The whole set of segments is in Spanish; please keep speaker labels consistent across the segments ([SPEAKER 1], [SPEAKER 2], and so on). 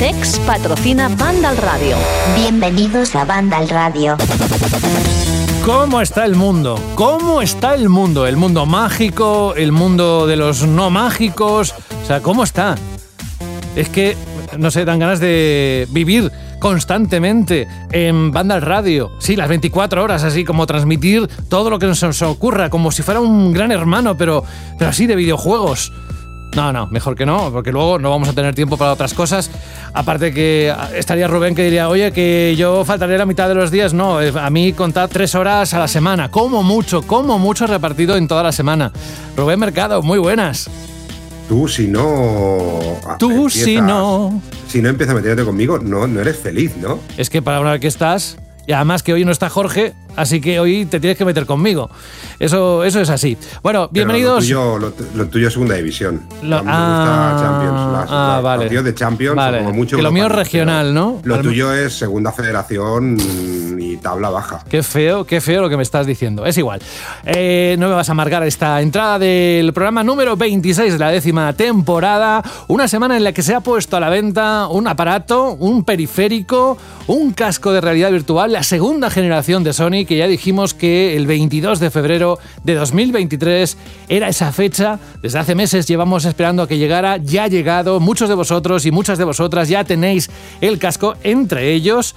[SPEAKER 1] CEX patrocina Banda al Radio.
[SPEAKER 2] Bienvenidos a Banda al Radio.
[SPEAKER 3] ¿Cómo está el mundo? ¿Cómo está el mundo? El mundo mágico, el mundo de los no mágicos. O sea, ¿cómo está? Es que, no sé, dan ganas de vivir constantemente en banda al radio. Sí, las 24 horas, así como transmitir todo lo que nos ocurra, como si fuera un gran hermano, pero, pero así de videojuegos. No, no, mejor que no, porque luego no vamos a tener tiempo para otras cosas. Aparte que estaría Rubén que diría, oye, que yo faltaré la mitad de los días. No, a mí contad tres horas a la semana, como mucho, como mucho repartido en toda la semana. Rubén Mercado, muy buenas.
[SPEAKER 4] Tú si no...
[SPEAKER 3] Tú si no...
[SPEAKER 4] Si no empiezas a meterte conmigo, no, no eres feliz, ¿no?
[SPEAKER 3] Es que para una vez que estás, y además que hoy no está Jorge, así que hoy te tienes que meter conmigo. Eso, eso es así. Bueno, bienvenidos.
[SPEAKER 4] lo, tuyo, es segunda división. Lo, ah, Champions. ah, vale. de Champions, como mucho.
[SPEAKER 3] Que lo mío es regional, ¿no?
[SPEAKER 4] Lo tuyo es segunda federación y tabla baja.
[SPEAKER 3] Qué feo, qué feo lo que me estás diciendo. Es igual. Eh, no me vas a amargar esta entrada del programa número 26 de la décima temporada. Una semana en la que se ha puesto a la venta un aparato, un periférico, un casco de realidad virtual, la segunda generación de Sony, que ya dijimos que el 22 de febrero de 2023 era esa fecha. Desde hace meses llevamos esperando a que llegara, ya ha llegado. Muchos de vosotros y muchas de vosotras ya tenéis el casco, entre ellos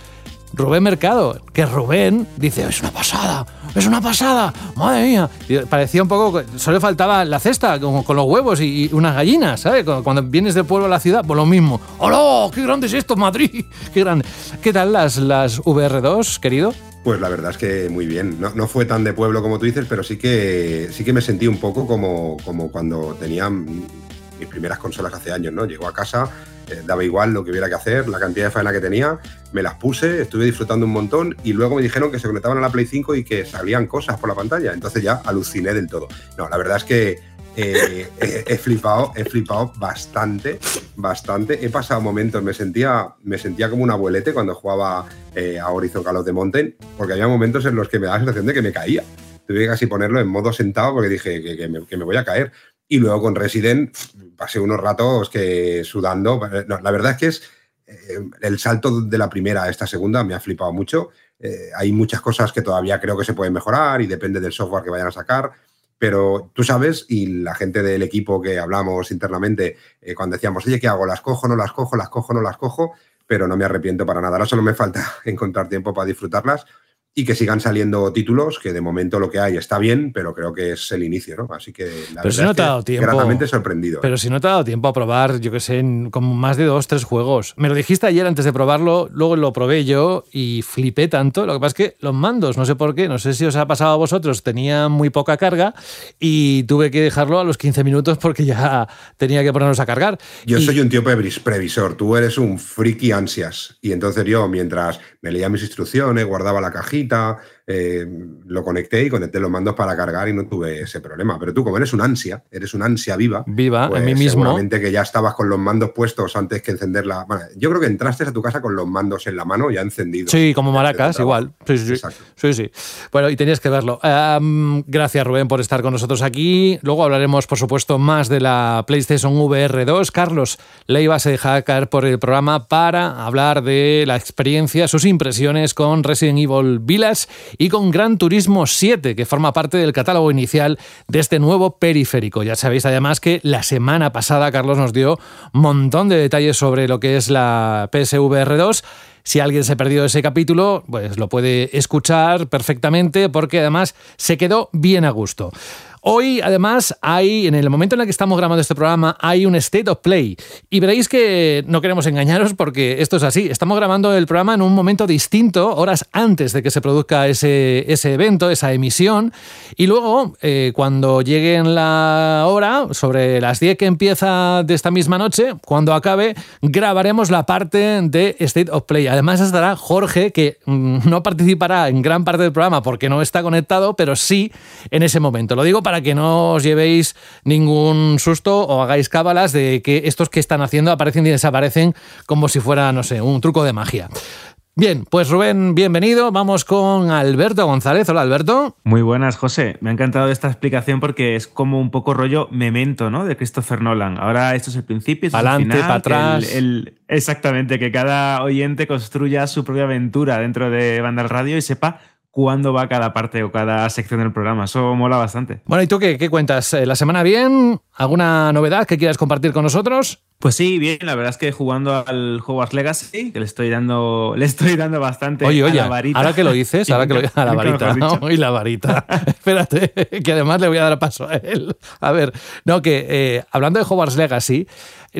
[SPEAKER 3] Rubén Mercado, que Rubén dice, es una pasada, es una pasada, madre mía. parecía un poco, solo faltaba la cesta con, con los huevos y, unas gallinas, ¿sabes? Cuando vienes del pueblo a la ciudad, pues lo mismo. ¡Hola! ¡Qué grande es esto, Madrid! ¡Qué grande! ¿Qué tal las, las VR2, querido?
[SPEAKER 4] Pues la verdad es que muy bien. No, fue tan de pueblo como tú dices, pero sí que, sí que me sentí un poco como, como cuando tenía mis primeras consolas hace años, ¿no? Llegó a casa, eh, daba igual lo que hubiera que hacer, la cantidad de faena que tenía, me las puse, estuve disfrutando un montón y luego me dijeron que se conectaban a la Play 5 y que salían cosas por la pantalla. Entonces ya aluciné del todo. No, la verdad es que eh, he, flipado, he flipado bastante, bastante. He pasado momentos, me sentía, me sentía como un abuelete cuando jugaba eh, a Horizon Call of the Mountain, porque había momentos en los que me daba la sensación de que me caía. Tuve que casi ponerlo en modo sentado porque dije que, me, voy a caer. Y luego con Resident pasé unos ratos que sudando. la verdad es que es eh, el salto de la primera a esta segunda me ha flipado mucho. hay muchas cosas que todavía creo que se pueden mejorar y depende del software que vayan a sacar pero tú sabes, y la gente del equipo que hablamos internamente, eh, cuando decíamos, oye, ¿qué hago? ¿Las cojo, no las cojo, las cojo, no las cojo? Pero no me arrepiento para nada. Ahora solo me falta encontrar tiempo para disfrutarlas y que sigan saliendo títulos, que de momento lo que hay está bien, pero creo que es el inicio, ¿no? Así que la
[SPEAKER 3] pero
[SPEAKER 4] si
[SPEAKER 3] no te ha dado tiempo,
[SPEAKER 4] gratamente sorprendido.
[SPEAKER 3] Pero si no te ha dado tiempo a probar, yo que sé, como más de dos, tres juegos. Me lo dijiste ayer antes de probarlo, luego lo probé yo y flipé tanto. Lo que pasa es que los mandos, no sé por qué, no sé si os ha pasado a vosotros, tenían muy poca carga y tuve que dejarlo a los 15 minutos porque ya tenía que ponerlos a cargar.
[SPEAKER 4] Yo soy un tío previsor, tú eres un friki ansias. Y entonces yo, mientras me leía mis instrucciones, guardaba la cajita, da eh, lo conecté y conecté los mandos para cargar y no tuve ese problema. Pero tú, como eres un ansia, eres un ansia viva.
[SPEAKER 3] Viva, en mí pues mismo.
[SPEAKER 4] Seguramente que ya estabas con los mandos puestos antes que encenderla. yo creo que entraste a tu casa con los mandos en la mano ya encendidos.
[SPEAKER 3] Sí, como maracas, igual. Sí, sí, sí. sí, Bueno, y tenías que verlo. gracias, Rubén, por estar con nosotros aquí. Luego hablaremos, por supuesto, más de la PlayStation VR 2. Carlos Leiva se deja caer por el programa para hablar de la experiencia, sus impresiones con Resident Evil Village y con Gran Turismo 7, que forma parte del catálogo inicial de este nuevo periférico. Ya sabéis además que la semana pasada Carlos nos dio un montón de detalles sobre lo que es la PSVR 2. Si alguien se perdió ese capítulo, pues lo puede escuchar perfectamente porque además se quedó bien a gusto. Hoy, además, hay, en el momento en el que estamos grabando este programa, hay un State of Play. Y veréis que no queremos engañaros porque esto es así. Estamos grabando el programa en un momento distinto, horas antes de que se produzca ese, ese evento, esa emisión. Y luego, eh, cuando llegue en la hora, sobre las 10 que empieza de esta misma noche, cuando acabe, grabaremos la parte de State of Play. Además, estará Jorge, que mm, no participará en gran parte del programa porque no está conectado, pero sí en ese momento. Lo digo para para que no os llevéis ningún susto o hagáis cábalas de que estos que están haciendo aparecen y desaparecen como si fuera, no sé, un truco de magia. Bien, pues Rubén, bienvenido. Vamos con Alberto González. Hola, Alberto.
[SPEAKER 5] Muy buenas, José. Me ha encantado esta explicación porque es como un poco rollo memento, ¿no? De Christopher Nolan. Ahora esto es el principio, esto
[SPEAKER 3] Adelante, para atrás.
[SPEAKER 5] exactamente, que cada oyente construya su propia aventura dentro de Banda Radio y sepa cuándo va cada parte o cada sección del programa. Eso mola bastante.
[SPEAKER 3] Bueno, ¿y tú qué, qué cuentas? Eh, ¿La semana bien? ¿Alguna novedad que quieras compartir con nosotros?
[SPEAKER 5] Pues sí, bien, la verdad es que jugando al Hogwarts Legacy, que le estoy dando, le estoy dando bastante
[SPEAKER 3] oye, oye,
[SPEAKER 5] a la varita.
[SPEAKER 3] Ahora que lo dices, ahora que lo a la varita, ¿no? Y la varita. Espérate, que además le voy a dar paso a él. A ver, no, que eh, hablando de Hogwarts Legacy,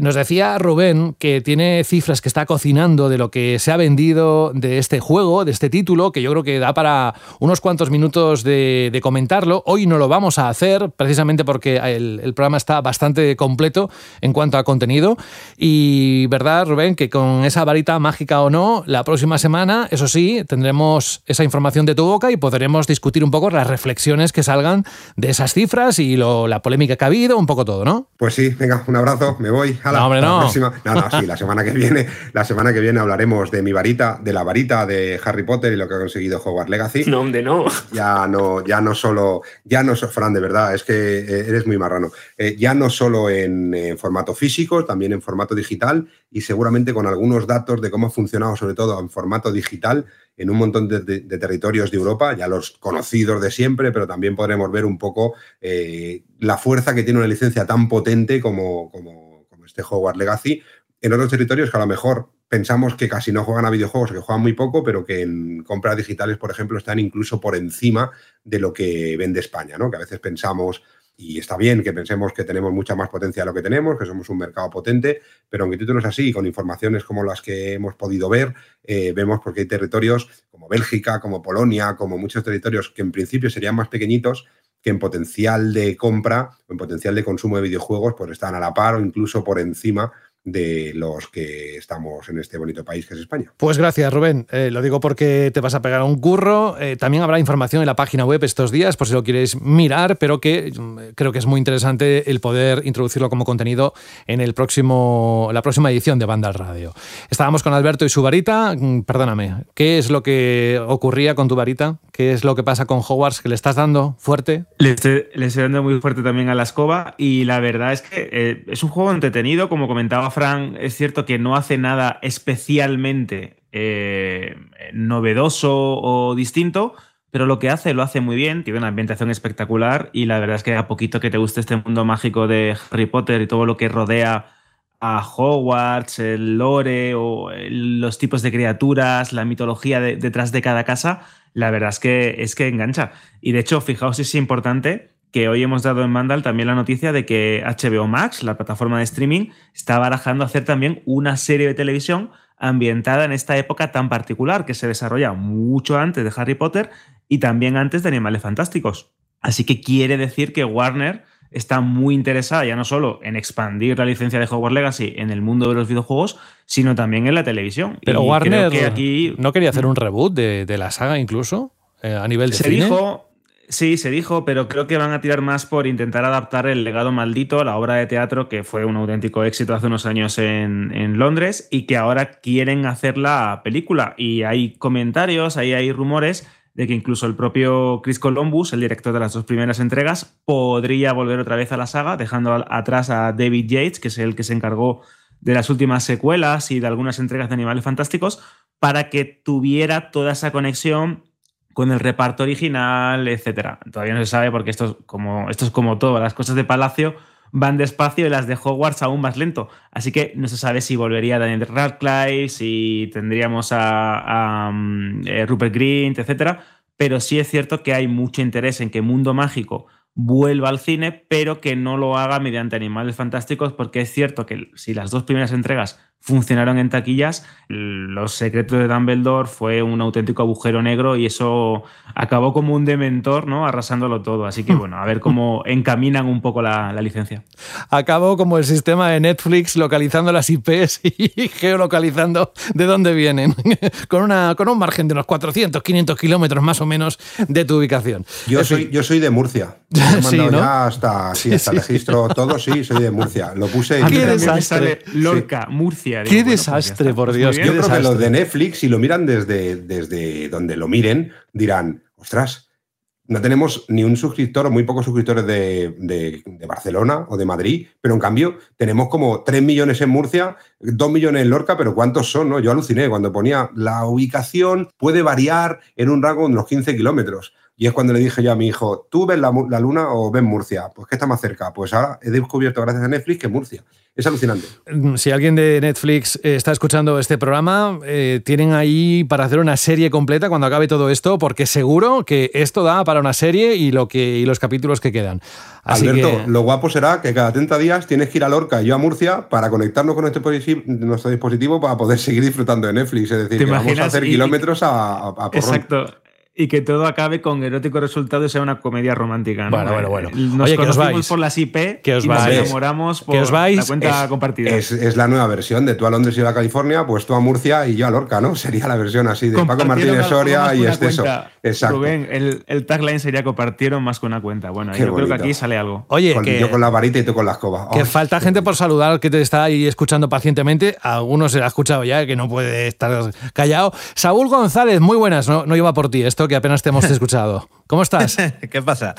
[SPEAKER 3] nos decía Rubén que tiene cifras que está cocinando de lo que se ha vendido de este juego, de este título, que yo creo que da para unos cuantos minutos de, comentarlo. Hoy no lo vamos a hacer, precisamente porque el, programa está bastante completo en cuanto a contenido. Y verdad, Rubén, que con esa varita mágica o no, la próxima semana, eso sí, tendremos esa información de tu boca y podremos discutir un poco las reflexiones que salgan de esas cifras y la polémica que ha habido, un poco todo, ¿no?
[SPEAKER 4] Pues sí, venga, un abrazo, me voy
[SPEAKER 3] no, hombre, no.
[SPEAKER 4] no, no, sí, la semana que viene, la semana que viene hablaremos de mi varita, de la varita de Harry Potter y lo que ha conseguido Hogwarts Legacy.
[SPEAKER 5] No, hombre, no.
[SPEAKER 4] Ya no, ya no solo, ya no, Fran, de verdad, es que eh, eres muy marrano. Eh, ya no solo en, formato físico, también en formato digital y seguramente con algunos datos de cómo ha funcionado, sobre todo en formato digital, en un montón de, territorios de Europa, ya los conocidos de siempre, pero también podremos ver un poco eh, la fuerza que tiene una licencia tan potente como, como este Hogwarts Legacy, en otros territorios que a lo mejor pensamos que casi no juegan a videojuegos, que juegan muy poco, pero que en compras digitales, por ejemplo, están incluso por encima de lo que vende España, ¿no? Que a veces pensamos, y está bien que pensemos que tenemos mucha más potencia de lo que tenemos, que somos un mercado potente, pero aunque títulos así, con informaciones como las que hemos podido ver, eh, vemos porque hay territorios como Bélgica, como Polonia, como muchos territorios que en principio serían más pequeñitos, que en potencial de compra o en potencial de consumo de videojuegos pues están a la par o incluso por encima de los que estamos en este bonito país que es España.
[SPEAKER 3] Pues gracias, Rubén. Eh, lo digo porque te vas a pegar un curro. Eh, también habrá información en la página web estos días, por si lo quieres mirar, pero que mm, creo que es muy interesante el poder introducirlo como contenido en el próximo, la próxima edición de Banda al Radio. Estábamos con Alberto y su varita. Mm, perdóname, ¿qué es lo que ocurría con tu varita? ¿Qué es lo que pasa con Hogwarts? ¿Que le estás dando fuerte?
[SPEAKER 5] Le estoy, dando muy fuerte también a la escoba y la verdad es que eh, es un juego entretenido, como comentaba Fran, es cierto que no hace nada especialmente eh, novedoso o distinto, pero lo que hace lo hace muy bien, tiene una ambientación espectacular y la verdad es que a poquito que te guste este mundo mágico de Harry Potter y todo lo que rodea a Hogwarts, el lore o los tipos de criaturas, la mitología detrás de cada casa, la verdad es que es que engancha. Y de hecho, fijaos, es importante que hoy hemos dado en Mandal también la noticia de que HBO Max, la plataforma de streaming, está barajando hacer también una serie de televisión ambientada en esta época tan particular que se desarrolla mucho antes de Harry Potter y también antes de Animales Fantásticos. Así que quiere decir que Warner está muy interesada ya no solo en expandir la licencia de Hogwarts Legacy en el mundo de los videojuegos, sino también en la televisión.
[SPEAKER 3] Pero Warner aquí... no quería hacer un reboot de, la saga incluso eh, a nivel de
[SPEAKER 5] se Dijo, Sí, se dijo, pero creo que van a tirar más por intentar adaptar el legado maldito, la obra de teatro que fue un auténtico éxito hace unos años en, Londres y que ahora quieren hacer la película. Y hay comentarios, ahí hay rumores de que incluso el propio Chris Columbus, el director de las dos primeras entregas, podría volver otra vez a la saga, dejando atrás a David Yates, que es el que se encargó de las últimas secuelas y de algunas entregas de Animales Fantásticos, para que tuviera toda esa conexión con el reparto original, etcétera. Todavía no se sabe porque esto es como, esto es como todo, las cosas de Palacio van despacio y las de Hogwarts aún más lento. Así que no se sabe si volvería Daniel Radcliffe, si tendríamos a, mm, eh, Rupert Grint, etcétera. Pero sí es cierto que hay mucho interés en que Mundo Mágico vuelva al cine, pero que no lo haga mediante animales fantásticos, porque es cierto que si las dos primeras entregas funcionaron en taquillas, Los secretos de Dumbledore fue un auténtico agujero negro y eso acabó como un dementor, ¿no? Arrasándolo todo. Así que bueno, a ver cómo encaminan un poco la, licencia.
[SPEAKER 3] Acabó como el sistema de Netflix localizando las IPs y geolocalizando de dónde vienen, con, una, con un margen de unos 400, 500 kilómetros más o menos de tu ubicación.
[SPEAKER 4] Yo, soy, yo soy de Murcia. sí, ya hasta, sí, hasta registro todo, sí, soy de Murcia. Lo puse.
[SPEAKER 3] ¡Qué desastre!
[SPEAKER 5] Lorca, Murcia.
[SPEAKER 3] Qué pues desastre, por Dios.
[SPEAKER 4] Yo creo que los de Netflix, si lo miran desde, desde donde lo miren, dirán, ostras, no tenemos ni un suscriptor o muy pocos suscriptores de, Barcelona o de Madrid, pero en cambio tenemos como 3 millones en Murcia, 2 millones en Lorca, pero ¿cuántos son? No? Yo aluciné cuando ponía la ubicación puede variar en un rango de unos 15 kilómetros. Y es cuando le dije yo a mi hijo, ¿tú ves la, la, luna o ves Murcia? Pues ¿qué está más cerca? Pues ahora he descubierto gracias a Netflix que Murcia. Es alucinante.
[SPEAKER 3] Mm, si alguien de Netflix eh, está escuchando este programa, eh, tienen ahí para hacer una serie completa cuando acabe todo esto, porque seguro que esto da para una serie y, lo que, y los capítulos que quedan.
[SPEAKER 4] Alberto, lo guapo será que cada 30 días tienes que ir a Lorca y yo a Murcia para conectarnos con nuestro dispositivo, para poder seguir disfrutando de Netflix. Es decir, que vamos a hacer kilómetros a, a,
[SPEAKER 5] Exacto y que todo acabe con erótico resultado y sea una comedia romántica.
[SPEAKER 3] Bueno, bueno, bueno.
[SPEAKER 5] Nos Oye, conocimos por las IP
[SPEAKER 3] que os
[SPEAKER 5] y nos enamoramos por os vais? la cuenta compartida.
[SPEAKER 4] Es, la nueva versión de tú a Londres y yo a California, pues tú a Murcia y yo a Lorca, ¿no? Sería la versión así de Paco Martínez Soria y este eso.
[SPEAKER 5] Exacto. Rubén, el, el, tagline sería compartieron más que una cuenta. Bueno, yo creo que aquí sale algo.
[SPEAKER 3] Oye,
[SPEAKER 4] que, yo con la varita y tú con la escoba.
[SPEAKER 3] Que falta gente por saludar que te está ahí escuchando pacientemente. algunos se la ha escuchado ya, que no puede estar callado. Saúl González, muy buenas. No, no iba por ti esto, que apenas te hemos escuchado. ¿Cómo estás?
[SPEAKER 6] ¿Qué pasa?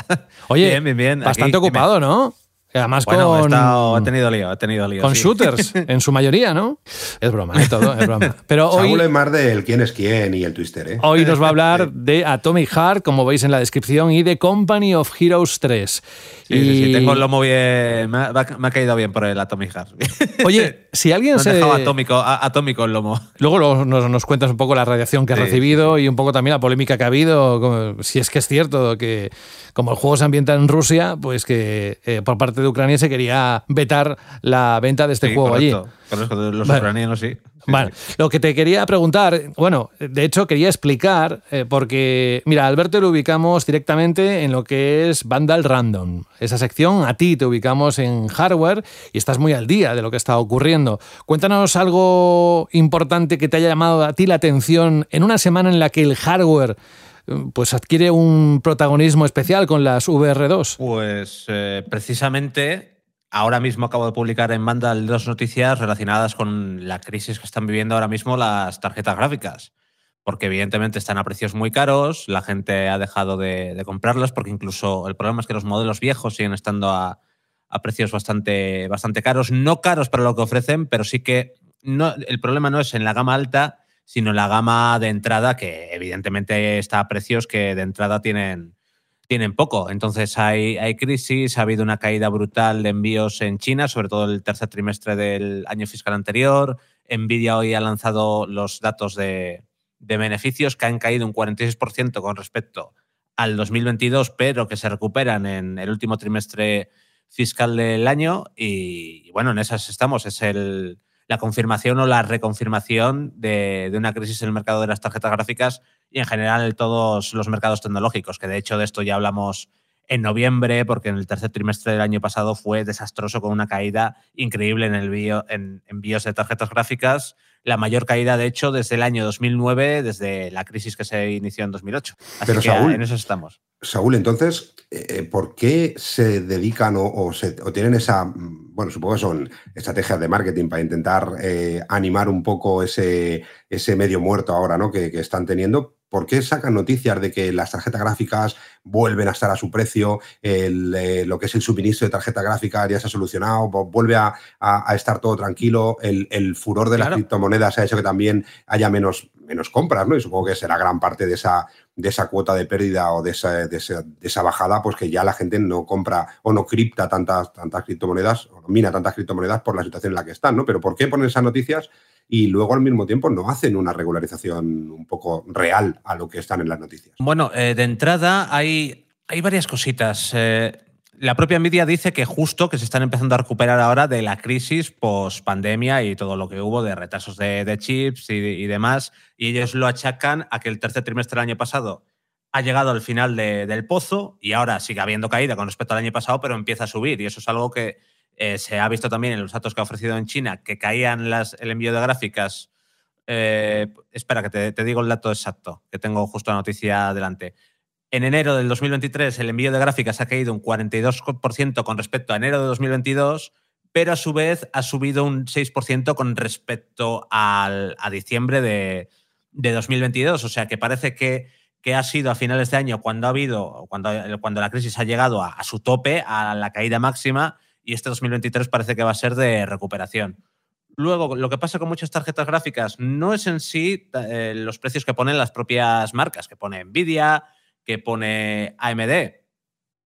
[SPEAKER 3] Oye, bien, bien, bien. bastante ocupado, ¿no? Además
[SPEAKER 6] con. He, tenido lío, he tenido lío.
[SPEAKER 3] Con shooters, en su mayoría, ¿no? Es broma, es todo, es broma. Pero
[SPEAKER 4] hoy. es más del quién es quién y el twister, ¿eh?
[SPEAKER 3] Hoy nos va a hablar de Atomic Heart, como veis en la descripción, y de Company of Heroes 3.
[SPEAKER 6] Sí, y... sí, tengo el lomo bien. Me ha, caído bien por el Atomic Heart.
[SPEAKER 3] Oye, si alguien se.
[SPEAKER 6] Ha dejado atómico, atómico el lomo.
[SPEAKER 3] Luego nos, nos, cuentas un poco la radiación que has recibido y un poco también la polémica que ha habido, si es que es cierto que como el juego se ambienta en Rusia, pues que eh, por parte de Ucrania se quería vetar la venta de este juego allí.
[SPEAKER 6] los ucranianos sí.
[SPEAKER 3] Vale, lo que te quería preguntar, bueno, de hecho quería explicar, eh, porque, mira, Alberto lo ubicamos directamente en lo que es Vandal Random. Esa sección, a ti te ubicamos en hardware y estás muy al día de lo que está ocurriendo. Cuéntanos algo importante que te haya llamado a ti la atención en una semana en la que el hardware pues adquiere un protagonismo especial con las VR2.
[SPEAKER 6] Pues eh, precisamente ahora mismo acabo de publicar en Vandal dos noticias relacionadas con la crisis que están viviendo ahora mismo las tarjetas gráficas. Porque evidentemente están a precios muy caros, la gente ha dejado de, comprarlas porque incluso el problema es que los modelos viejos siguen estando a, precios bastante, bastante caros. No caros para lo que ofrecen, pero sí que el problema no es en la gama alta, sino la gama de entrada, que evidentemente está a precios que de entrada tienen, tienen poco. Entonces hay, hay crisis, ha habido una caída brutal de envíos en China, sobre todo el tercer trimestre del año fiscal anterior. Nvidia hoy ha lanzado los datos de, de beneficios que han caído un 46% con respecto al 2022, pero que se recuperan en el último trimestre fiscal del año. Y, y bueno, en esas estamos. Es el, la confirmación o la reconfirmación de, una crisis en el mercado de las tarjetas gráficas y en general en todos los mercados tecnológicos, que de hecho de esto ya hablamos en noviembre, porque en el tercer trimestre del año pasado fue desastroso con una caída increíble en, el en envíos de tarjetas gráficas, la mayor caída de hecho desde el año 2009, desde la crisis que se inició en 2008. Así
[SPEAKER 4] Pero
[SPEAKER 6] que en eso estamos.
[SPEAKER 4] Saúl, entonces, eh, ¿por qué se dedican o, tienen esa, bueno, supongo que son estrategias de marketing para intentar eh, animar un poco ese, ese medio muerto ahora, ¿no? Que, están teniendo. ¿Por qué sacan noticias de que las tarjetas gráficas vuelven a estar a su precio? Eh, lo que es el suministro de tarjetas gráficas ya se ha solucionado, vuelve a, estar todo tranquilo. El, furor de las criptomonedas ha hecho que también haya menos, menos compras, ¿no? Y supongo que será gran parte de esa de esa cuota de pérdida o de esa, de esa, bajada, pues que ya la gente no compra o no cripta tantas, tantas criptomonedas, o mina tantas criptomonedas por la situación en la que están, ¿no? Pero ¿por qué ponen esas noticias y luego al mismo tiempo no hacen una regularización un poco real a lo que están en las noticias?
[SPEAKER 6] Bueno, eh, de entrada hay, hay varias cositas. Eh, la propia Nvidia dice que justo que se están empezando a recuperar ahora de la crisis post pandemia y todo lo que hubo de retrasos de, chips y, demás, y ellos lo achacan a que el tercer trimestre del año pasado ha llegado al final del pozo y ahora sigue habiendo caída con respecto al año pasado, pero empieza a subir y eso es algo que eh, se ha visto también en los datos que ha ofrecido en China, que caían las, el envío de gráficas. Eh, espera, que te, te digo el dato exacto, que tengo justo la noticia delante. En enero del 2023 el envío de gráficas ha caído un 42% con respecto a enero de 2022, pero a su vez ha subido un 6% con respecto al, a diciembre de, 2022. O sea que parece que, que, ha sido a finales de año cuando ha habido, cuando, cuando la crisis ha llegado a, su tope, a la caída máxima, y este 2023 parece que va a ser de recuperación. Luego, lo que pasa con muchas tarjetas gráficas no es en sí eh, los precios que ponen las propias marcas, que pone Nvidia, que pone AMD.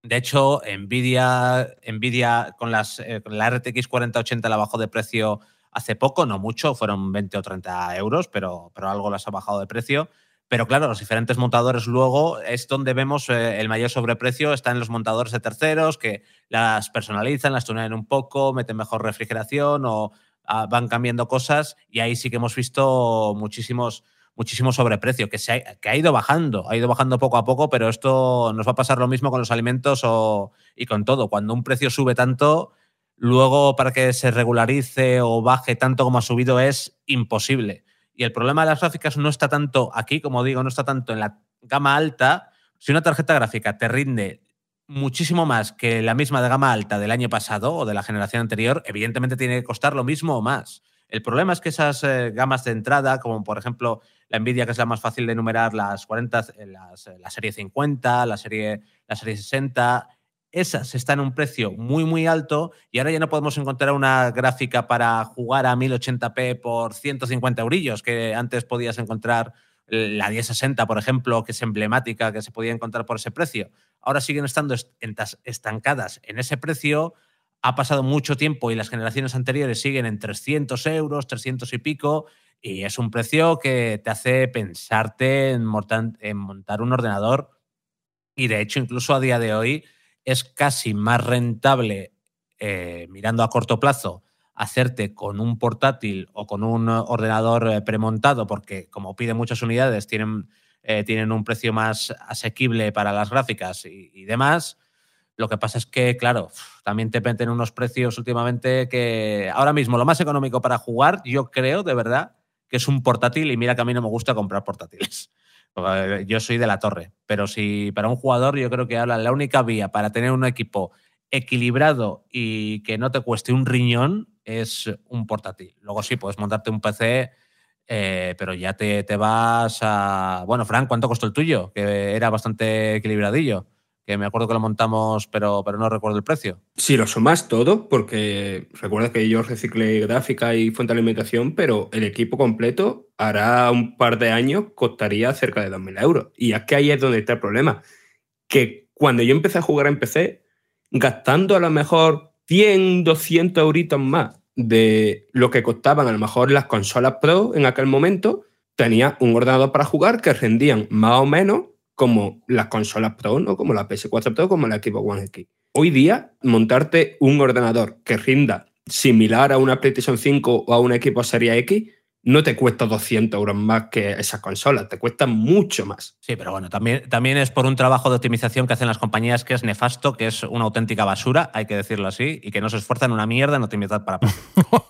[SPEAKER 6] De hecho, Nvidia, Nvidia con, las, eh, la RTX 4080 la bajó de precio hace poco, no mucho, fueron 20 o 30 euros, pero, pero algo las ha bajado de precio. Pero claro, los diferentes montadores luego es donde vemos eh, el mayor sobreprecio, está en los montadores de terceros que las personalizan, las tunean un poco, meten mejor refrigeración o ah, van cambiando cosas y ahí sí que hemos visto muchísimos muchísimo sobreprecio, que, se ha, que ha ido bajando, ha ido bajando poco a poco, pero esto nos va a pasar lo mismo con los alimentos o, y con todo. Cuando un precio sube tanto, luego para que se regularice o baje tanto como ha subido es imposible. Y el problema de las gráficas no está tanto aquí, como digo, no está tanto en la gama alta. Si una tarjeta gráfica te rinde muchísimo más que la misma de gama alta del año pasado o de la generación anterior, evidentemente tiene que costar lo mismo o más. El problema es que esas eh, gamas de entrada, como por ejemplo la Nvidia, que es la más fácil de enumerar, las 40, eh, las, eh, la serie 50, la serie, la serie 60, esas están en un precio muy, muy alto y ahora ya no podemos encontrar una gráfica para jugar a 1080p por 150 eurillos, que antes podías encontrar la 1060, por ejemplo, que es emblemática, que se podía encontrar por ese precio. Ahora siguen estando estancadas en ese precio. Ha pasado mucho tiempo y las generaciones anteriores siguen en 300 euros, 300 y pico, y es un precio que te hace pensarte en, montar un ordenador. Y de hecho, incluso a día de hoy es casi más rentable, eh, mirando a corto plazo, hacerte con un portátil o con un ordenador eh, premontado, porque como pide muchas unidades, tienen, eh, tienen un precio más asequible para las gráficas y, demás. Lo que pasa es que, claro, también te meten unos precios últimamente que ahora mismo lo más económico para jugar, yo creo, de verdad, que es un portátil y mira que a mí no me gusta comprar portátiles. Yo soy de la torre, pero si para un jugador yo creo que ahora la única vía para tener un equipo equilibrado y que no te cueste un riñón es un portátil. Luego sí, puedes montarte un PC, eh, pero ya te, te, vas a... Bueno, Frank, ¿cuánto costó el tuyo? Que era bastante equilibradillo que me acuerdo que lo montamos, pero, pero no recuerdo el precio.
[SPEAKER 7] Si lo sumas todo, porque recuerda que yo reciclé gráfica y fuente de alimentación, pero el equipo completo hará un par de años costaría cerca de 2.000 euros. Y es que ahí es donde está el problema. Que cuando yo empecé a jugar en PC, gastando a lo mejor 100, 200 euritos más de lo que costaban a lo mejor las consolas Pro en aquel momento, tenía un ordenador para jugar que rendían más o menos como las consolas Pro, ¿no? como la PS4 Pro, como la Xbox One X. Hoy día, montarte un ordenador que rinda similar a una PlayStation 5 o a un equipo Serie X no te cuesta 200 euros más que esas consolas, te cuesta mucho más.
[SPEAKER 6] Sí, pero bueno, también, también es por un trabajo de optimización que hacen las compañías que es nefasto, que es una auténtica basura, hay que decirlo así, y que no se esfuerzan una mierda en optimizar para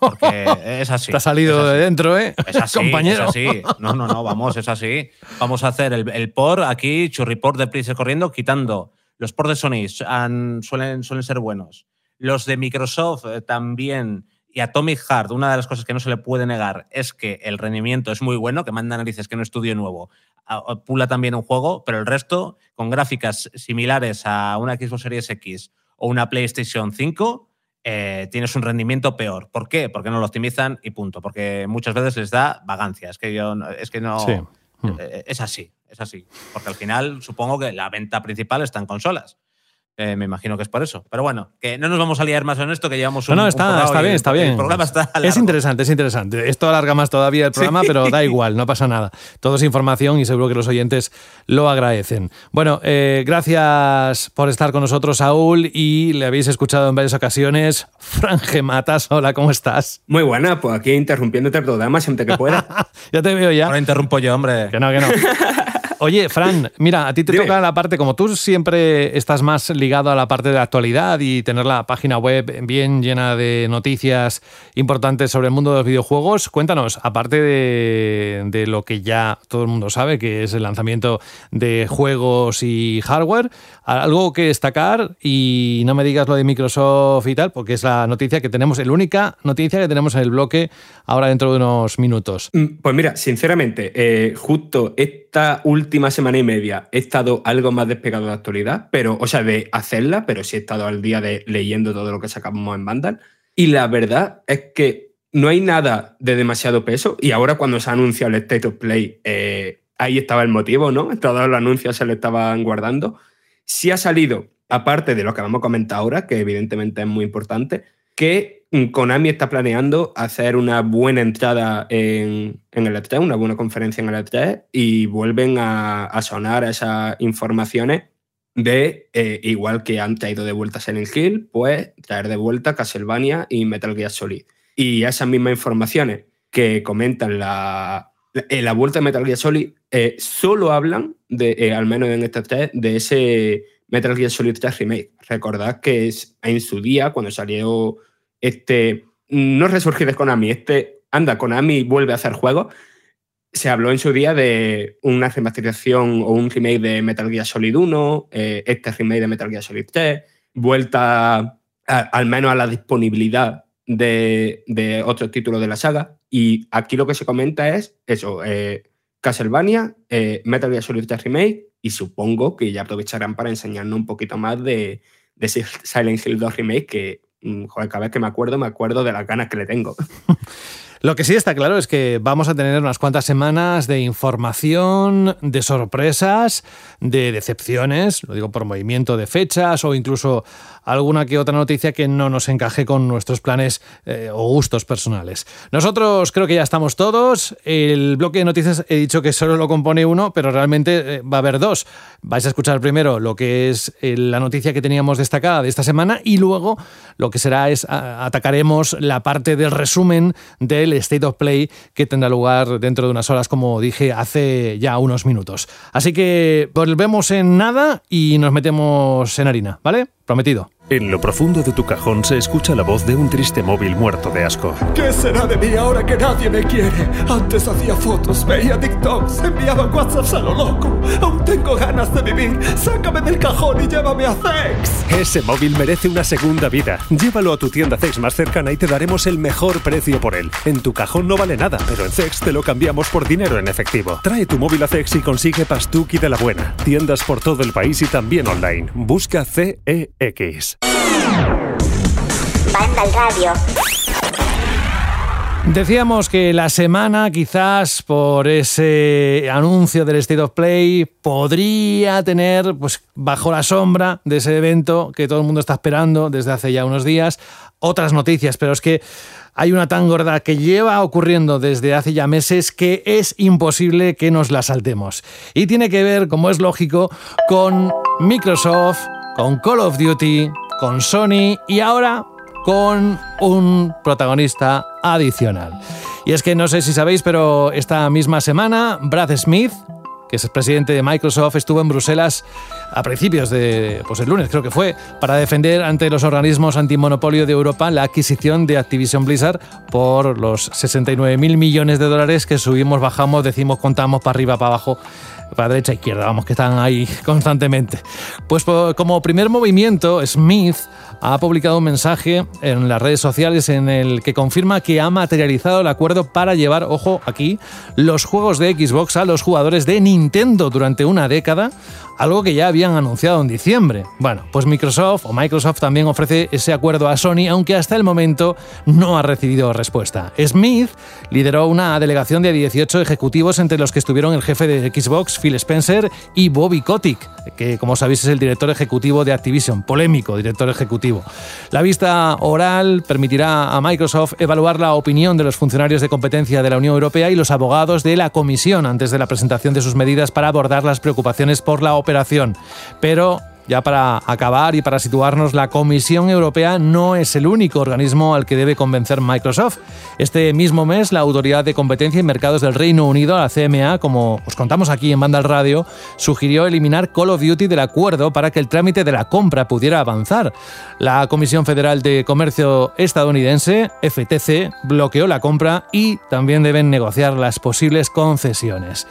[SPEAKER 6] Porque es así.
[SPEAKER 3] Te ha salido de dentro, ¿eh?
[SPEAKER 6] Es así, compañero. Es así. No, no, no, vamos, es así. Vamos a hacer el, el por aquí, churripor de prisa corriendo, quitando. Los por de Sony suelen, suelen ser buenos. Los de Microsoft eh, también y Atomic Heart, una de las cosas que no se le puede negar es que el rendimiento es muy bueno, que manda narices que no estudio nuevo, pula también un juego, pero el resto, con gráficas similares a una Xbox Series X o una PlayStation 5, eh, tienes un rendimiento peor. ¿Por qué? Porque no lo optimizan y punto. Porque muchas veces les da vagancia. Es que yo es que no. Eh, es así, es así. Porque al final supongo que la venta principal está en consolas. Eh, me imagino que es por eso. Pero bueno, que no nos vamos a liar más en esto, que llevamos
[SPEAKER 3] No,
[SPEAKER 6] un.
[SPEAKER 3] no,
[SPEAKER 6] un
[SPEAKER 3] está,
[SPEAKER 6] porrao
[SPEAKER 3] está bien,
[SPEAKER 6] el-
[SPEAKER 3] está bien.
[SPEAKER 6] El programa está.
[SPEAKER 3] Es
[SPEAKER 6] largo.
[SPEAKER 3] interesante, es interesante. Esto alarga más todavía el programa, pero da igual, no pasa nada. Todo es información y seguro que los oyentes lo agradecen. Bueno, eh, gracias por estar con nosotros, Saúl, y le habéis escuchado en varias ocasiones. Fran Gematas, hola, ¿cómo estás?
[SPEAKER 7] Muy buena, pues aquí interrumpiendo el programa siempre que pueda.
[SPEAKER 3] ya te veo ya.
[SPEAKER 6] Ahora interrumpo yo, hombre.
[SPEAKER 3] Que no, que no. Oye, Fran, mira, a ti te
[SPEAKER 7] Dime.
[SPEAKER 3] toca la parte, como tú siempre estás más ligado a la parte de la actualidad y tener la página web bien llena de noticias importantes sobre el mundo de los videojuegos, cuéntanos, aparte de, de lo que ya todo el mundo sabe, que es el lanzamiento de juegos y hardware, algo que destacar y no me digas lo de Microsoft y tal, porque es la noticia que tenemos, la única noticia que tenemos en el bloque ahora dentro de unos minutos.
[SPEAKER 7] Mm, Pues mira, sinceramente, eh, justo esta última semana y media he estado algo más despegado de actualidad, pero, o sea, de hacerla, pero sí he estado al día de leyendo todo lo que sacamos en Vandal. Y la verdad es que no hay nada de demasiado peso. Y ahora cuando se ha anunciado el State of Play, eh, ahí estaba el motivo, ¿no? Todos los anuncios se le estaban guardando. Sí ha salido, aparte de lo que vamos a comentar ahora, que evidentemente es muy importante, que Konami está planeando hacer una buena entrada en, en el E3, una buena conferencia en el E3, y vuelven a, sonar esas informaciones de, eh, igual que han traído de vuelta Silent Hill, pues traer de vuelta Castlevania y Metal Gear Solid. Y esas mismas informaciones que comentan la, en la vuelta de Metal Gear Solid eh, solo hablan, de, eh, al menos en este 3, de ese Metal Gear Solid 3 Remake. Recordad que es, en su día, cuando salió este, no resurgir de Konami, este, anda, Konami vuelve a hacer juegos, se habló en su día de una remasterización o un remake de Metal Gear Solid 1, eh, este remake de Metal Gear Solid 3, vuelta a- al menos a la disponibilidad de, de otros títulos de la saga. Y aquí lo que se comenta es eso, eh, Castlevania, eh, Metal Gear Solid 3 Remake, y supongo que ya aprovecharán para enseñarnos un poquito más de, de Silent Hill 2 Remake que, joder, cada vez que me acuerdo, me acuerdo de las ganas que le tengo.
[SPEAKER 3] Lo que sí está claro es que vamos a tener unas cuantas semanas de información, de sorpresas, de decepciones, lo digo por movimiento de fechas o incluso alguna que otra noticia que no nos encaje con nuestros planes eh, o gustos personales. Nosotros creo que ya estamos todos. El bloque de noticias he dicho que solo lo compone uno, pero realmente eh, va a haber dos. Vais a escuchar primero lo que es eh, la noticia que teníamos destacada de esta semana y luego lo que será es atacaremos la parte del resumen del State of Play que tendrá lugar dentro de unas horas, como dije hace ya unos minutos. Así que volvemos en nada y nos metemos en harina, ¿vale? Prometido.
[SPEAKER 8] En lo profundo de tu cajón se escucha la voz de un triste móvil muerto de asco.
[SPEAKER 9] ¿Qué será de mí ahora que nadie me quiere? Antes hacía fotos, veía TikToks, enviaba WhatsApps a lo loco. Aún tengo ganas de vivir. Sácame del cajón y llévame a Zex.
[SPEAKER 8] Ese móvil merece una segunda vida. Llévalo a tu tienda Zex más cercana y te daremos el mejor precio por él. En tu cajón no vale nada, pero en Zex te lo cambiamos por dinero en efectivo. Trae tu móvil a Zex y consigue Pastuki de la buena. Tiendas por todo el país y también online. Busca CEX.
[SPEAKER 2] Vandal Radio.
[SPEAKER 3] Decíamos que la semana, quizás por ese anuncio del State of Play, podría tener, pues, bajo la sombra de ese evento que todo el mundo está esperando desde hace ya unos días, otras noticias, pero es que hay una tan gorda que lleva ocurriendo desde hace ya meses que es imposible que nos la saltemos. Y tiene que ver, como es lógico, con Microsoft, con Call of Duty, con Sony y ahora con un protagonista adicional. Y es que no sé si sabéis, pero esta misma semana Brad Smith, que es el presidente de Microsoft, estuvo en Bruselas a principios de, pues el lunes creo que fue, para defender ante los organismos antimonopolio de Europa la adquisición de Activision Blizzard por los 69 mil millones de dólares que subimos, bajamos, decimos, contamos para arriba, para abajo para derecha e izquierda, vamos, que están ahí constantemente. Pues como primer movimiento, Smith ha publicado un mensaje en las redes sociales en el que confirma que ha materializado el acuerdo para llevar, ojo aquí, los juegos de Xbox a los jugadores de Nintendo durante una década, algo que ya habían anunciado en diciembre. Bueno, pues Microsoft o Microsoft también ofrece ese acuerdo a Sony, aunque hasta el momento no ha recibido respuesta. Smith lideró una delegación de 18 ejecutivos entre los que estuvieron el jefe de Xbox, Phil Spencer, y Bobby Kotick, que como sabéis es el director ejecutivo de Activision, polémico director ejecutivo. La vista oral permitirá a Microsoft evaluar la opinión de los funcionarios de competencia de la Unión Europea y los abogados de la Comisión antes de la presentación de sus medidas para abordar las preocupaciones por la operación. Pero ya para acabar y para situarnos, la Comisión Europea no es el único organismo al que debe convencer Microsoft. Este mismo mes, la Autoridad de Competencia y Mercados del Reino Unido, la CMA, como os contamos aquí en Banda al Radio, sugirió eliminar Call of Duty del acuerdo para que el trámite de la compra pudiera avanzar. La Comisión Federal de Comercio estadounidense, FTC, bloqueó la compra y también deben negociar las posibles concesiones.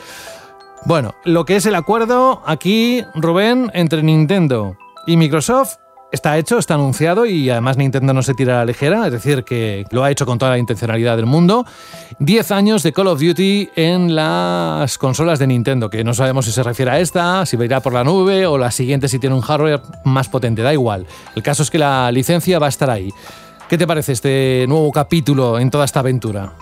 [SPEAKER 3] Bueno, lo que es el acuerdo aquí, Rubén, entre Nintendo y Microsoft está hecho, está anunciado y además Nintendo no se tira a la ligera, es decir, que lo ha hecho con toda la intencionalidad del mundo. 10 años de Call of Duty en las consolas de Nintendo, que no sabemos si se refiere a esta, si irá por la nube o la siguiente si tiene un hardware más potente, da igual. El caso es que la licencia va a estar ahí. ¿Qué te parece este nuevo capítulo en toda esta aventura?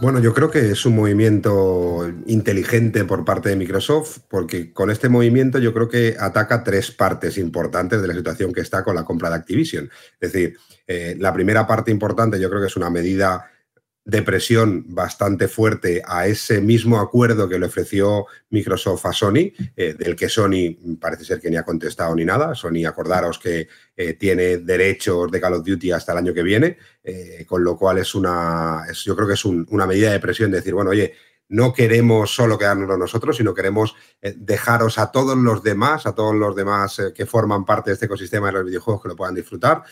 [SPEAKER 4] Bueno, yo creo que es un movimiento inteligente por parte de Microsoft, porque con este movimiento yo creo que ataca tres partes importantes de la situación que está con la compra de Activision. Es decir, eh, la primera parte importante yo creo que es una medida de presión bastante fuerte a ese mismo acuerdo que le ofreció Microsoft a Sony, eh, del que Sony parece ser que ni ha contestado ni nada. Sony, acordaros que eh, tiene derechos de Call of Duty hasta el año que viene, eh, con lo cual es una, yo creo que es una medida de presión de decir, bueno, oye, no queremos solo quedarnos nosotros, sino queremos dejaros a todos los demás, a todos los demás que forman parte de este ecosistema de los videojuegos que lo puedan disfrutar.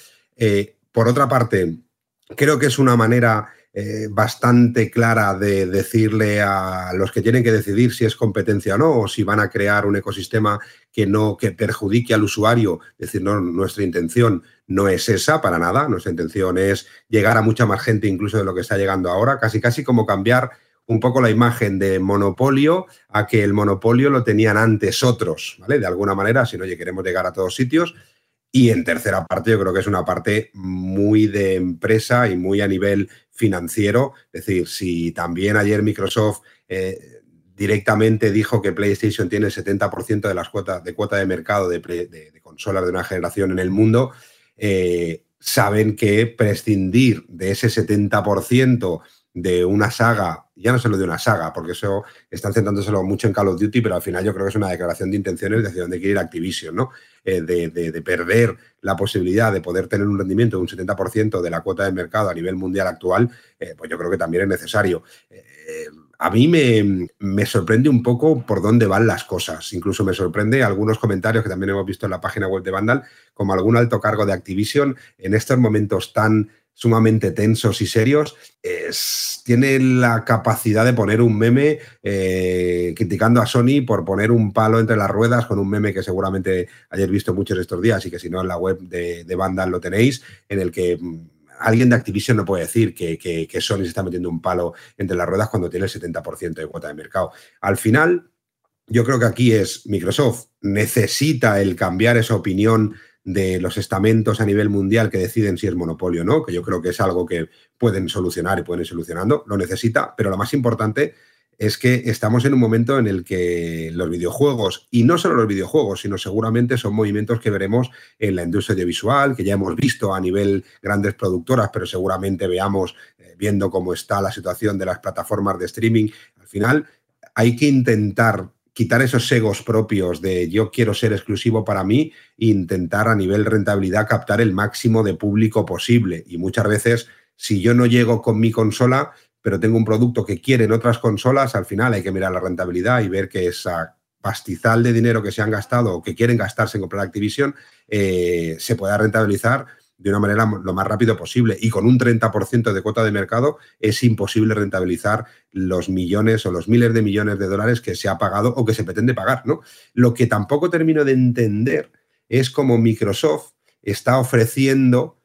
[SPEAKER 4] por otra parte, creo que es una manera eh, bastante clara de decirle a los que tienen que decidir si es competencia o no, o si van a crear un ecosistema que no que perjudique al usuario. Decir, no, nuestra intención no es esa para nada. Nuestra intención es llegar a mucha más gente, incluso de lo que está llegando ahora, casi casi como cambiar un poco la imagen de monopolio a que el monopolio lo tenían antes otros, ¿vale? De alguna manera, si no, oye, queremos llegar a todos sitios. Y en tercera parte, yo creo que es una parte muy de empresa y muy a nivel financiero. Es decir, si también ayer Microsoft eh, directamente dijo que PlayStation tiene el 70% de las cuotas de cuota de mercado de, consolas de una generación en el mundo, eh, saben que prescindir de ese 70% de una saga, ya no solo de una saga, porque eso están centrándoselo mucho en Call of Duty, pero al final yo creo que es una declaración de intenciones de hacia dónde quiere ir Activision, ¿no? Eh, de, perder la posibilidad de poder tener un rendimiento de un 70% de la cuota de mercado a nivel mundial actual, eh, pues yo creo que también es necesario. Eh, a mí me, me, sorprende un poco por dónde van las cosas. Incluso me sorprende algunos comentarios que también hemos visto en la página web de Vandal, como algún alto cargo de Activision en estos momentos tan sumamente tensos y serios, tiene la capacidad de poner un meme eh, criticando a Sony por poner un palo entre las ruedas con un meme que seguramente hayáis visto muchos estos días y que si no en la web de, de lo tenéis, en el que mm, alguien de Activision no puede decir que, que, que, Sony se está metiendo un palo entre las ruedas cuando tiene el 70% de cuota de mercado. Al final, yo creo que aquí es Microsoft necesita el cambiar esa opinión de los estamentos a nivel mundial que deciden si es monopolio o no, que yo creo que es algo que pueden solucionar y pueden ir solucionando, lo necesita, pero lo más importante es que estamos en un momento en el que los videojuegos, y no solo los videojuegos, sino seguramente son movimientos que veremos en la industria audiovisual, que ya hemos visto a nivel grandes productoras, pero seguramente veamos, eh, viendo cómo está la situación de las plataformas de streaming, al final hay que intentar quitar esos egos propios de yo quiero ser exclusivo para mí e intentar a nivel rentabilidad captar el máximo de público posible. Y muchas veces, si yo no llego con mi consola, pero tengo un producto que quieren otras consolas, al final hay que mirar la rentabilidad y ver que esa pastizal de dinero que se han gastado o que quieren gastarse en comprar Activision eh, se pueda rentabilizar de una manera lo más rápido posible. Y con un 30% de cuota de mercado es imposible rentabilizar los millones o los miles de millones de dólares que se ha pagado o que se pretende pagar. ¿no? Lo que tampoco termino de entender es cómo Microsoft está ofreciendo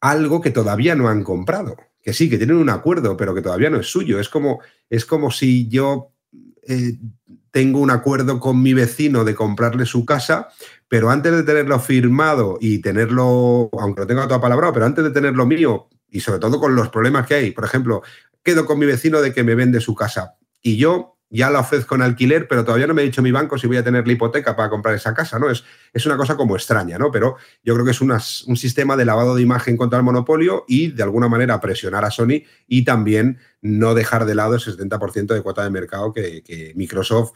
[SPEAKER 4] algo que todavía no han comprado. Que sí, que tienen un acuerdo, pero que todavía no es suyo. Es como, es como si yo eh, tengo un acuerdo con mi vecino de comprarle su casa, pero antes de tenerlo firmado y tenerlo, aunque lo tenga todo palabra, pero antes de tenerlo mío, y sobre todo con los problemas que hay, por ejemplo, quedo con mi vecino de que me vende su casa. Y yo ya la ofrezco en alquiler, pero todavía no me ha dicho mi banco si voy a tener la hipoteca para comprar esa casa, ¿no? Es, es una cosa como extraña, ¿no? Pero yo creo que es un sistema de lavado de imagen contra el monopolio y de alguna manera presionar a Sony y también no dejar de lado ese 70% de cuota de mercado que, que Microsoft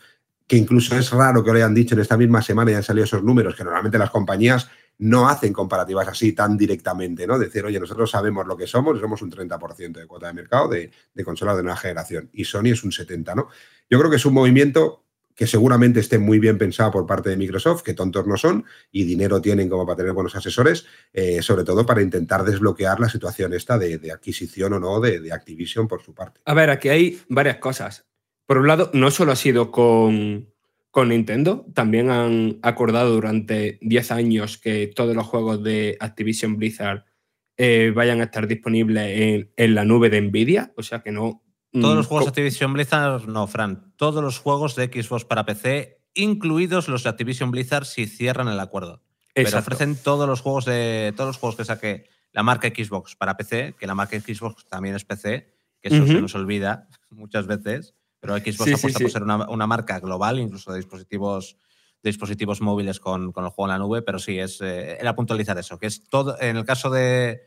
[SPEAKER 4] que incluso es raro que lo hayan dicho en esta misma semana y han salido esos números, que normalmente las compañías no hacen comparativas así tan directamente, ¿no? Decir, oye, nosotros sabemos lo que somos, somos un 30% de cuota de mercado de, consolas de nueva generación y Sony es un 70%, ¿no? Yo creo que es un movimiento que seguramente esté muy bien pensado por parte de Microsoft, que tontos no son y dinero tienen como para tener buenos asesores, eh, sobre todo para intentar desbloquear la situación esta de, adquisición o no de, de Activision por su parte.
[SPEAKER 7] A ver, aquí hay varias cosas. Por un lado, no solo ha sido con, con Nintendo, también han acordado durante 10 años que todos los juegos de Activision Blizzard eh, vayan a estar disponibles en, la nube de Nvidia, o sea que no...
[SPEAKER 6] Todos los mm, juegos de Activision Blizzard, no, Fran, todos los juegos de Xbox para PC, incluidos los de Activision Blizzard si cierran el acuerdo. Pero ofrecen todos los juegos de todos los juegos que saque la marca Xbox para PC, que la marca Xbox también es PC, que eso se nos olvida muchas veces. Pero Xbox apuesta por ser una, marca global, incluso de dispositivos, dispositivos móviles con, con, el juego en la nube, pero sí, es, eh, era puntualizar eso, que es todo, en el caso de,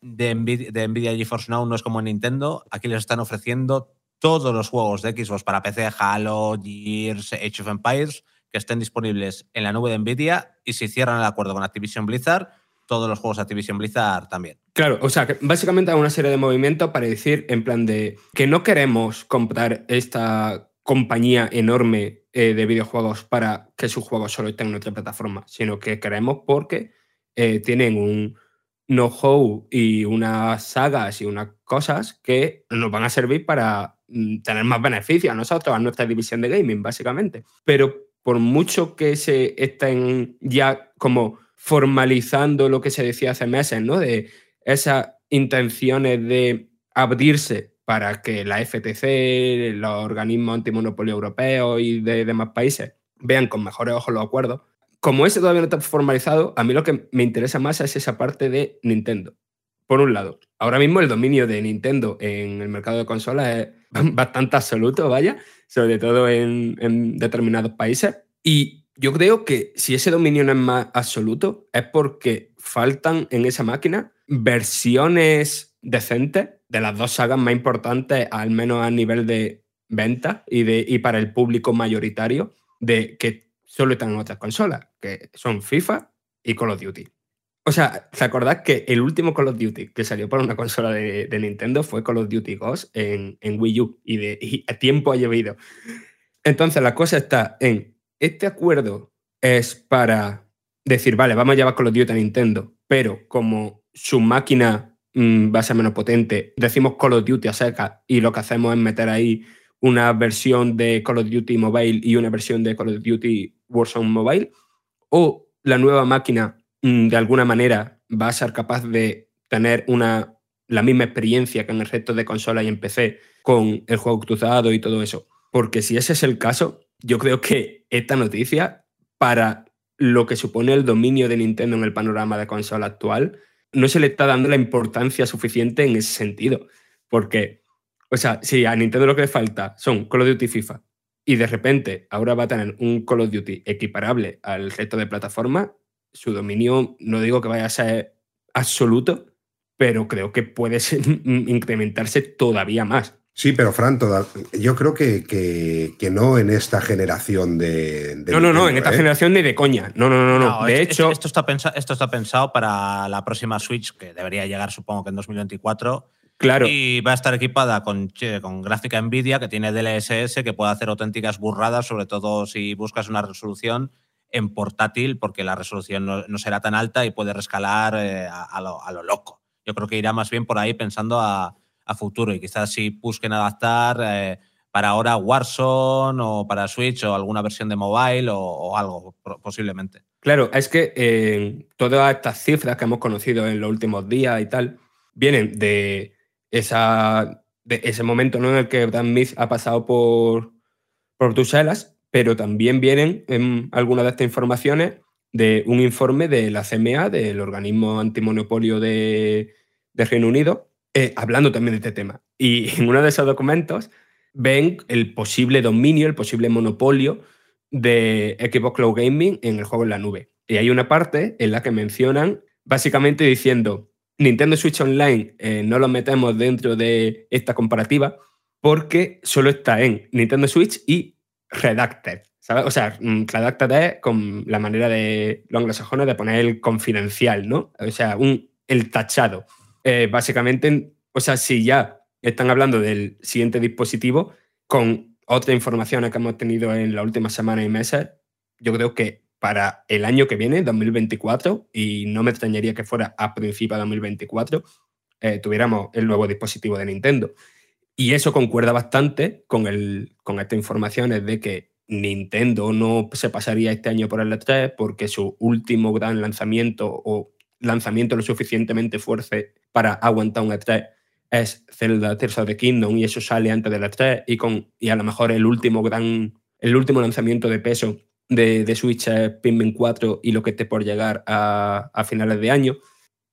[SPEAKER 6] de, Nvidia, de Nvidia GeForce Now no es como en Nintendo, aquí les están ofreciendo todos los juegos de Xbox para PC, Halo, Gears, Age of Empires, que estén disponibles en la nube de Nvidia y si cierran el acuerdo con Activision Blizzard, todos los juegos de Activision Blizzard también.
[SPEAKER 7] Claro, o sea, que básicamente hay una serie de movimientos para decir en plan de que no queremos comprar esta compañía enorme eh, de videojuegos para que sus juegos solo estén en nuestra plataforma, sino que queremos porque eh, tienen un know-how y unas sagas y unas cosas que nos van a servir para mm, tener más beneficios a nosotros, a nuestra división de gaming, básicamente. Pero por mucho que se estén ya como formalizando lo que se decía hace meses, ¿no? De esas intenciones de abrirse para que la FTC, los organismos antimonopolio europeos y de demás países vean con mejores ojos los acuerdos. Como ese todavía no está formalizado, a mí lo que me interesa más es esa parte de Nintendo. Por un lado, ahora mismo el dominio de Nintendo en el mercado de consolas es bastante absoluto, vaya, sobre todo en, en determinados países. Y yo creo que si ese dominio no es más absoluto, es porque faltan en esa máquina versiones decentes de las dos sagas más importantes, al menos a nivel de venta y, de, y para el público mayoritario, de que solo están en otras consolas, que son FIFA y Call of Duty. O sea, ¿te acordás que el último Call of Duty que salió por una consola de, Nintendo fue Call of Duty Ghost en, en Wii U y, de, a tiempo ha llovido? Entonces la cosa está en este acuerdo es para decir, vale, vamos a llevar Call of Duty a Nintendo, pero como su máquina mm, va a ser menos potente, decimos Call of Duty a seca y lo que hacemos es meter ahí una versión de Call of Duty Mobile y una versión de Call of Duty Warzone Mobile, o la nueva máquina mm, de alguna manera va a ser capaz de tener una, la misma experiencia que en el resto de consola y en PC con el juego cruzado y todo eso. Porque si ese es el caso, yo creo que esta noticia, para lo que supone el dominio de Nintendo en el panorama de consola actual, no se le está dando la importancia suficiente en ese sentido. Porque, o sea, si a Nintendo lo que le falta son Call of Duty FIFA y de repente ahora va a tener un Call of Duty equiparable al resto de plataformas, su dominio no digo que vaya a ser absoluto, pero creo que puede incrementarse todavía más.
[SPEAKER 4] Sí, pero Fran, yo creo que, que, no en esta generación de.
[SPEAKER 7] no, no, no, en esta ¿eh? generación ni de coña. No, no, no, no. de hecho.
[SPEAKER 6] Esto está, pensado, esto está pensado para la próxima Switch, que debería llegar, supongo que en 2024.
[SPEAKER 7] Claro.
[SPEAKER 6] Y va a estar equipada con, con gráfica Nvidia, que tiene DLSS, que puede hacer auténticas burradas, sobre todo si buscas una resolución en portátil, porque la resolución no, será tan alta y puede rescalar eh, a, lo, a lo loco. Yo creo que irá más bien por ahí pensando a a futuro y quizás si busquen adaptar eh, para ahora Warzone o para Switch o alguna versión de mobile o, algo posiblemente.
[SPEAKER 7] Claro, es que eh, todas estas cifras que hemos conocido en los últimos días y tal vienen de, esa, de ese momento ¿no? en el que Dan Smith ha pasado por, por Bruselas, pero también vienen en algunas de estas informaciones de un informe de la CMA, del organismo antimonopolio de, Reino Unido, eh, hablando también de este tema. Y en uno de esos documentos ven el posible dominio, el posible monopolio de Xbox Cloud Gaming en el juego en la nube. Y hay una parte en la que mencionan básicamente diciendo, Nintendo Switch Online eh, no lo metemos dentro de esta comparativa porque solo está en Nintendo Switch y Redacted. O sea, mm, Redacted es con la manera de los anglosajones de poner el confidencial, ¿no? O sea, un, el tachado. Eh, básicamente, o sea, si ya están hablando del siguiente dispositivo, con otras informaciones que hemos tenido en las últimas semanas y meses, yo creo que para el año que viene, 2024, y no me extrañaría que fuera a principios de 2024, eh, tuviéramos el nuevo dispositivo de Nintendo. Y eso concuerda bastante con, el, con estas informaciones de que Nintendo no se pasaría este año por el E3 porque su último gran lanzamiento o lanzamiento lo suficientemente fuerte para aguantar un E3 es Zelda Tears of the Kingdom y eso sale antes del E3 y, con, y a lo mejor el último gran, el último lanzamiento de peso de, de Switch es Pikmin 4 y lo que esté por llegar a, a finales de año.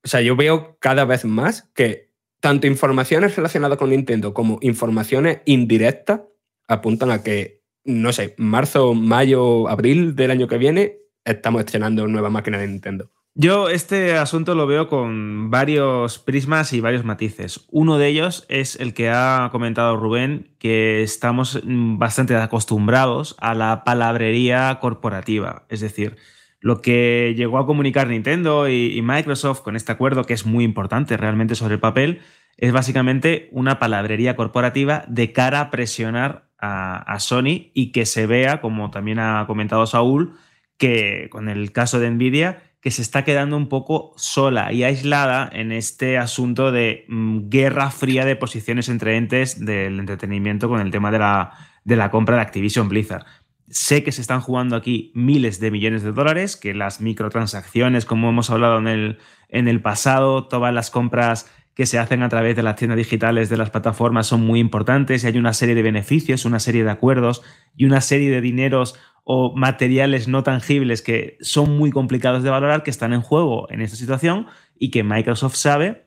[SPEAKER 7] O sea, yo veo cada vez más que tanto informaciones relacionadas con Nintendo como informaciones indirectas apuntan a que, no sé, marzo, mayo, abril del año que viene estamos estrenando nueva máquina de Nintendo.
[SPEAKER 5] Yo este asunto lo veo con varios prismas y varios matices. Uno de ellos es el que ha comentado Rubén, que estamos bastante acostumbrados a la palabrería corporativa. Es decir, lo que llegó a comunicar Nintendo y, Microsoft con este acuerdo, que es muy importante realmente sobre el papel, es básicamente una palabrería corporativa de cara a presionar a, a Sony y que se vea, como también ha comentado Saúl, que con el caso de Nvidia, que se está quedando un poco sola y aislada en este asunto de mm, guerra fría de posiciones entre entes del entretenimiento con el tema de la, de la compra de Activision Blizzard. Sé que se están jugando aquí miles de millones de dólares, que las microtransacciones, como hemos hablado en el, en el pasado, todas las compras que se hacen a través de las tiendas digitales de las plataformas son muy importantes y hay una serie de beneficios, una serie de acuerdos y una serie de dineros o materiales no tangibles que son muy complicados de valorar, que están en juego en esta situación y que Microsoft sabe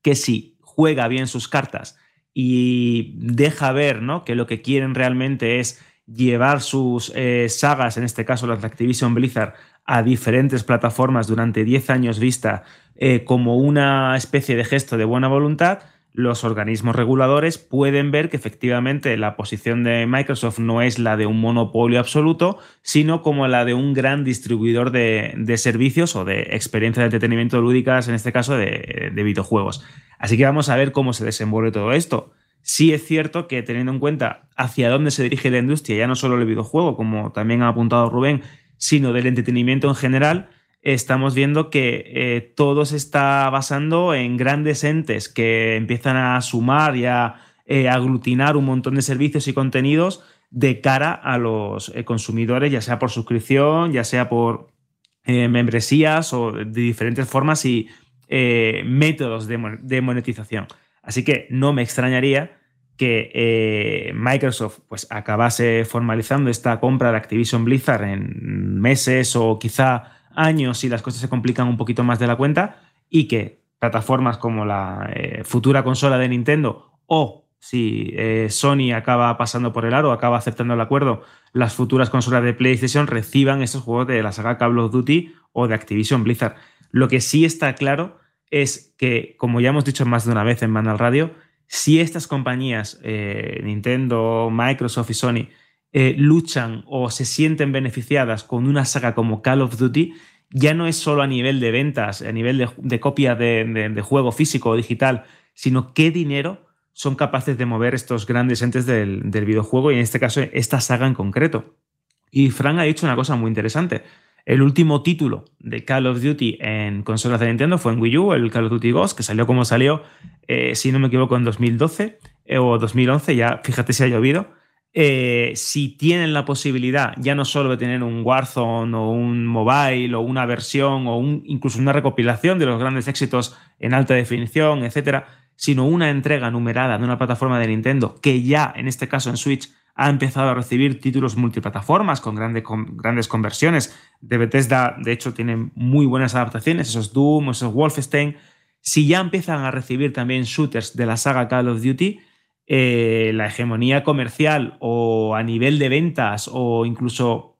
[SPEAKER 5] que si juega bien sus cartas y deja ver ¿no? que lo que quieren realmente es llevar sus eh, sagas, en este caso las de Activision Blizzard, a diferentes plataformas durante 10 años vista eh, como una especie de gesto de buena voluntad, los organismos reguladores pueden ver que efectivamente la posición de Microsoft no es la de un monopolio absoluto, sino como la de un gran distribuidor de, servicios o de experiencias de entretenimiento lúdicas, en este caso de, de, videojuegos. Así que vamos a ver cómo se desenvuelve todo esto. Sí es cierto que teniendo en cuenta hacia dónde se dirige la industria, ya no solo el videojuego, como también ha apuntado Rubén, sino del entretenimiento en general, estamos viendo que eh, todo se está basando en grandes entes que empiezan a sumar y a eh, aglutinar un montón de servicios y contenidos de cara a los eh, consumidores, ya sea por suscripción, ya sea por membresías o de diferentes formas y métodos de, monetización. Así que no me extrañaría que Microsoft pues, acabase formalizando esta compra de Activision Blizzard en meses o quizá años si las cosas se complican un poquito más de la cuenta y que plataformas como la eh, futura consola de Nintendo o si eh, Sony acaba pasando por el aro, acaba aceptando el acuerdo, las futuras consolas de PlayStation reciban estos juegos de la saga Call of Duty o de Activision Blizzard. Lo que sí está claro es que, como ya hemos dicho más de una vez en Mandal Radio, si estas compañías, eh, Nintendo, Microsoft y Sony, eh, luchan o se sienten beneficiadas con una saga como Call of Duty, ya no es solo a nivel de ventas, a nivel de, copia de, juego físico o digital, sino qué dinero son capaces de mover estos grandes entes del, videojuego y en este caso esta saga en concreto. Y Frank ha dicho una cosa muy interesante. El último título de Call of Duty en consolas de Nintendo fue en Wii U, el Call of Duty Ghost, que salió como salió, eh, si no me equivoco, en 2012 eh, o 2011, ya fíjate si ha llovido. Eh, si tienen la posibilidad ya no solo de tener un Warzone o un mobile o una versión o incluso una recopilación de los grandes éxitos en alta definición, etcétera, sino una entrega numerada de una plataforma de Nintendo que ya en este caso en Switch ha empezado a recibir títulos multiplataformas con, con grandes conversiones. De Bethesda, de hecho, tiene muy buenas adaptaciones, esos Doom, esos Wolfenstein. Si ya empiezan a recibir también shooters de la saga Call of Duty, eh, la hegemonía comercial o a nivel de ventas o incluso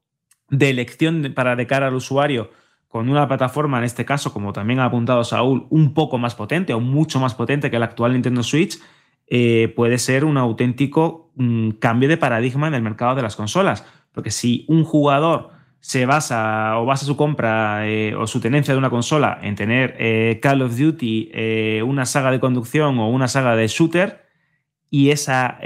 [SPEAKER 5] de elección para de cara al usuario con una plataforma, en este caso, como también ha apuntado Saúl, un poco más potente o mucho más potente que el actual Nintendo Switch, eh, puede ser un auténtico mm, cambio de paradigma en el mercado de las consolas. Porque si un jugador se basa o basa su compra eh, o su tenencia de una consola en tener Call of Duty, una saga de conducción o una saga de shooter, y esa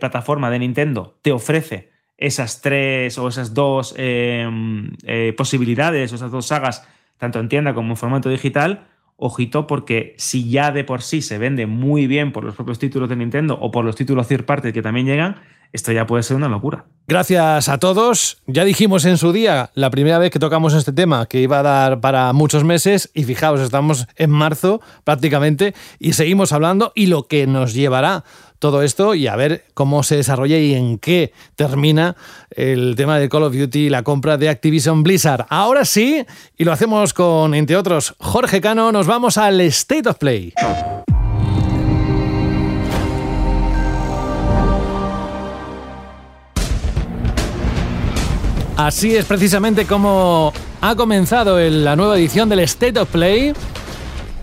[SPEAKER 5] plataforma de Nintendo te ofrece esas tres o esas dos em, posibilidades o esas dos sagas, tanto en tienda como en formato digital, ojito porque si ya de por sí se vende muy bien por los propios títulos de Nintendo o por los títulos third party que también llegan, esto ya puede ser una locura.
[SPEAKER 3] Gracias a todos. Ya dijimos en su día, la primera vez que tocamos este tema, que iba a dar para muchos meses y fijaos, estamos en marzo prácticamente y seguimos hablando y lo que nos llevará todo esto y a ver cómo se desarrolla y en qué termina el tema de Call of Duty y la compra de Activision Blizzard. Ahora sí, y lo hacemos con, entre otros, Jorge Cano, nos vamos al State of Play. Así es precisamente como ha comenzado la nueva edición del State of Play,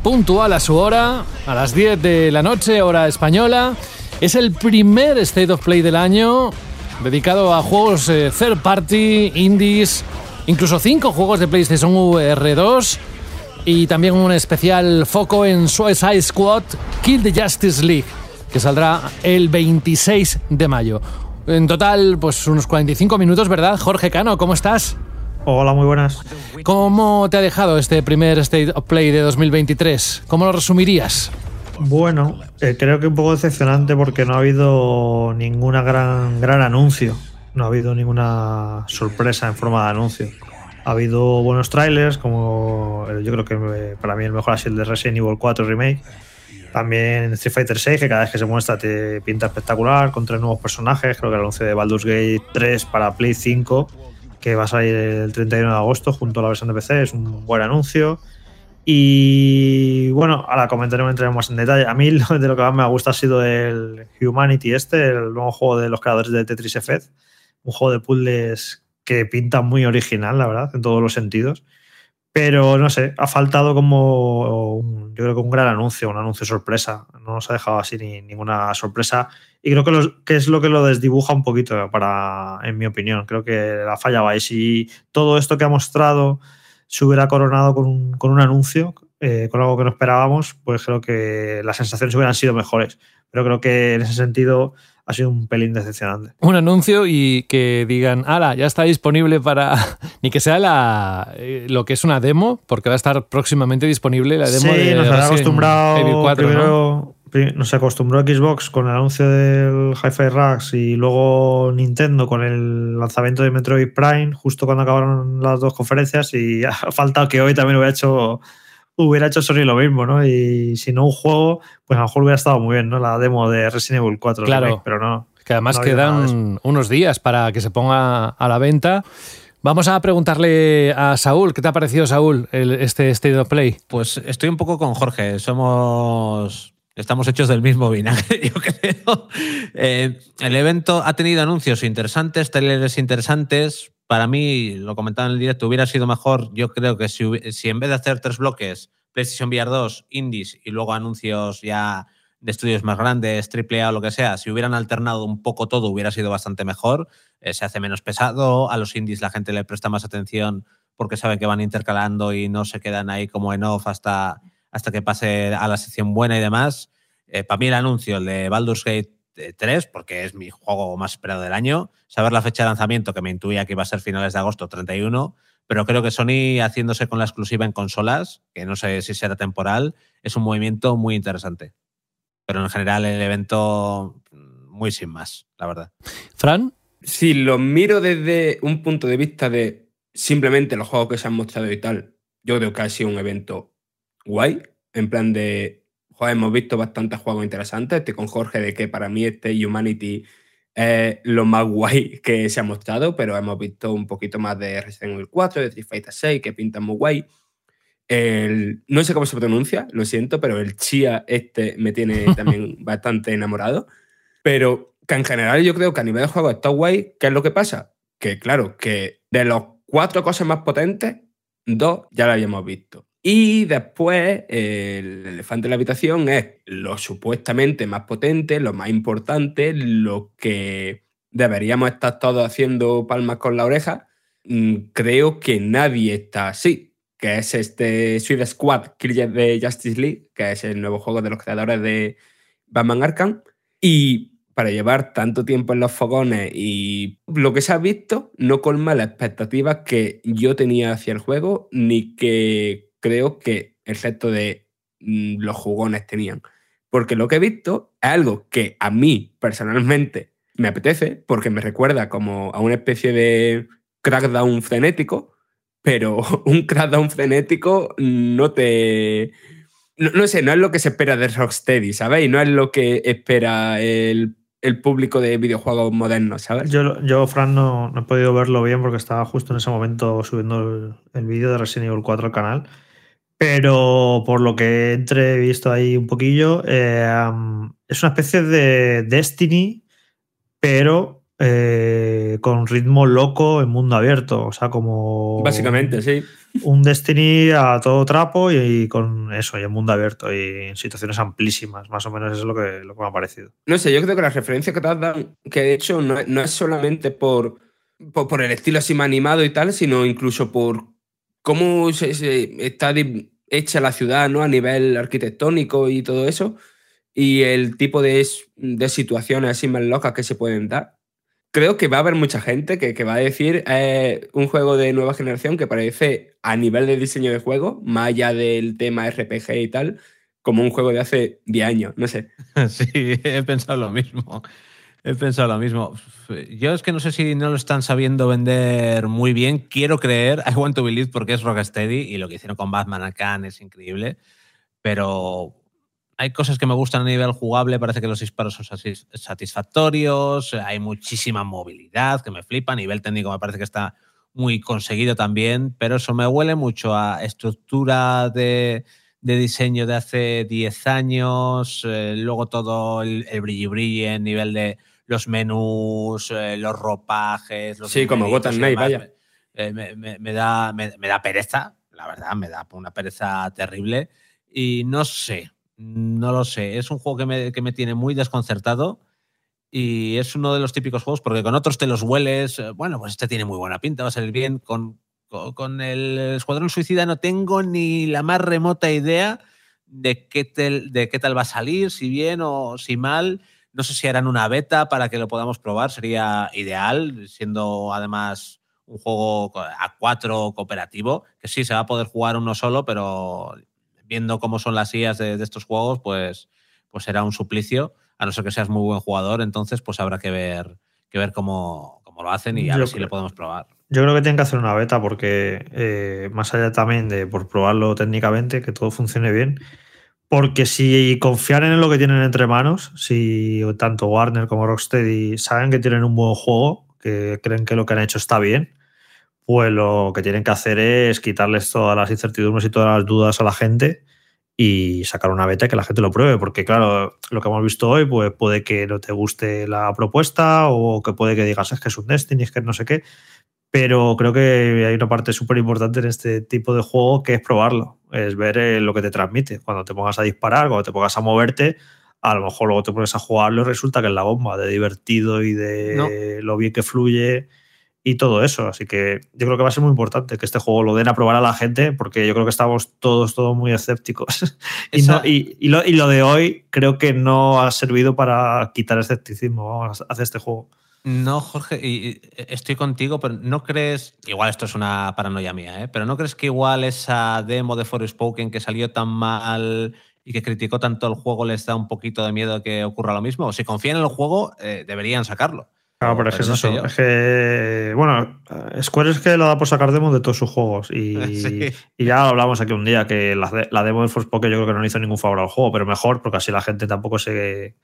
[SPEAKER 3] puntual a su hora, a las 10 de la noche, hora española. Es el primer State of Play del año dedicado a juegos eh, third party, indies, incluso cinco juegos de PlayStation VR 2 y también un especial foco en Suicide Squad Kill the Justice League, que saldrá el 26 de mayo. En total, pues unos 45 minutos, ¿verdad? Jorge Cano, ¿cómo estás?
[SPEAKER 10] Hola, muy buenas.
[SPEAKER 3] ¿Cómo te ha dejado este primer State of Play de 2023? ¿Cómo lo resumirías?
[SPEAKER 10] Bueno, eh, creo que un poco decepcionante porque no ha habido ninguna gran, gran anuncio. No ha habido ninguna sorpresa en forma de anuncio. Ha habido buenos trailers, como yo creo que eh, para mí el mejor ha sido el de Resident Evil 4 Remake. También Street Fighter 6, que cada vez que se muestra te pinta espectacular, con tres nuevos personajes. Creo que el anuncio de Baldur's Gate 3 para Play 5, que va a salir el 31 de agosto junto a la versión de PC, es un buen anuncio. Y bueno, ahora comentaremos, entraremos más en detalle. A mí de lo que más me gusta ha sido el Humanity este, el nuevo juego de los creadores de Tetris Effect. Un juego de puzzles que pinta muy original, la verdad, en todos los sentidos. Pero no sé, ha faltado como yo creo que un gran anuncio, un anuncio sorpresa. No nos ha dejado así ni, ninguna sorpresa. Y creo que, que, es lo que lo desdibuja un poquito, para, en mi opinión. Creo que la falla va. Y si todo esto que ha mostrado se hubiera coronado con un, con un anuncio, eh, con algo que no esperábamos, pues creo que las sensaciones hubieran sido mejores. Pero creo que en ese sentido ha sido un pelín decepcionante.
[SPEAKER 3] Un anuncio y que digan, ala, ya está disponible para. ni que sea la, eh, lo que es una demo, porque va a estar próximamente disponible la demo
[SPEAKER 10] sí, nos ha acostumbrado 4, primero, nos acostumbró Xbox con el anuncio del Hi-Fi Rush y luego Nintendo con el lanzamiento de Metroid Prime, justo cuando acabaron las dos conferencias, y ha faltado que hoy también hubiera hecho, hubiera hecho Sony lo mismo, ¿no? Y si no un juego, pues a lo mejor hubiera estado muy bien, ¿no? La demo de Resident Evil 4,
[SPEAKER 3] claro,
[SPEAKER 10] pero no.
[SPEAKER 3] Que además quedan unos días para que se ponga a la venta. Vamos a preguntarle a Saúl, ¿qué te ha parecido, Saúl, este State of Play?
[SPEAKER 6] Pues estoy un poco con Jorge. Somos Estamos hechos del mismo vinagre, yo creo. Eh, el evento ha tenido anuncios interesantes, trailers interesantes. Para mí, lo comentaba en el directo, hubiera sido mejor. Yo creo que si, en vez de hacer tres bloques, PlayStation VR 2, Indies y luego anuncios ya de estudios más grandes, AAA o lo que sea, si hubieran alternado un poco todo, hubiera sido bastante mejor. Eh, se hace menos pesado. A los indies la gente le presta más atención porque saben que van intercalando y no se quedan ahí como en off hasta hasta que pase a la sección buena y demás. Eh, para mí el anuncio, el de Baldur's Gate 3, porque es mi juego más esperado del año, saber la fecha de lanzamiento, que me intuía que iba a ser finales de agosto 31, pero creo que Sony haciéndose con la exclusiva en consolas, que no sé si será temporal, es un movimiento muy interesante. Pero en general el evento muy sin más, la verdad.
[SPEAKER 3] Fran.
[SPEAKER 7] Si lo miro desde un punto de vista de simplemente los juegos que se han mostrado y tal, yo creo que ha sido un evento guay, en plan de, joder, hemos visto bastantes juegos interesantes, este con Jorge de que para mí este Humanity es lo más guay que se ha mostrado, pero hemos visto un poquito más de Resident Evil 4, de Street Fighter 6, que pintan muy guay. El, no sé cómo se pronuncia, lo siento, pero el Chia este me tiene también bastante enamorado. Pero que en general yo creo que a nivel de juego está guay. ¿Qué es lo que pasa? Que claro, que de los cuatro cosas más potentes, dos ya las habíamos visto. Y después el elefante en la habitación es lo supuestamente más potente, lo más importante, lo que deberíamos estar todos haciendo palmas con la oreja. Mm, Creo que nadie está así, que es este Suicide Squad Killer de Justice League, que es el nuevo juego de los creadores de Batman Arkham. Y para llevar tanto tiempo en los fogones y lo que se ha visto no colma las expectativas que yo tenía hacia el juego, ni que creo que el resto de mm, los jugones tenían. Porque lo que he visto es algo que a mí personalmente me apetece, porque me recuerda como a una especie de crackdown frenético, pero un crackdown frenético no te... No, no sé, no es lo que se espera de Rocksteady, ¿sabéis? No es lo que espera el, el público de videojuegos modernos, ¿sabes?
[SPEAKER 10] Yo, yo Fran, no, no he podido verlo bien porque estaba justo en ese momento subiendo el, el vídeo de Resident Evil 4 al canal. Pero por lo que he entrevisto ahí un poquillo, eh, es una especie de Destiny, pero eh, con ritmo loco en mundo abierto. O sea, como.
[SPEAKER 7] Básicamente, sí.
[SPEAKER 10] Un Destiny a todo trapo y, y con eso, y en mundo abierto y en situaciones amplísimas. Más o menos eso es lo que, lo que me ha parecido.
[SPEAKER 7] No sé, yo creo que las referencias que te dan, que de hecho no, no es solamente por, por, por el estilo así más animado y tal, sino incluso por cómo se, se está hecha la ciudad ¿no? a nivel arquitectónico y todo eso, y el tipo de, de situaciones así más locas que se pueden dar. Creo que va a haber mucha gente que, que va a decir eh, un juego de nueva generación que parece a nivel de diseño de juego, más allá del tema RPG y tal, como un juego de hace 10 años, no sé.
[SPEAKER 6] Sí, he pensado lo mismo. He pensado lo mismo. Yo es que no sé si no lo están sabiendo vender muy bien. Quiero creer, I want to believe, porque es Rocksteady y lo que hicieron con Batman Arkham es increíble. Pero hay cosas que me gustan a nivel jugable. Parece que los disparos son satis- satisfactorios. Hay muchísima movilidad que me flipa. A nivel técnico me parece que está muy conseguido también. Pero eso me huele mucho a estructura de, de diseño de hace 10 años, eh, luego todo el, el brilli brilli en nivel de los menús, eh, los ropajes, los
[SPEAKER 7] Sí, como Gotham Knight, vaya.
[SPEAKER 6] eh, me, me- me da, me, da pereza, la verdad, me da una pereza terrible. Y no sé, no lo sé. Es un juego que me, que me tiene muy desconcertado y es uno de los típicos juegos porque con otros te los hueles. eh, Bueno, pues este tiene muy buena pinta, va a salir bien. Con, con, con el Escuadrón Suicida no tengo ni la más remota idea de qué, de qué tal va a salir, si bien o si mal. No sé si harán una beta para que lo podamos probar, sería ideal, siendo además un juego a cuatro cooperativo, que sí, se va a poder jugar uno solo, pero viendo cómo son las IAs de, de estos juegos, pues, pues será un suplicio, a no ser que seas muy buen jugador, entonces pues habrá que ver, que ver cómo, cómo lo hacen y a
[SPEAKER 10] Yo
[SPEAKER 6] ver si lo podemos probar.
[SPEAKER 10] Yo creo que tienen que hacer una beta porque, eh, más allá también de por probarlo técnicamente, que todo funcione bien, porque si confiar en lo que tienen entre manos, si tanto Warner como Rocksteady saben que tienen un buen juego, que creen que lo que han hecho está bien, pues lo que tienen que hacer es quitarles todas las incertidumbres y todas las dudas a la gente y sacar una beta que la gente lo pruebe, porque claro, lo que hemos visto hoy, pues puede que no te guste la propuesta o que puede que digas es que es un Destiny, es que no sé qué, pero creo que hay una parte súper importante en este tipo de juego que es probarlo, es ver eh, lo que te transmite. Cuando te pongas a disparar, cuando te pongas a moverte, a lo mejor luego te pones a jugarlo y resulta que es la bomba de divertido y de
[SPEAKER 6] No.
[SPEAKER 10] lo bien que fluye y todo eso. Así que yo creo que va a ser muy importante que este juego lo den a probar a la gente, porque yo creo que estamos todos, todos muy escépticos. y,
[SPEAKER 6] Esa-
[SPEAKER 10] no- y- y lo, y lo de hoy creo que no ha servido para quitar escepticismo vamos, hacia este juego.
[SPEAKER 6] No, Jorge, y- y estoy contigo, pero ¿no crees, igual esto es una paranoia mía, ¿eh? pero ¿no crees que igual esa demo de Forspoken que salió tan mal y que criticó tanto el juego les da un poquito de miedo que ocurra lo mismo? Si confían en el juego, eh, deberían sacarlo.
[SPEAKER 10] Claro, pero es que
[SPEAKER 6] no
[SPEAKER 10] eso.
[SPEAKER 6] yo.
[SPEAKER 10] Es que, bueno, Square es que lo da por sacar demos de todos sus juegos. Y,
[SPEAKER 6] Sí.
[SPEAKER 10] y ya hablamos aquí un día, que la demo de Forspoken yo creo que no le hizo ningún favor al juego, pero mejor, porque así la gente tampoco se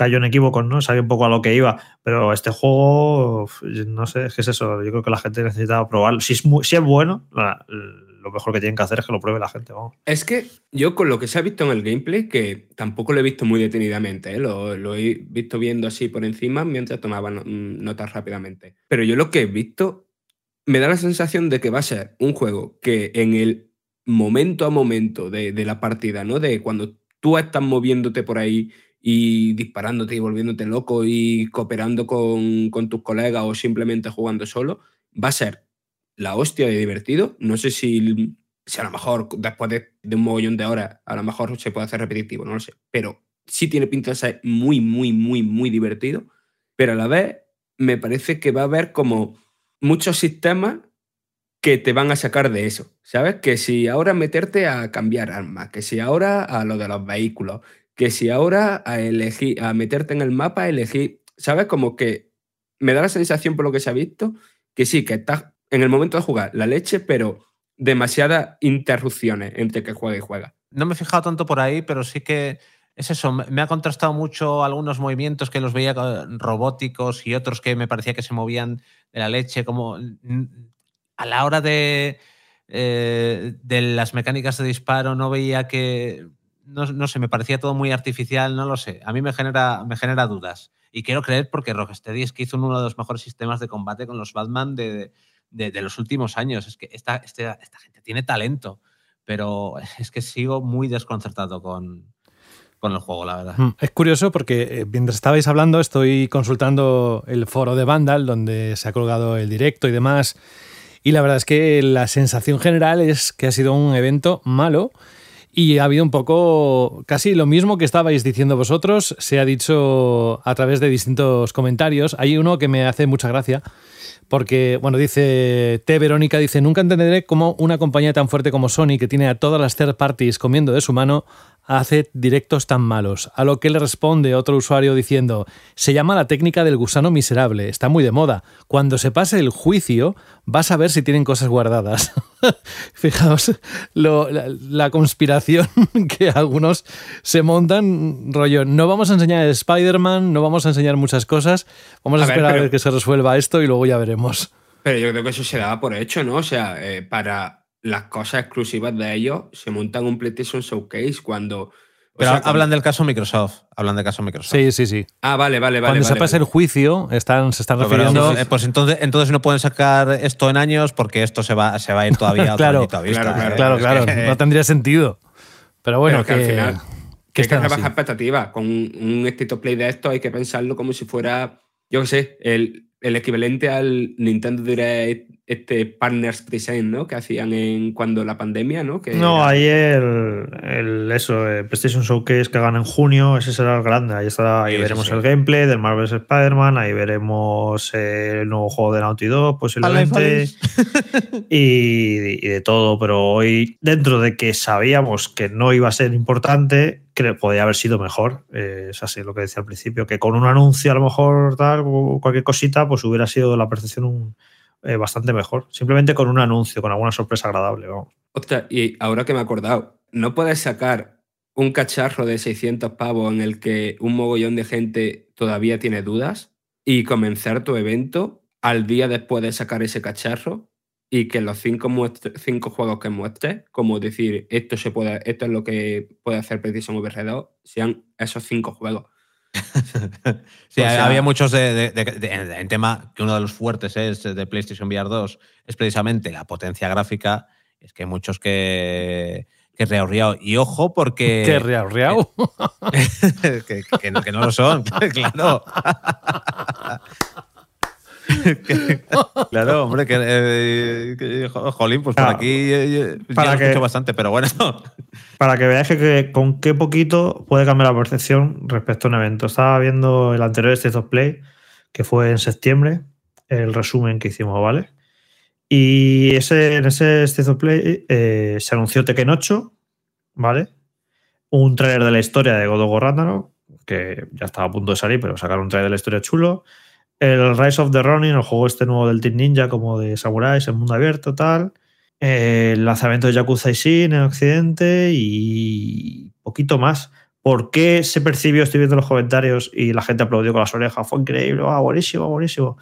[SPEAKER 10] cayó en equívocos, ¿no? Sabía un poco a lo que iba. Pero este juego, no sé, es que es eso. Yo creo que la gente necesita probarlo. Si es, muy- si es bueno, lo mejor que tienen que hacer es que lo pruebe la gente.
[SPEAKER 7] Es que yo con lo que se ha visto en el gameplay, que tampoco lo he visto muy detenidamente, ¿eh? lo, he visto viendo así por encima mientras tomaba no- notas rápidamente. Pero yo lo que he visto me da la sensación de que va a ser un juego que en el momento a momento de, de la partida, ¿no? De cuando tú estás moviéndote por ahí y disparándote y volviéndote loco y cooperando con, con tus colegas o simplemente jugando solo, va a ser la hostia de divertido. No sé si, si a lo mejor después de, de un mogollón de horas, a lo mejor se puede hacer repetitivo, no lo sé. Pero sí tiene pinta de ser muy, muy, muy, muy divertido. Pero a la vez me parece que va a haber como muchos sistemas que te van a sacar de eso, ¿sabes? Que si ahora meterte a cambiar armas, que si ahora a lo de los vehículos, que si ahora a a meterte en el mapa, a elegir, ¿sabes? Como que me da la sensación por lo que se ha visto que sí, que estás en el momento de jugar la leche, pero demasiadas interrupciones entre que juega y juega.
[SPEAKER 6] No me he fijado tanto por ahí, pero sí que es eso. me- ha contrastado mucho algunos movimientos que los veía co- robóticos y otros que me parecía que se movían de la leche, como a la hora de, eh, de las mecánicas de disparo no veía que, no, no sé, me parecía todo muy artificial, no lo sé. A mí me genera, me genera dudas. Y quiero creer porque Rocksteady es que hizo uno de los mejores sistemas de combate con los Batman de, de- los últimos años. Es que esta, este- esta gente tiene talento, pero es que sigo muy desconcertado con, con el juego, la verdad.
[SPEAKER 3] Mm, Es curioso porque eh, mientras estabais hablando estoy consultando el foro de Vandal donde se ha colgado el directo y demás y la verdad es que la sensación general es que ha sido un evento malo y ha habido un poco casi lo mismo que estabais diciendo vosotros, se ha dicho a través de distintos comentarios. Hay uno que me hace mucha gracia porque, bueno, dice T. Verónica, dice, nunca entenderé cómo una compañía tan fuerte como Sony, que tiene a todas las third parties comiendo de su mano, hace directos tan malos. A lo que le responde otro usuario diciendo, se llama la técnica del gusano miserable, está muy de moda. Cuando se pase el juicio, vas a ver si tienen cosas guardadas. Fijaos lo- la, la conspiración que algunos se montan, rollo, no vamos a enseñar Spider-Man, no vamos a enseñar muchas cosas, vamos a,
[SPEAKER 7] A ver,
[SPEAKER 3] esperar a ver que se resuelva esto y luego ya veremos.
[SPEAKER 7] Pero yo creo que eso se daba por hecho, ¿no? O sea, eh, para las cosas exclusivas de ellos, se montan un PlayStation Showcase cuando.
[SPEAKER 6] Pero
[SPEAKER 7] sea,
[SPEAKER 6] hablan del caso Microsoft. Hablan del caso Microsoft.
[SPEAKER 3] Sí, sí, sí.
[SPEAKER 7] Ah, vale, vale, vale.
[SPEAKER 3] Cuando se
[SPEAKER 7] vale,
[SPEAKER 3] pase
[SPEAKER 7] vale.
[SPEAKER 3] el juicio, están, se están
[SPEAKER 6] Pero, pero,
[SPEAKER 3] refiriendo...
[SPEAKER 6] eh, pues entonces, entonces no pueden sacar esto en años porque esto se va, se va a ir todavía a otro
[SPEAKER 3] Claro,
[SPEAKER 6] a vista.
[SPEAKER 7] claro,
[SPEAKER 6] ¿eh?
[SPEAKER 3] Claro, claro,
[SPEAKER 6] que-
[SPEAKER 3] no tendría sentido. Pero bueno,
[SPEAKER 7] Pero que, al final.
[SPEAKER 3] que
[SPEAKER 7] Que hay que
[SPEAKER 3] así.
[SPEAKER 7] expectativas. Con un, un State of Play de esto hay que pensarlo como si fuera, yo qué sé, el, el equivalente al Nintendo Direct, este Partners Present, ¿no? Que hacían en cuando la pandemia, ¿no? Que
[SPEAKER 10] No,
[SPEAKER 7] era-
[SPEAKER 10] ahí el, el- eso, el PlayStation Showcase que hagan en junio, ese será el grande. Ahí, estará, ahí
[SPEAKER 7] Sí,
[SPEAKER 10] veremos
[SPEAKER 7] sí,
[SPEAKER 10] el gameplay del Marvel's Spider-Man, ahí veremos eh, el nuevo juego de Naughty Dog, posiblemente. y, y de todo, pero hoy, dentro de que sabíamos que no iba a ser importante, creo que podría haber sido mejor. Eh, es así lo que decía al principio, que con un anuncio a lo mejor tal, o cualquier cosita, pues hubiera sido la percepción un- eh, bastante mejor. Simplemente con un anuncio, con alguna sorpresa agradable. Vamos.
[SPEAKER 7] Ostras, y ahora que me he acordado, ¿no puedes sacar un cacharro de 600 pavos en el que un mogollón de gente todavía tiene dudas y comenzar tu evento al día después de sacar ese cacharro y que los cinco, cinco juegos que muestres, como decir, esto, se puede, esto es lo que puede hacer Precision VR2, sean esos cinco juegos?
[SPEAKER 6] Sí,
[SPEAKER 7] O sea-
[SPEAKER 6] había muchos de, de- de- de- en tema que uno de los fuertes es de PlayStation VR 2 es precisamente la potencia gráfica. Es que hay muchos que que reahorriado. Y ojo porque
[SPEAKER 3] ¿Qué
[SPEAKER 6] que, que no, que no lo son, claro. Claro, hombre, que, eh, que- jolín, pues por
[SPEAKER 10] Ah,
[SPEAKER 6] aquí eh, eh,
[SPEAKER 10] para
[SPEAKER 6] ya
[SPEAKER 10] que-
[SPEAKER 6] escucho bastante, pero bueno.
[SPEAKER 10] Para que veáis que, que con qué poquito puede cambiar la percepción respecto a un evento. Estaba viendo el anterior State of Play, que fue en septiembre, el resumen que hicimos, ¿vale? Y ese, en ese State of Play eh, se anunció Tekken 8, ¿vale? Un trailer de la historia de God of War Ragnarok, que ya estaba a punto de salir, pero sacaron un trailer de la historia chulo. El Rise of the Ronin, el juego este nuevo del Team Ninja, como de samuráis en mundo abierto, tal. Eh, el lanzamiento de Yakuza Isin en Occidente y poquito más. ¿Por qué se percibió, estoy viendo los comentarios y la gente aplaudió con las orejas? Fue increíble, ah, buenísimo, buenísimo.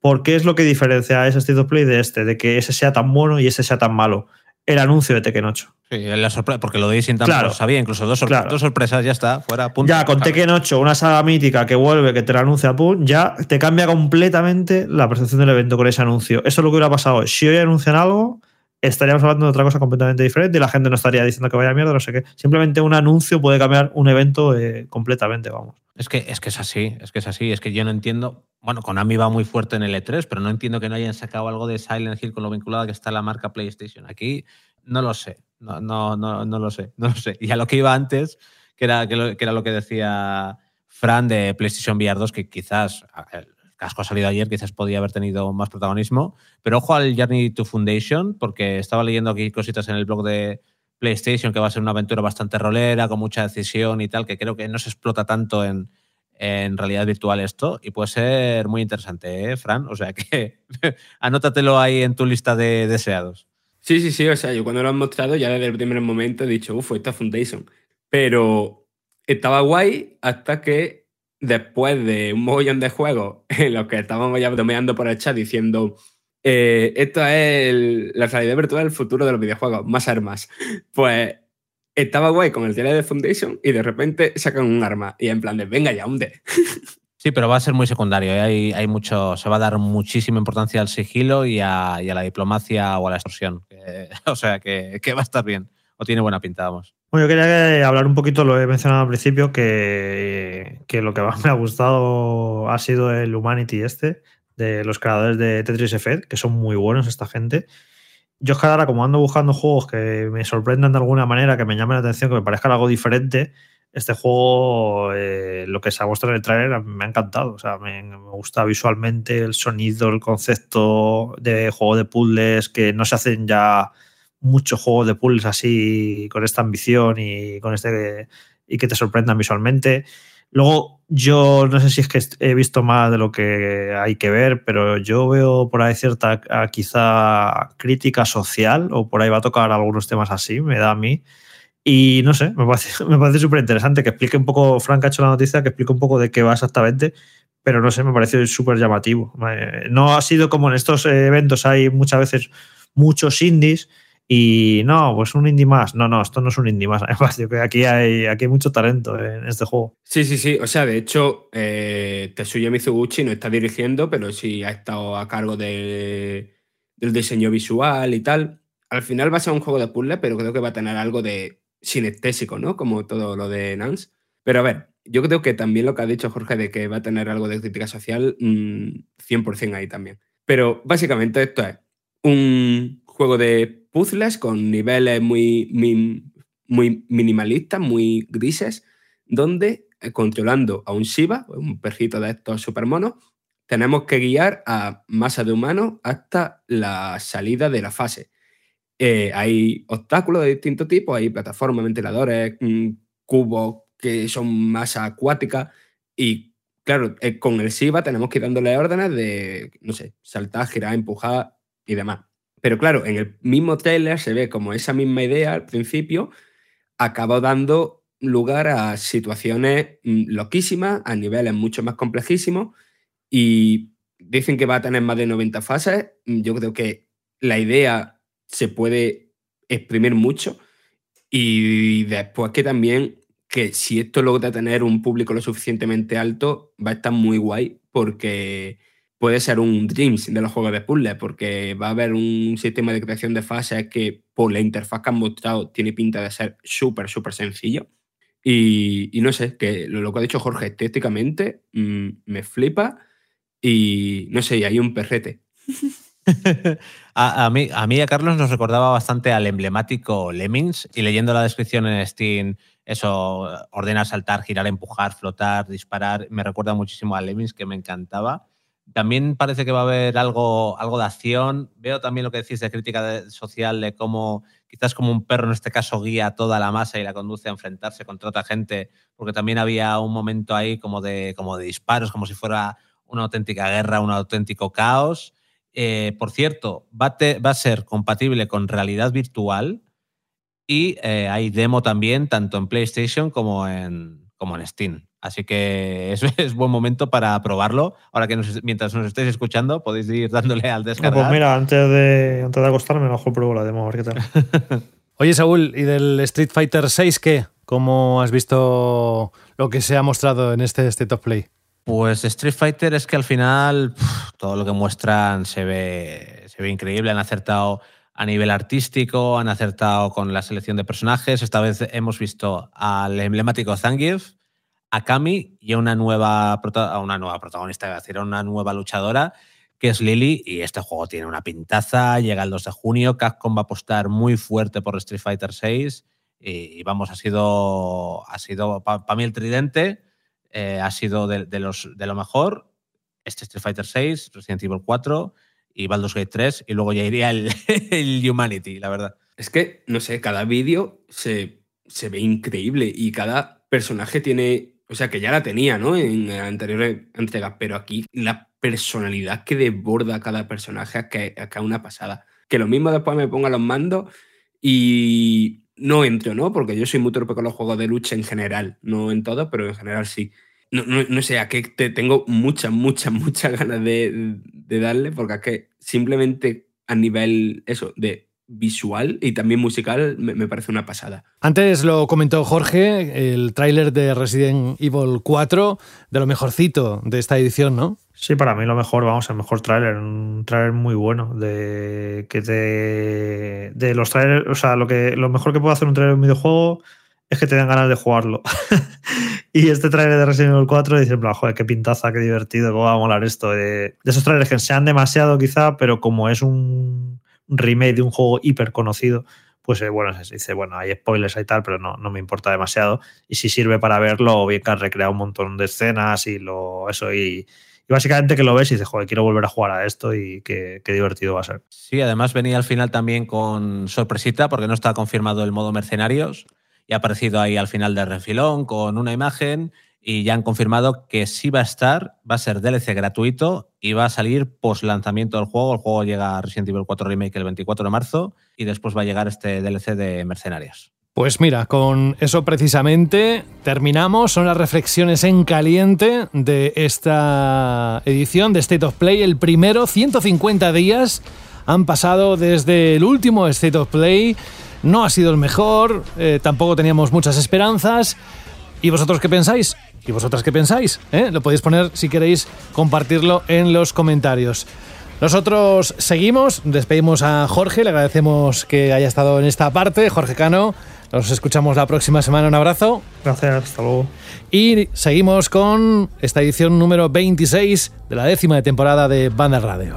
[SPEAKER 10] ¿Por qué es lo que diferencia a ese State of Play de este? De que ese sea tan bueno y ese sea tan malo. El anuncio de Tekken 8.
[SPEAKER 6] Sí, la sorpresa, porque lo de Sin tampoco
[SPEAKER 10] Claro.
[SPEAKER 6] lo sabía, incluso dos, sorpre-
[SPEAKER 10] Claro.
[SPEAKER 6] dos sorpresas, ya está, fuera, punto.
[SPEAKER 10] Ya, con. Tekken 8, una saga mítica que vuelve, que te la anuncia Pum, ya te cambia completamente la percepción del evento con ese anuncio. Eso es lo que hubiera pasado. Si hoy anuncian algo, estaríamos hablando de otra cosa completamente diferente y la gente no estaría diciendo que vaya mierda, no sé qué. Simplemente un anuncio puede cambiar un evento eh, completamente, vamos.
[SPEAKER 6] Es que, es que es así, es que es así, es que yo no entiendo. Bueno, Konami va muy fuerte en el E3, pero no entiendo que no hayan sacado algo de Silent Hill con lo vinculada que está la marca PlayStation. Aquí no lo sé, no, no, no, no lo sé, no lo sé. Y a lo que iba antes, que era, que, lo, que era lo que decía Fran de PlayStation VR 2, que quizás el casco ha salido ayer, quizás podía haber tenido más protagonismo. Pero ojo al Journey to Foundation, porque estaba leyendo aquí cositas en el blog de PlayStation, que va a ser una aventura bastante rolera, con mucha decisión y tal, que creo que no se explota tanto en, en realidad virtual esto y puede ser muy interesante, ¿eh, Fran? O sea que anótatelo ahí en tu lista de deseados.
[SPEAKER 7] Sí, sí, sí. O sea, yo cuando lo han mostrado ya desde el primer momento he dicho, uff, esta Foundation. Pero estaba guay hasta que después de un mogollón de juegos en los que estábamos ya bromeando por el chat diciendo, eh, esto es el- la realidad virtual del futuro de los videojuegos, más armas. Pues estaba guay con el trailer de Foundation y de repente sacan un arma y en plan de, venga ya, hunde.
[SPEAKER 6] Sí, pero va a ser muy secundario. ¿eh? Hay, hay mucho, se va a dar muchísima importancia al sigilo y a, y a la diplomacia o a la extorsión. O sea que, que va a estar bien. O tiene buena pinta, vamos.
[SPEAKER 10] Bueno, yo quería que- hablar un poquito, lo he mencionado al principio, que, que lo que más me ha gustado ha sido el Humanity este, de los creadores de Tetris Effect, que son muy buenos esta gente. Yo es que ahora, como ando buscando juegos que me sorprendan de alguna manera, que me llamen la atención, que me parezcan algo diferente, este juego, eh, lo que se ha mostrado en el trailer, me ha encantado. O sea, me, me gusta visualmente el sonido, el concepto de juego de puzzles, que no se hacen ya muchos juegos de puzzles así, con esta ambición y con este y que te sorprendan visualmente. Luego, yo no sé si es que he visto más de lo que hay que ver, pero yo veo por ahí cierta ah, quizá crítica social, o por ahí va a tocar algunos temas así, me da a mí. Y no sé, me parece, me parece súper interesante que explique un poco, Frank ha hecho la noticia, que explique un poco de qué va exactamente, pero no sé, me parece súper llamativo. Eh, No ha sido como en estos eventos, hay muchas veces muchos indies y no, pues un indie más. No, no, esto no es un indie más. Me parece que aquí hay, aquí mucho talento en este juego.
[SPEAKER 7] Sí, sí, sí. O sea, de hecho, eh, Tetsuya Mizuguchi no está dirigiendo, pero sí ha estado a cargo de- del diseño visual y tal. Al final va a ser un juego de puzzle, pero creo que va a tener algo de sinestésico, ¿no? Como todo lo de Nance. Pero a ver, yo creo que también lo que ha dicho Jorge de que va a tener algo de crítica social, mm, 100% ahí también. Pero básicamente esto es un juego de puzzles con niveles muy, muy, minimalistas, muy grises, donde eh, controlando a un Shiva, un perrito de estos supermonos, tenemos que guiar a masa de humanos hasta la salida de la fase. Eh, hay obstáculos de distinto tipo, hay plataformas, ventiladores, mm, cubos que son masa acuática y claro, eh, con el Shiva tenemos que ir dándole órdenes de, no sé, saltar, girar, empujar y demás. Pero claro, en el mismo trailer se ve como esa misma idea al principio acaba dando lugar a situaciones mm, loquísimas, a niveles mucho más complejísimos y dicen que va a tener más de 90 fases. Mm, Yo creo que la idea se puede exprimir mucho y después que también que si esto logra tener un público lo suficientemente alto va a estar muy guay porque puede ser un Dreams de los juegos de puzzle porque va a haber un sistema de creación de fases que por la interfaz que han mostrado tiene pinta de ser súper, súper sencillo. Y, no sé, que lo, que ha dicho Jorge estéticamente mm, me flipa y no sé, y hay un perrete.
[SPEAKER 6] a, a mí, a mí y a Carlos nos recordaba bastante al emblemático Lemmings y leyendo la descripción en Steam, eso, ordenar, saltar, girar, empujar, flotar, disparar, me recuerda muchísimo a Lemmings que me encantaba. También parece que va a haber algo, algo de acción. Veo también lo que decís de crítica social, de cómo quizás como un perro en este caso guía a toda la masa y la conduce a enfrentarse contra otra gente, porque también había un momento ahí como de, como de disparos, como si fuera una auténtica guerra, un auténtico caos. Eh, por cierto, va a, te- va a ser compatible con realidad virtual y eh, hay demo también tanto en PlayStation como en, como en Steam. Así que es, es buen momento para probarlo. Ahora que nos- mientras nos estéis escuchando, podéis ir dándole al descargar.
[SPEAKER 10] pues mira, antes de, antes de acostarme, mejor pruebo la demo, a ver qué tal.
[SPEAKER 3] Oye, Saúl, ¿y del Street Fighter 6 qué? ¿Cómo has visto lo que se ha mostrado en este State of Play?
[SPEAKER 6] Pues Street Fighter es que al final todo lo que muestran se ve, se ve increíble. Han acertado a nivel artístico, han acertado con la selección de personajes. Esta vez hemos visto al emblemático Zangief, a Kami y a una nueva, una nueva protagonista, a decir, una nueva luchadora que es Lily. Y este juego tiene una pintaza. Llega el 2 de junio. Capcom va a apostar muy fuerte por Street Fighter 6. Y, vamos, ha sido, ha sido para mí el tridente eh, ha sido de, de los, de lo mejor. Este Street Fighter 6, Resident Evil 4 y Baldur's Gate 3. Y luego ya iría el, el Humanity, la verdad.
[SPEAKER 7] Es que, no sé, cada vídeo se, se ve increíble y cada personaje tiene. O sea, que ya la tenía, ¿no? En anteriores entregas, pero aquí la personalidad que desborda cada personaje es que acá una pasada. Que lo mismo después me ponga los mandos y no entro, ¿no? Porque yo soy muy torpe con los juegos de lucha en general, no en todo, pero en general sí. No sé, a qué te tengo muchas, muchas, muchas ganas de, de darle, porque es que simplemente a nivel, eso, de visual y también musical, me, me parece una pasada.
[SPEAKER 3] Antes lo comentó Jorge, el tráiler de Resident Evil 4, de lo mejorcito de esta edición, ¿no?
[SPEAKER 10] Sí, para mí lo mejor, vamos, el mejor tráiler, un tráiler muy bueno, de que te de los trailers, o sea, lo que lo mejor que puede hacer un tráiler de un videojuego es que te den ganas de jugarlo. y este tráiler de Resident Evil 4 dice, joder, qué pintaza, qué divertido, cómo va a molar esto. De, de esos trailers que sean demasiado quizá, pero como es un remake de un juego hiper conocido, pues eh, bueno, se dice, bueno, hay spoilers y tal, pero no, no me importa demasiado. Y si sirve para verlo, bien que han recreado un montón de escenas y lo eso y, y básicamente que lo ves y dices, joder, quiero volver a jugar a esto y qué, qué divertido va a ser.
[SPEAKER 6] Sí, además venía al final también con sorpresita porque no está confirmado el modo mercenarios y ha aparecido ahí al final del refilón con una imagen y ya han confirmado que sí va a estar, va a ser DLC gratuito y va a salir post lanzamiento del juego. El juego llega a Resident Evil 4 Remake el 24 de marzo y después va a llegar este DLC de mercenarios.
[SPEAKER 3] Pues mira, con eso precisamente terminamos. Son las reflexiones en caliente de esta edición de State of Play. El primero, 150 días han pasado desde el último State of Play. No ha sido el mejor, eh, tampoco teníamos muchas esperanzas. ¿Y vosotros qué pensáis? ¿Y vosotras qué pensáis? ¿Eh? Lo podéis poner si queréis compartirlo en los comentarios. Nosotros seguimos, despedimos a Jorge, le agradecemos que haya estado en esta parte. Jorge Cano, nos escuchamos la próxima semana, un abrazo.
[SPEAKER 10] Gracias, hasta luego.
[SPEAKER 3] Y seguimos con esta edición número 26 de la décima de temporada de Banda Radio.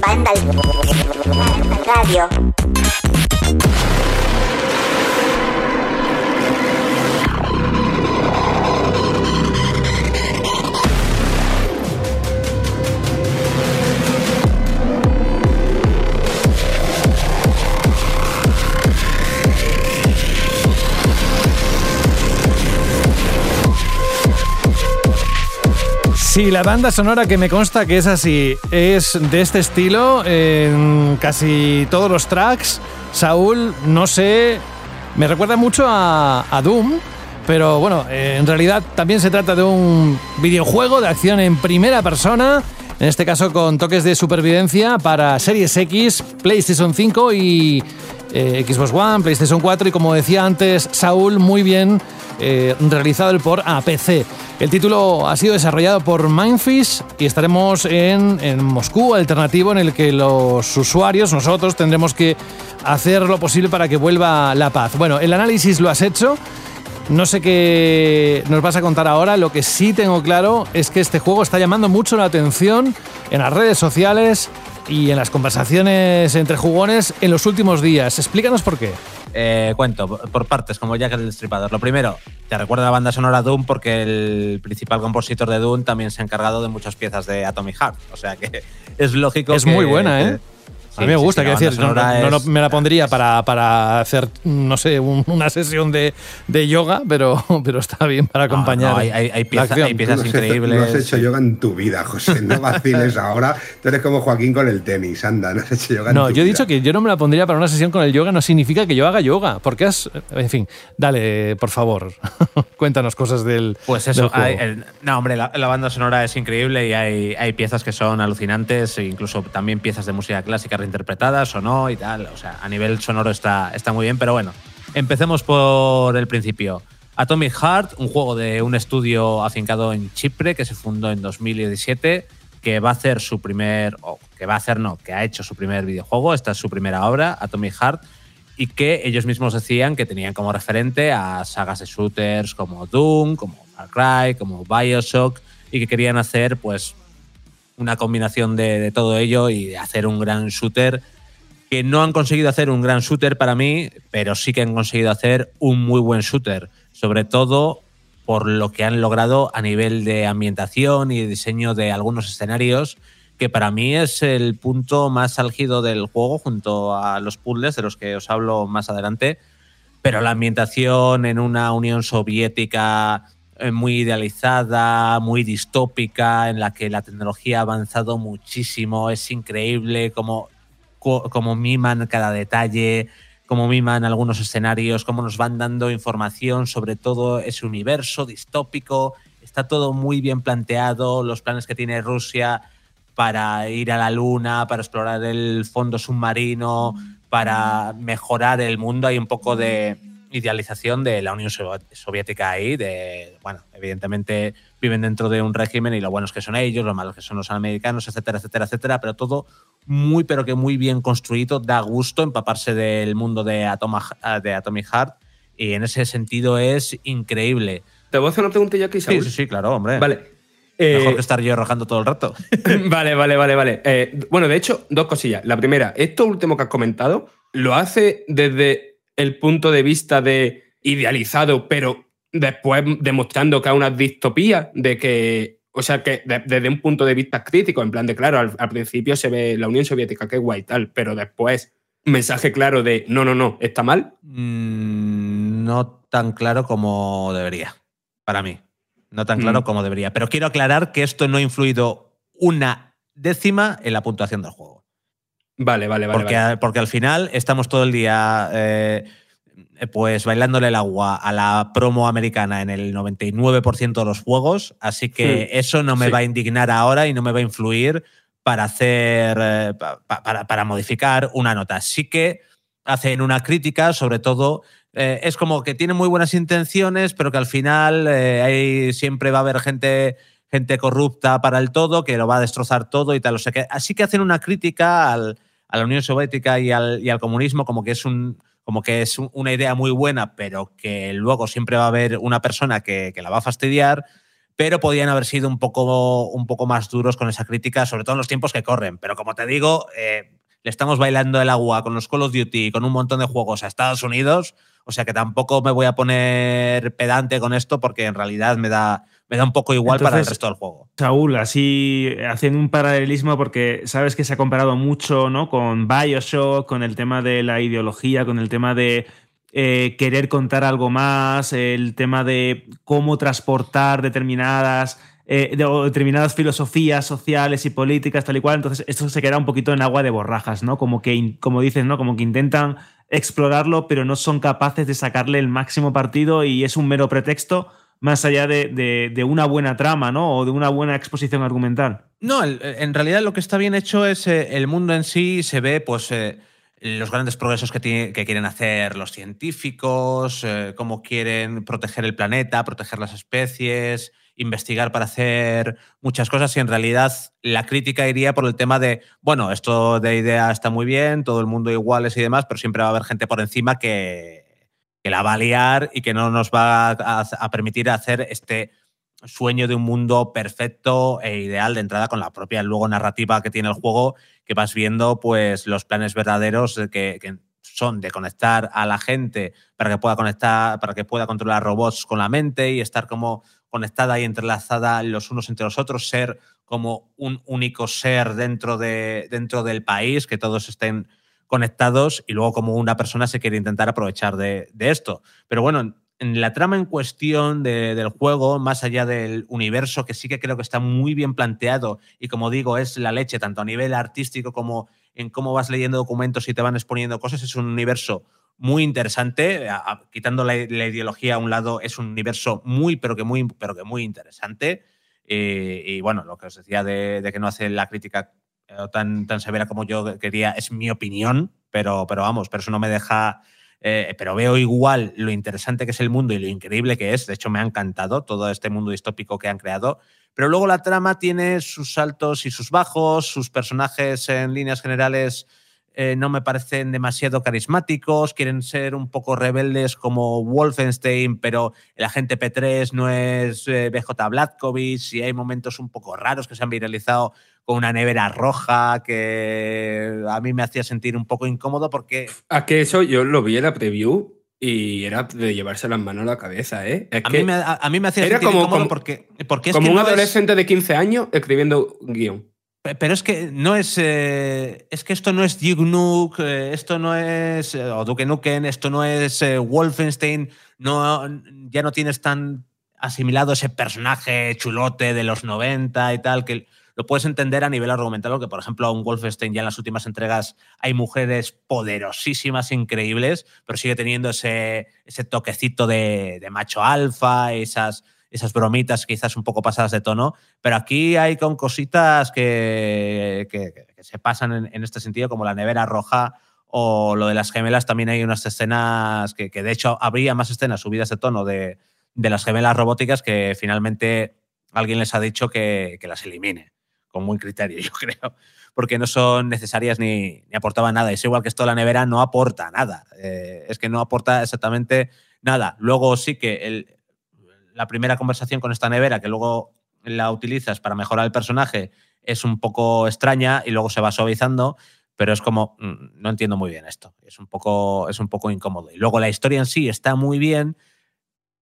[SPEAKER 2] Banda Radio.
[SPEAKER 3] Sí, la banda sonora que me consta que es así, es de este estilo en casi todos los tracks. Saúl, no sé, me recuerda mucho a, Doom, pero bueno, eh, en realidad también se trata de un videojuego de acción en primera persona, en este caso con toques de supervivencia para Series X, PlayStation 5 y eh, Xbox One, PlayStation 4 y como decía antes Saúl, muy bien eh, realizado el por a PC. El título ha sido desarrollado por Mindfish y estaremos en, en Moscú, alternativo en el que los usuarios, nosotros, tendremos que hacer lo posible para que vuelva la paz. Bueno, el análisis lo has hecho. No sé qué nos vas a contar ahora. Lo que sí tengo claro es que este juego está llamando mucho la atención en las redes sociales y en las conversaciones entre jugones en los últimos días. Explícanos por qué.
[SPEAKER 6] Eh, cuento por partes, como Jack el Destripador. Lo primero, te recuerda la banda sonora Doom porque el principal compositor de Doom también se ha encargado de muchas piezas de Atomic Heart. O sea que es lógico.
[SPEAKER 3] Es
[SPEAKER 6] que-
[SPEAKER 3] muy buena, ¿eh? A mí me gusta,
[SPEAKER 6] sí,
[SPEAKER 3] quiero
[SPEAKER 6] la banda
[SPEAKER 3] decir, no, no- no me la pondría para, para hacer, no sé, un- una sesión de, de yoga, pero, pero está bien para acompañar.
[SPEAKER 6] no, hay- hay- hay
[SPEAKER 3] la
[SPEAKER 6] pieza-
[SPEAKER 3] acción.
[SPEAKER 6] hay piezas increíbles.
[SPEAKER 4] No has hecho yoga en tu vida, José. No vaciles ahora. Tú eres como Joaquín con el tenis. Anda, no has hecho yoga en
[SPEAKER 3] No,
[SPEAKER 4] tu
[SPEAKER 3] yo he dicho que yo no me la pondría para una sesión con el yoga, no significa que yo haga yoga, porque has, en fin, dale, por favor, cuéntanos cosas del
[SPEAKER 6] Pues
[SPEAKER 3] del
[SPEAKER 6] eso,
[SPEAKER 3] juego.
[SPEAKER 6] hay- el- no, hombre, la, la banda sonora es increíble y hay, hay piezas que son alucinantes, e incluso también piezas de música clásica reinterpretadas o no y tal. O sea, a nivel sonoro está, está muy bien, pero bueno, empecemos por el principio. Atomic Heart, un juego de un estudio afincado en Chipre que se fundó en 2017, que va a hacer su primer, o que va a hacer no, que ha hecho su primer videojuego, esta es su primera obra, Atomic Heart, y que ellos mismos decían que tenían como referente a sagas de shooters como Doom, como Far Cry, como Bioshock, y que querían hacer pues una combinación de, todo ello y de hacer un gran shooter que no han conseguido hacer un gran shooter para mí, pero sí que han conseguido hacer un muy buen shooter, sobre todo por lo que han logrado a nivel de ambientación y diseño de algunos escenarios, que para mí es el punto más álgido del juego junto a los puzzles de los que os hablo más adelante, pero la ambientación en una Unión Soviética muy idealizada, muy distópica, en la que la tecnología ha avanzado muchísimo, es increíble como, co- como miman cada detalle, como miman algunos escenarios, cómo nos van dando información sobre todo ese universo distópico, está todo muy bien planteado, los planes que tiene Rusia para ir a la luna, para explorar el fondo submarino, para mejorar el mundo. Hay un poco de idealización de la Unión Sovi- Soviética ahí, de, bueno, evidentemente viven dentro de un régimen y lo buenos que son ellos, lo malos que son los americanos, etcétera, etcétera, etcétera, pero todo muy, pero que muy bien construido, da gusto empaparse del mundo de, Atoma- de Atomic Heart y en ese sentido es increíble.
[SPEAKER 7] ¿Te voy a hacer una preguntilla aquí,
[SPEAKER 6] Sí,
[SPEAKER 7] Saúl?
[SPEAKER 6] sí, sí, claro, hombre.
[SPEAKER 7] Vale.
[SPEAKER 6] Mejor
[SPEAKER 7] Eh,
[SPEAKER 6] que estar yo rajando todo el rato.
[SPEAKER 7] vale, vale, vale, vale. Eh, bueno, de hecho, dos cosillas. La primera, esto último que has comentado, lo hace desde el punto de vista de idealizado, pero después demostrando que hay una distopía, de que, o sea, que de- desde un punto de vista crítico, en plan de, claro, al, al principio se ve la Unión Soviética, que guay tal, pero después mensaje claro de, no, no, no, está mal.
[SPEAKER 6] Mm, no tan claro como debería, para mí. No tan claro
[SPEAKER 7] Mm.
[SPEAKER 6] como debería. Pero quiero aclarar que esto no ha influido una décima en la puntuación del juego.
[SPEAKER 7] Vale, vale, vale.
[SPEAKER 6] porque,
[SPEAKER 7] vale.
[SPEAKER 6] porque al final estamos todo el día eh, pues bailándole el agua a la promo americana en el 99% de los juegos, así que
[SPEAKER 7] Hmm,
[SPEAKER 6] eso no me
[SPEAKER 7] sí.
[SPEAKER 6] va a indignar ahora y no me va a influir para hacer eh, pa- pa- para, para modificar una nota. Sí que hacen una crítica, sobre todo eh, es como que tienen muy buenas intenciones, pero que al final eh, hay- siempre va a haber gente gente corrupta para el todo, que lo va a destrozar todo y tal. O sea que así que hacen una crítica al- a la Unión Soviética y al, y al comunismo como que es un como que es un- una idea muy buena, pero que luego siempre va a haber una persona que, que la va a fastidiar, pero podían haber sido un poco, un poco más duros con esa crítica, sobre todo en los tiempos que corren. Pero como te digo, eh, le estamos bailando el agua con los Call of Duty con un montón de juegos a Estados Unidos, o sea que tampoco me voy a poner pedante con esto porque en realidad me da, me da un poco igual para el resto del juego.
[SPEAKER 5] Saúl, así haciendo un paralelismo, porque sabes que se ha comparado mucho ¿no? con Bioshock, con el tema de la ideología, con el tema de eh, querer contar algo más, el tema de cómo transportar determinadas, eh, de- determinadas filosofías sociales y políticas, tal y cual. Entonces, esto se queda un poquito en agua de borrajas, ¿no? Como que, como dices, ¿no? Como que intentan explorarlo, pero no son capaces de sacarle el máximo partido y es un mero pretexto más allá de, de- una buena trama, ¿no? O de una buena exposición argumental.
[SPEAKER 6] No, en realidad lo que está bien hecho es eh, el mundo en sí, se ve pues eh, los grandes progresos que, que quieren hacer los científicos, eh, cómo quieren proteger el planeta, proteger las especies, investigar para hacer muchas cosas y en realidad la crítica iría por el tema de, bueno, esto de idea está muy bien, todo el mundo iguales y demás, pero siempre va a haber gente por encima que, que la va a liar y que no nos va a, permitir hacer este sueño de un mundo perfecto e ideal de entrada con la propia luego narrativa que tiene el juego, que vas viendo pues los planes verdaderos que, que son de conectar a la gente para que pueda conectar, para que pueda controlar robots con la mente y estar como conectada y entrelazada los unos entre los otros, ser como un único ser dentro, de, dentro del país, que todos estén conectados y luego como una persona se quiere intentar aprovechar de, esto. Pero bueno, en la trama en cuestión de- del juego, más allá del universo, que sí que creo que está muy bien planteado y como digo, es la leche, tanto a nivel artístico como en cómo vas leyendo documentos y te van exponiendo cosas, es un universo muy interesante, quitando la, ideología a un lado, es un universo muy, pero que muy, pero que muy interesante. Eh, y bueno, lo que os decía de, de que no hace la crítica tan, severa como yo quería es mi opinión, pero, pero vamos, pero eso no me deja eh, pero veo igual lo interesante que es el mundo y lo increíble que es. De hecho, me ha encantado todo este mundo distópico que han creado. Pero luego la trama tiene sus altos y sus bajos, sus personajes en líneas generales eh, no me parecen demasiado carismáticos, quieren ser un poco rebeldes como Wolfenstein, pero el agente P3 no es eh, BJ Blazkowicz y hay momentos un poco raros que se han viralizado con una nevera roja que a mí me hacía sentir un poco incómodo porque
[SPEAKER 7] A que eso yo lo vi en la preview y era de llevarse las manos a la cabeza, ¿eh? Es
[SPEAKER 6] a
[SPEAKER 7] que
[SPEAKER 6] mí, me, a, a mí me hacía
[SPEAKER 7] era
[SPEAKER 6] sentir
[SPEAKER 7] como-
[SPEAKER 6] incómodo
[SPEAKER 7] como-
[SPEAKER 6] porque, porque es
[SPEAKER 7] como
[SPEAKER 6] que
[SPEAKER 7] un
[SPEAKER 6] no es-
[SPEAKER 7] adolescente de 15 años escribiendo guion.
[SPEAKER 6] Pe- Pero es que no es. eh, es que esto no es Duke Nukem, eh, esto no es. eh, o Duke Nukem, esto no es eh, Wolfenstein. No, ya no tienes tan asimilado ese personaje chulote de los 90 y tal, que lo puedes entender a nivel argumental, porque por ejemplo a un Wolfenstein ya en las últimas entregas hay mujeres poderosísimas, increíbles, pero sigue teniendo ese, ese toquecito de, macho alfa, esas, esas bromitas quizás un poco pasadas de tono, pero aquí hay con cositas que, que- se pasan en, en este sentido, como la nevera roja o lo de las gemelas, también hay unas escenas que, que de hecho habría más escenas subidas de tono de, de las gemelas robóticas que finalmente alguien les ha dicho que, que las elimine, con buen criterio, yo creo, porque no son necesarias ni, ni aportaban nada. Es igual que esto la nevera no aporta nada, eh, es que no aporta exactamente nada. Luego sí que la primera conversación con esta nevera, que luego la utilizas para mejorar el personaje, es un poco extraña y luego se va suavizando, pero es como, mm, no entiendo muy bien esto, es un poco, es un poco incómodo. Y luego la historia en sí está muy bien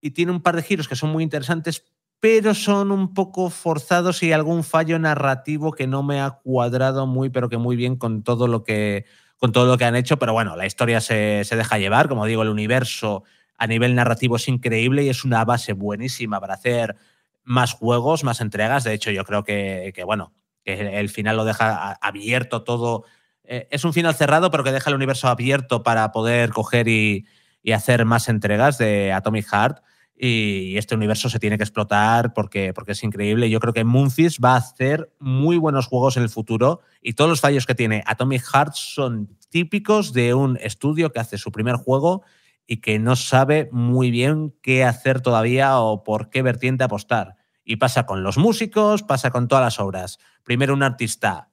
[SPEAKER 6] y tiene un par de giros que son muy interesantes, pero son un poco forzados y algún fallo narrativo que no me ha cuadrado muy, pero que muy bien con todo lo que, con todo lo que han hecho. Pero bueno, la historia se, se deja llevar, como digo, el universo a nivel narrativo es increíble y es una base buenísima para hacer más juegos, más entregas. De hecho, yo creo que, que, bueno, que el final lo deja abierto todo. Eh, es un final cerrado, pero que deja el universo abierto para poder coger y, y hacer más entregas de Atomic Heart. Y este universo se tiene que explotar porque, porque es increíble. Yo creo que Moonfist va a hacer muy buenos juegos en el futuro y todos los fallos que tiene Atomic Heart son típicos de un estudio que hace su primer juego y que no sabe muy bien qué hacer todavía o por qué vertiente apostar. Y pasa con los músicos, pasa con todas las obras. Primero un artista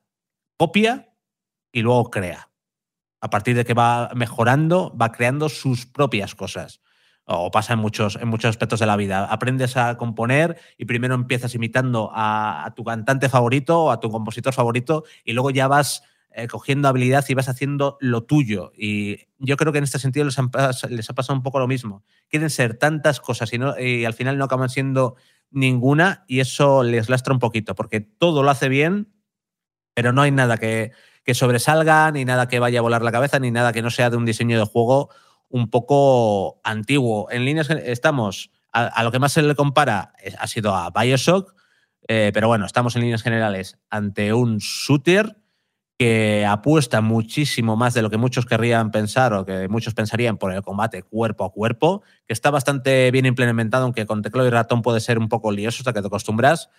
[SPEAKER 6] copia y luego crea. A partir de que va mejorando, va creando sus propias cosas. O pasa en muchos, en muchos aspectos de la vida. Aprendes a componer y primero empiezas imitando a, tu cantante favorito o a tu compositor favorito y luego ya vas eh, cogiendo habilidad y vas haciendo lo tuyo. Y yo creo que en este sentido les, han les ha pasado un poco lo mismo. Quieren ser tantas cosas y, y al final no acaban siendo ninguna y eso les lastra un poquito porque todo lo hace bien, pero no hay nada que, que sobresalga, ni nada que vaya a volar la cabeza, ni nada que no sea de un diseño de juego un poco antiguo. En líneas estamos, a, lo que más se le compara es- ha sido a Bioshock, eh, pero bueno, estamos en líneas generales ante un shooter que apuesta muchísimo más de lo que muchos querrían pensar o que muchos pensarían por el combate cuerpo a cuerpo, que está bastante bien implementado, aunque con teclado y ratón puede ser un poco lioso hasta que te acostumbras,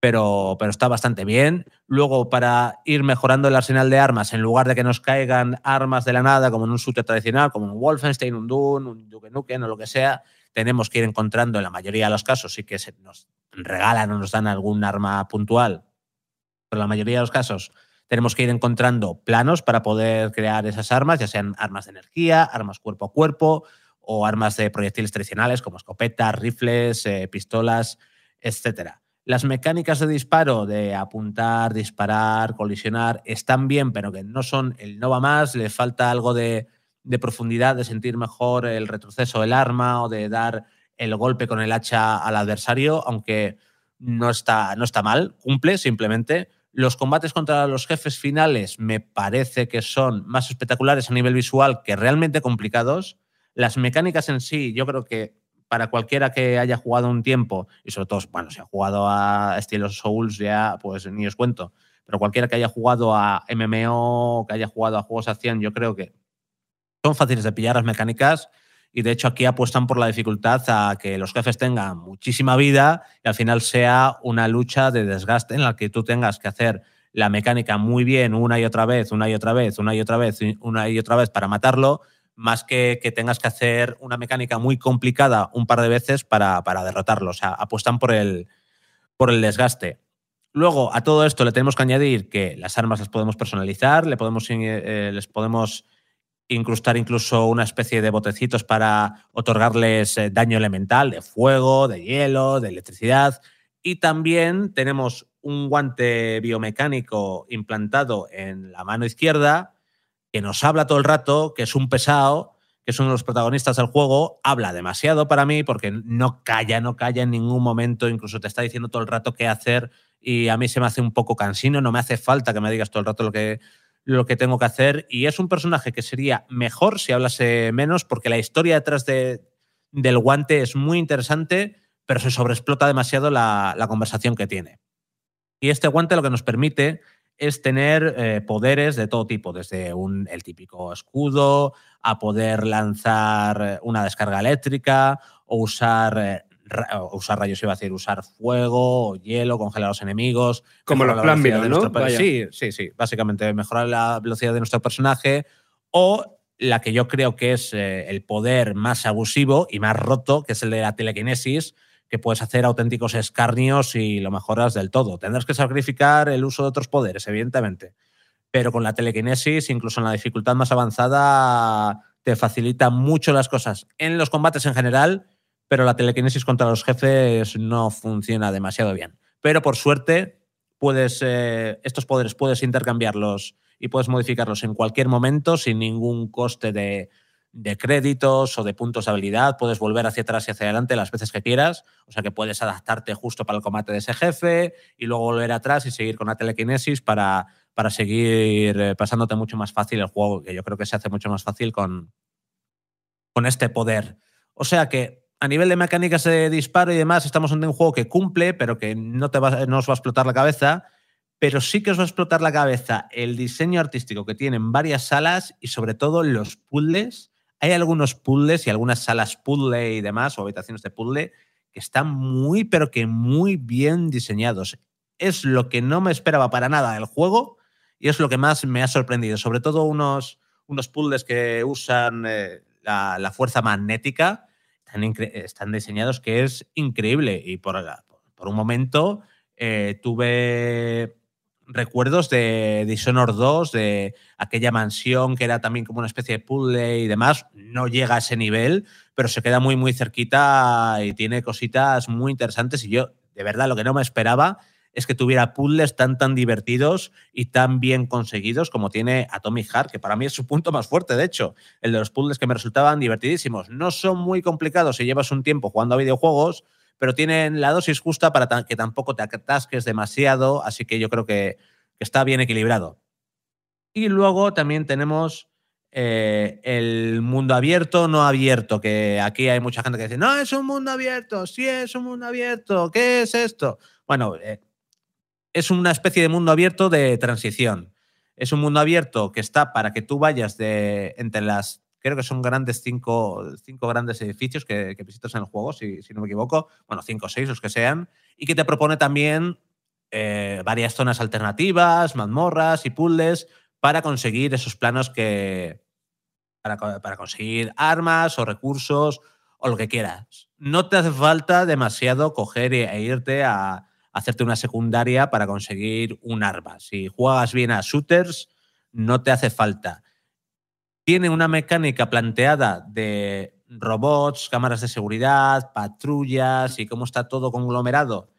[SPEAKER 6] pero, pero está bastante bien. Luego, para ir mejorando el arsenal de armas, en lugar de que nos caigan armas de la nada, como en un shooter tradicional, como un Wolfenstein, un Doom, un Duke Nukem o lo que sea, tenemos que ir encontrando en la mayoría de los casos, sí que se nos regalan o nos dan algún arma puntual, pero en la mayoría de los casos tenemos que ir encontrando planos para poder crear esas armas, ya sean armas de energía, armas cuerpo a cuerpo o armas de proyectiles tradicionales como escopetas, rifles, eh, pistolas, etcétera. Las mecánicas de disparo, de apuntar, disparar, colisionar, están bien, pero que no son el no va más, le falta algo de, profundidad, de sentir mejor el retroceso del arma o de dar el golpe con el hacha al adversario, aunque no está, no está mal, cumple simplemente. Los combates contra los jefes finales me parece que son más espectaculares a nivel visual que realmente complicados. Las mecánicas en sí, yo creo que para cualquiera que haya jugado un tiempo, y sobre todo, bueno, si ha jugado a estilos Souls, ya pues ni os cuento, pero cualquiera que haya jugado a MMO, que haya jugado a juegos de acción, yo creo que son fáciles de pillar las mecánicas y de hecho aquí apuestan por la dificultad a que los jefes tengan muchísima vida y al final sea una lucha de desgaste en la que tú tengas que hacer la mecánica muy bien una y otra vez, una y otra vez, una y otra vez, una y otra vez para matarlo, más que que tengas que hacer una mecánica muy complicada un par de veces para, para derrotarlo. O sea, apuestan por el, por el desgaste. Luego, a todo esto le tenemos que añadir que las armas las podemos personalizar, le podemos, eh, les podemos incrustar incluso una especie de botecitos para otorgarles eh, daño elemental de fuego, de hielo, de electricidad. Y también tenemos un guante biomecánico implantado en la mano izquierda que nos habla todo el rato, que es un pesado, que es uno de los protagonistas del juego, habla demasiado para mí porque no calla, no calla en ningún momento, incluso te está diciendo todo el rato qué hacer y a mí se me hace un poco cansino, no me hace falta que me digas todo el rato lo que, lo que tengo que hacer y es un personaje que sería mejor si hablase menos porque la historia detrás de, del guante es muy interesante, pero se sobreexplota demasiado la, la conversación que tiene. Y este guante lo que nos permite es tener eh, poderes de todo tipo, desde un, el típico escudo a poder lanzar una descarga eléctrica o usar, eh, ra- o usar rayos, iba a decir, usar fuego o hielo, congelar a los enemigos.
[SPEAKER 7] Como los
[SPEAKER 6] la
[SPEAKER 7] Plan
[SPEAKER 6] de
[SPEAKER 7] ¿no?
[SPEAKER 6] Sí, sí, sí. Básicamente mejorar la velocidad de nuestro personaje o la que yo creo que es eh, el poder más abusivo y más roto, que es el de la telequinesis, que puedes hacer auténticos escarnios y lo mejoras del todo. Tendrás que sacrificar el uso de otros poderes, evidentemente. Pero con la telequinesis, incluso en la dificultad más avanzada, te facilita mucho las cosas en los combates en general, pero la telequinesis contra los jefes no funciona demasiado bien. Pero por suerte, puedes, eh, estos poderes puedes intercambiarlos y puedes modificarlos en cualquier momento sin ningún coste de, de créditos o de puntos de habilidad. Puedes volver hacia atrás y hacia adelante las veces que quieras. O sea que puedes adaptarte justo para el combate de ese jefe y luego volver atrás y seguir con la telequinesis para, para seguir eh, pasándote mucho más fácil el juego, que yo creo que se hace mucho más fácil con, con este poder. O sea que a nivel de mecánicas de disparo y demás, estamos ante un juego que cumple, pero que no, te va, no os va a explotar la cabeza. Pero sí que os va a explotar la cabeza el diseño artístico que tienen varias salas y sobre todo los puzzles. Hay algunos puzzles y algunas salas puzzle y demás, o habitaciones de puzzle, que están muy, pero que muy bien diseñados. Es lo que no me esperaba para nada del juego y es lo que más me ha sorprendido. Sobre todo unos, unos puzzles que usan eh, la, la fuerza magnética están, están diseñados que es increíble. Y por, por un momento eh, tuve recuerdos de Dishonored 2, de aquella mansión que era también como una especie de puzzle y demás. No llega a ese nivel, pero se queda muy, muy cerquita y tiene cositas muy interesantes. Y yo, de verdad, lo que no me esperaba es que tuviera puzzles tan, tan divertidos y tan bien conseguidos como tiene Atomic Heart, que para mí es su punto más fuerte, de hecho. El de los puzzles que me resultaban divertidísimos. No son muy complicados si llevas un tiempo jugando a videojuegos, pero tienen la dosis justa para que tampoco te atasques demasiado, así que yo creo que, que está bien equilibrado. Y luego también tenemos eh, el mundo abierto, no abierto, que aquí hay mucha gente que dice, no, es un mundo abierto, sí es un mundo abierto, ¿qué es esto? Bueno, eh, es una especie de mundo abierto de transición. Es un mundo abierto que está para que tú vayas de entre las, creo que son grandes cinco, cinco grandes edificios que, visitas en el juego, si, no me equivoco, bueno, cinco o seis, los que sean, y que te propone también eh, varias zonas alternativas, mazmorras y puzzles para conseguir esos planos que, para, para conseguir armas o recursos o lo que quieras. No te hace falta demasiado coger e e irte a hacerte una secundaria para conseguir un arma. Si juegas bien a shooters, no te hace falta. Tiene una mecánica planteada de robots, cámaras de seguridad, patrullas y cómo está todo conglomerado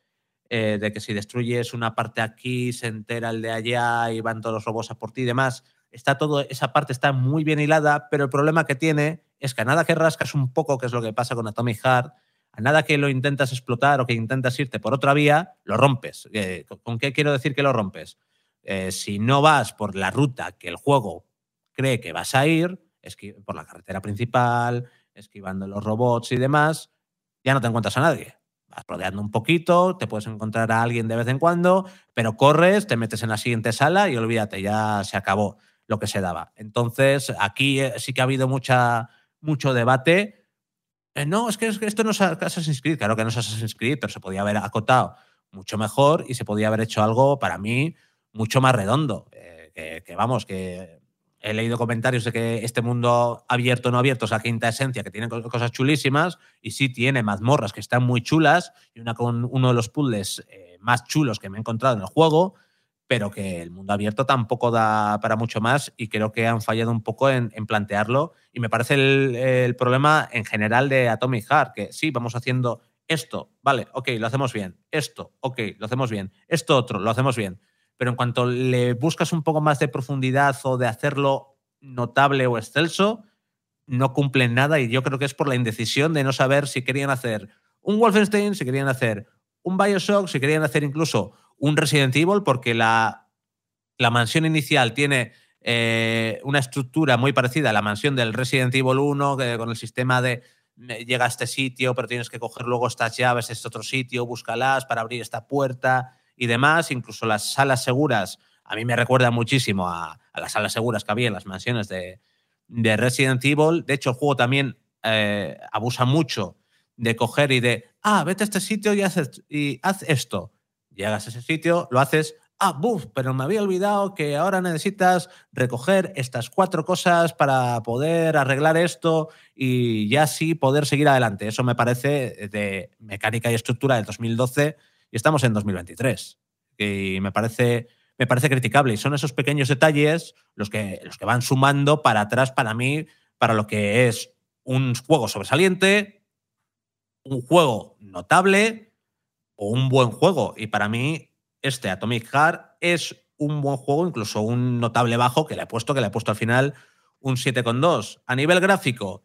[SPEAKER 6] eh, de que si destruyes una parte aquí, se entera el de allá y van todos los robots a por ti y demás. Está todo, esa parte está muy bien hilada, pero el problema que tiene es que a nada que rascas un poco, que es lo que pasa con Atomic Heart, a nada que lo intentas explotar o que intentas irte por otra vía, lo rompes. Eh, ¿Con qué quiero decir que lo rompes? Eh, si no vas por la ruta que el juego cree que vas a ir, por la carretera principal, esquivando los robots y demás, ya no te encuentras a nadie. Vas rodeando un poquito, te puedes encontrar a alguien de vez en cuando, pero corres, te metes en la siguiente sala y olvídate, ya se acabó lo que se daba. Entonces, aquí eh, sí que ha habido mucha, mucho debate. Eh, no, es que, es que esto no es Assassin's Creed. Claro que no es Assassin's Creed, pero se podía haber acotado mucho mejor y se podía haber hecho algo, para mí, mucho más redondo. Eh, que vamos, que he leído comentarios de que este mundo abierto o no abierto es la quinta esencia, que tiene co- cosas chulísimas y sí tiene mazmorras que están muy chulas y con uno de los puzzles eh, más chulos que me he encontrado en el juego, pero que el mundo abierto tampoco da para mucho más y creo que han fallado un poco en, en plantearlo. Y me parece el, el problema en general de Atomic Heart, que sí, vamos haciendo esto, vale, ok, lo hacemos bien, esto, ok, lo hacemos bien, esto otro, lo hacemos bien, pero en cuanto le buscas un poco más de profundidad o de hacerlo notable o excelso, no cumplen nada y yo creo que es por la indecisión de no saber si querían hacer un Wolfenstein, si querían hacer un Bioshock, si querían hacer incluso un Resident Evil, porque la, la mansión inicial tiene eh, una estructura muy parecida a la mansión del Resident Evil 1, que con el sistema de llega a este sitio, pero tienes que coger luego estas llaves, este otro sitio, búscalas para abrir esta puerta y demás. Incluso las salas seguras, a mí me recuerda muchísimo a, las salas seguras que había en las mansiones de, de Resident Evil. De hecho, el juego también eh, abusa mucho de coger y de, ah, vete a este sitio y, haces, y haz esto. Llegas a ese sitio, lo haces, ah, buf, pero me había olvidado que ahora necesitas recoger estas cuatro cosas para poder arreglar esto y ya sí poder seguir adelante. Eso me parece de mecánica y estructura del 2012 y estamos en 2023. Y me parece, me parece criticable. Y son esos pequeños detalles los que, los que van sumando para atrás para mí, para lo que es un juego sobresaliente, un juego notable o un buen juego. Y para mí, este Atomic Heart es un buen juego, incluso un notable bajo que le he puesto, que le he puesto al final un 7,2. A nivel gráfico,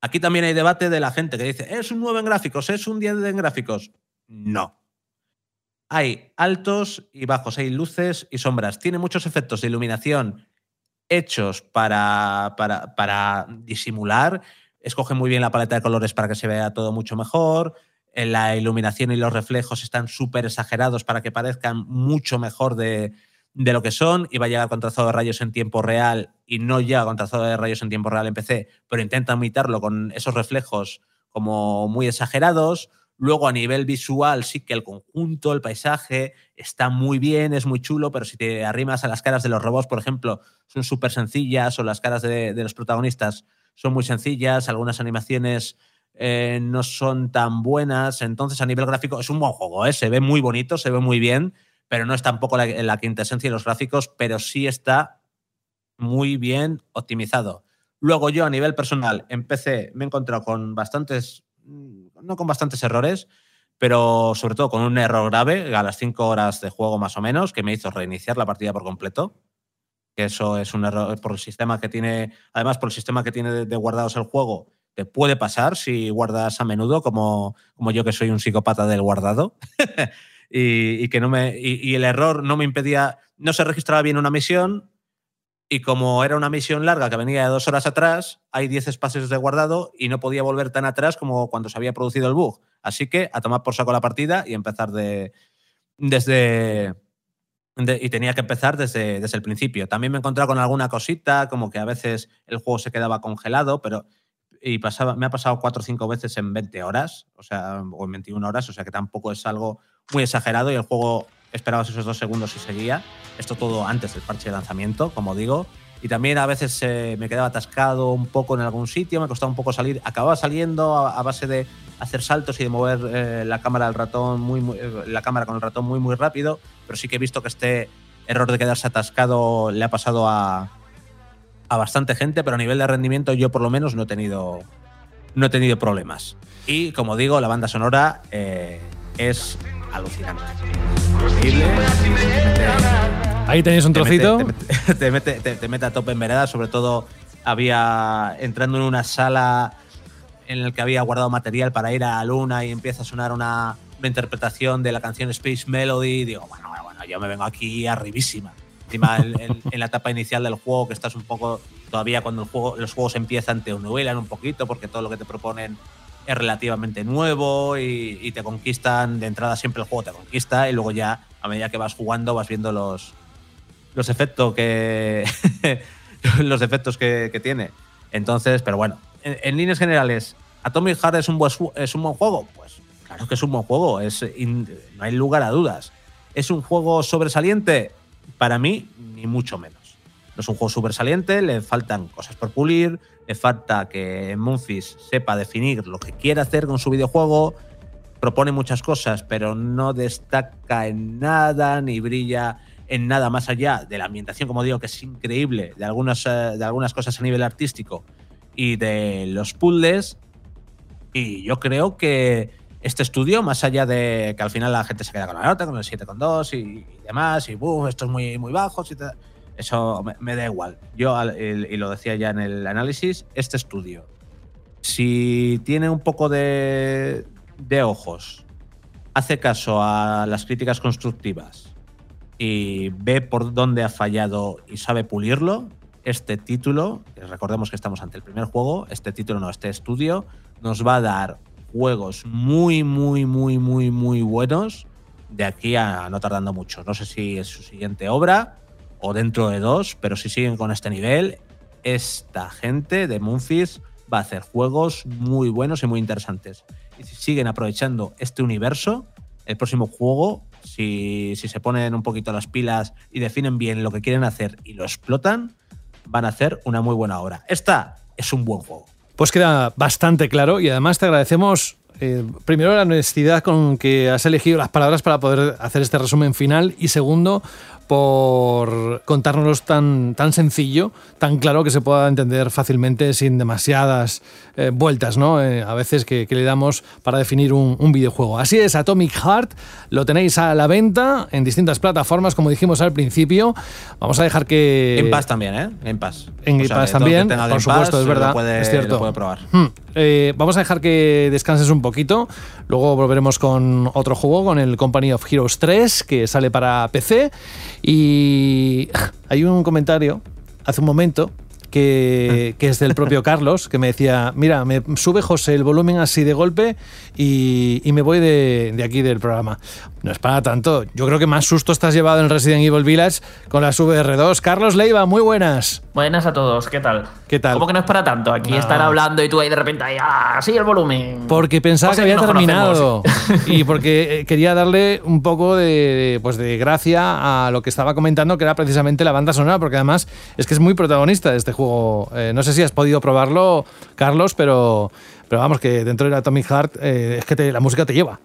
[SPEAKER 6] aquí también hay debate de la gente que dice, es un 9 en gráficos, es un 10 en gráficos. No. Hay altos y bajos, hay luces y sombras. Tiene muchos efectos de iluminación hechos para, para, disimular. Escoge muy bien la paleta de colores para que se vea todo mucho mejor. Eh, La iluminación y los reflejos están súper exagerados para que parezcan mucho mejor de, de lo que son. Y va a llegar con trazado de rayos en tiempo real y no llega con trazado de rayos en tiempo real en PC, pero intenta imitarlo con esos reflejos como muy exagerados. Luego, a nivel visual, sí que el conjunto, el paisaje, está muy bien, es muy chulo, pero si te arrimas a las caras de los robots, por ejemplo, son súper sencillas, o las caras de, los protagonistas son muy sencillas, algunas animaciones eh, no son tan buenas. Entonces, a nivel gráfico, es un buen juego, ¿eh? se ve muy bonito, se ve muy bien, pero no es tampoco la, la quintesencia de los gráficos, pero sí está muy bien optimizado. Luego, yo, a nivel personal, en PC me he encontrado con bastantes no con bastantes errores, pero sobre todo con un error grave a las 5 horas de juego más o menos, que me hizo reiniciar la partida por completo. Que eso es un error por el sistema que tiene, además por el sistema que tiene de, guardados el juego, te puede pasar si guardas a menudo, como, como yo que soy un psicópata del guardado. y, y, que no me, y el error no me impedía, no se registraba bien una misión, y como era una misión larga que venía de dos horas atrás, hay 10 espacios de guardado y no podía volver tan atrás como cuando se había producido el bug. Así que a tomar por saco la partida y empezar de, desde... De, y tenía que empezar desde, desde el principio. También me he encontrado con alguna cosita, como que a veces el juego se quedaba congelado, pero y pasaba, me ha pasado cuatro o cinco veces en 20 horas, o sea, o en 21 horas, o sea que tampoco es algo muy exagerado y el juego esperabas esos dos segundos y seguía. Esto todo antes del parche de lanzamiento, como digo. Y también a veces eh, me quedaba atascado un poco en algún sitio, me costaba un poco salir. Acababa saliendo a, a base de hacer saltos y de mover eh, la cámara al ratón muy, muy eh, la cámara con el ratón muy muy rápido, pero sí que he visto que este error de quedarse atascado le ha pasado a, a bastante gente, pero a nivel de rendimiento yo por lo menos no he tenido no he tenido problemas. Y como digo, la banda sonora eh, es alucinante. Increíble.
[SPEAKER 3] Ahí tenéis un trocito.
[SPEAKER 6] Te mete, te mete, te- te mete a tope en vereda, sobre todo había entrando en una sala en la que había guardado material para ir a la luna y empieza a sonar una, una interpretación de la canción Space Melody. Digo, bueno, bueno, bueno, yo me vengo aquí arribísima. Encima, en, en- en la etapa inicial del juego, que estás un poco todavía cuando el juego, los juegos empiezan, te nuelan un poquito porque todo lo que te proponen es relativamente nuevo y, te conquistan de entrada siempre el juego te conquista y luego ya a medida que vas jugando vas viendo los los efectos que los efectos que, tiene. Entonces pero bueno en, líneas generales Atomic Heart es un buen es un buen juego. Pues claro que es un buen juego es no hay lugar a dudas. Es un juego sobresaliente para mí ni mucho menos. No es un juego sobresaliente, le faltan cosas por pulir, falta que Memphis sepa definir lo que quiere hacer con su videojuego, propone muchas cosas, pero no destaca en nada ni brilla en nada más allá de la ambientación, como digo, que es increíble, de algunas, eh, de algunas cosas a nivel artístico y de los puzzles. Y yo creo que este estudio, más allá de que al final la gente se queda con la nota, con el 7,2 y, y demás, y "Buf, esto es muy, muy bajo, y tal", eso me, da igual. Yo, y lo decía ya en el análisis, este estudio, si tiene un poco de, de ojos, hace caso a las críticas constructivas y ve por dónde ha fallado y sabe pulirlo, este título, recordemos que estamos ante el primer juego, este título no, este estudio, nos va a dar juegos muy, muy, muy, muy, muy buenos de aquí a no tardando mucho. No sé si es su siguiente obra o dentro de dos, pero si siguen con este nivel, esta gente de Memphis va a hacer juegos muy buenos y muy interesantes. Y si siguen aprovechando este universo, el próximo juego, si, si se ponen un poquito las pilas y definen bien lo que quieren hacer y lo explotan, van a hacer una muy buena obra. Esta es un buen juego.
[SPEAKER 3] Pues queda bastante claro y además te agradecemos eh, primero la honestidad con que has elegido las palabras para poder hacer este resumen final y segundo por contárnoslo tan, tan sencillo, tan claro que se pueda entender fácilmente sin demasiadas eh, vueltas, ¿no? Eh, a veces que, que le damos para definir un, un videojuego. Así es, Atomic Heart lo tenéis a la venta en distintas plataformas, como dijimos al principio. Vamos a dejar que...
[SPEAKER 6] En Pass también, ¿eh? En Pass.
[SPEAKER 3] En Game Pass también, por
[SPEAKER 6] Game
[SPEAKER 3] supuesto,
[SPEAKER 6] Pass
[SPEAKER 3] es verdad,
[SPEAKER 6] puede,
[SPEAKER 3] es cierto.
[SPEAKER 6] lo puede probar.
[SPEAKER 3] Hmm. Eh, vamos a dejar que descanses un poquito. Luego volveremos con otro juego, con el Company of Heroes 3, que sale para PC. Y hay un comentario hace un momento que, que es del propio Carlos, que me decía, mira, me sube José el volumen así de golpe y, y me voy de, de aquí del programa. No es para tanto. Yo creo que más susto estás llevado en Resident Evil Village con las VR2. Carlos Leiva, muy buenas.
[SPEAKER 11] Buenas a todos, ¿qué tal?
[SPEAKER 3] ¿Qué tal?
[SPEAKER 11] ¿Cómo que no es para tanto? Aquí
[SPEAKER 3] No.
[SPEAKER 11] estar hablando y tú ahí de repente ahí, ah, sí, el volumen.
[SPEAKER 3] Porque pensaba que había terminado
[SPEAKER 11] conocemos.
[SPEAKER 3] y porque eh, quería darle un poco de, pues de gracia a lo que estaba comentando, que era precisamente la banda sonora, porque además es que es muy protagonista de este juego. Eh, no sé si has podido probarlo, Carlos, pero, pero vamos, que dentro de Atomic Heart eh, es que te- la música te lleva.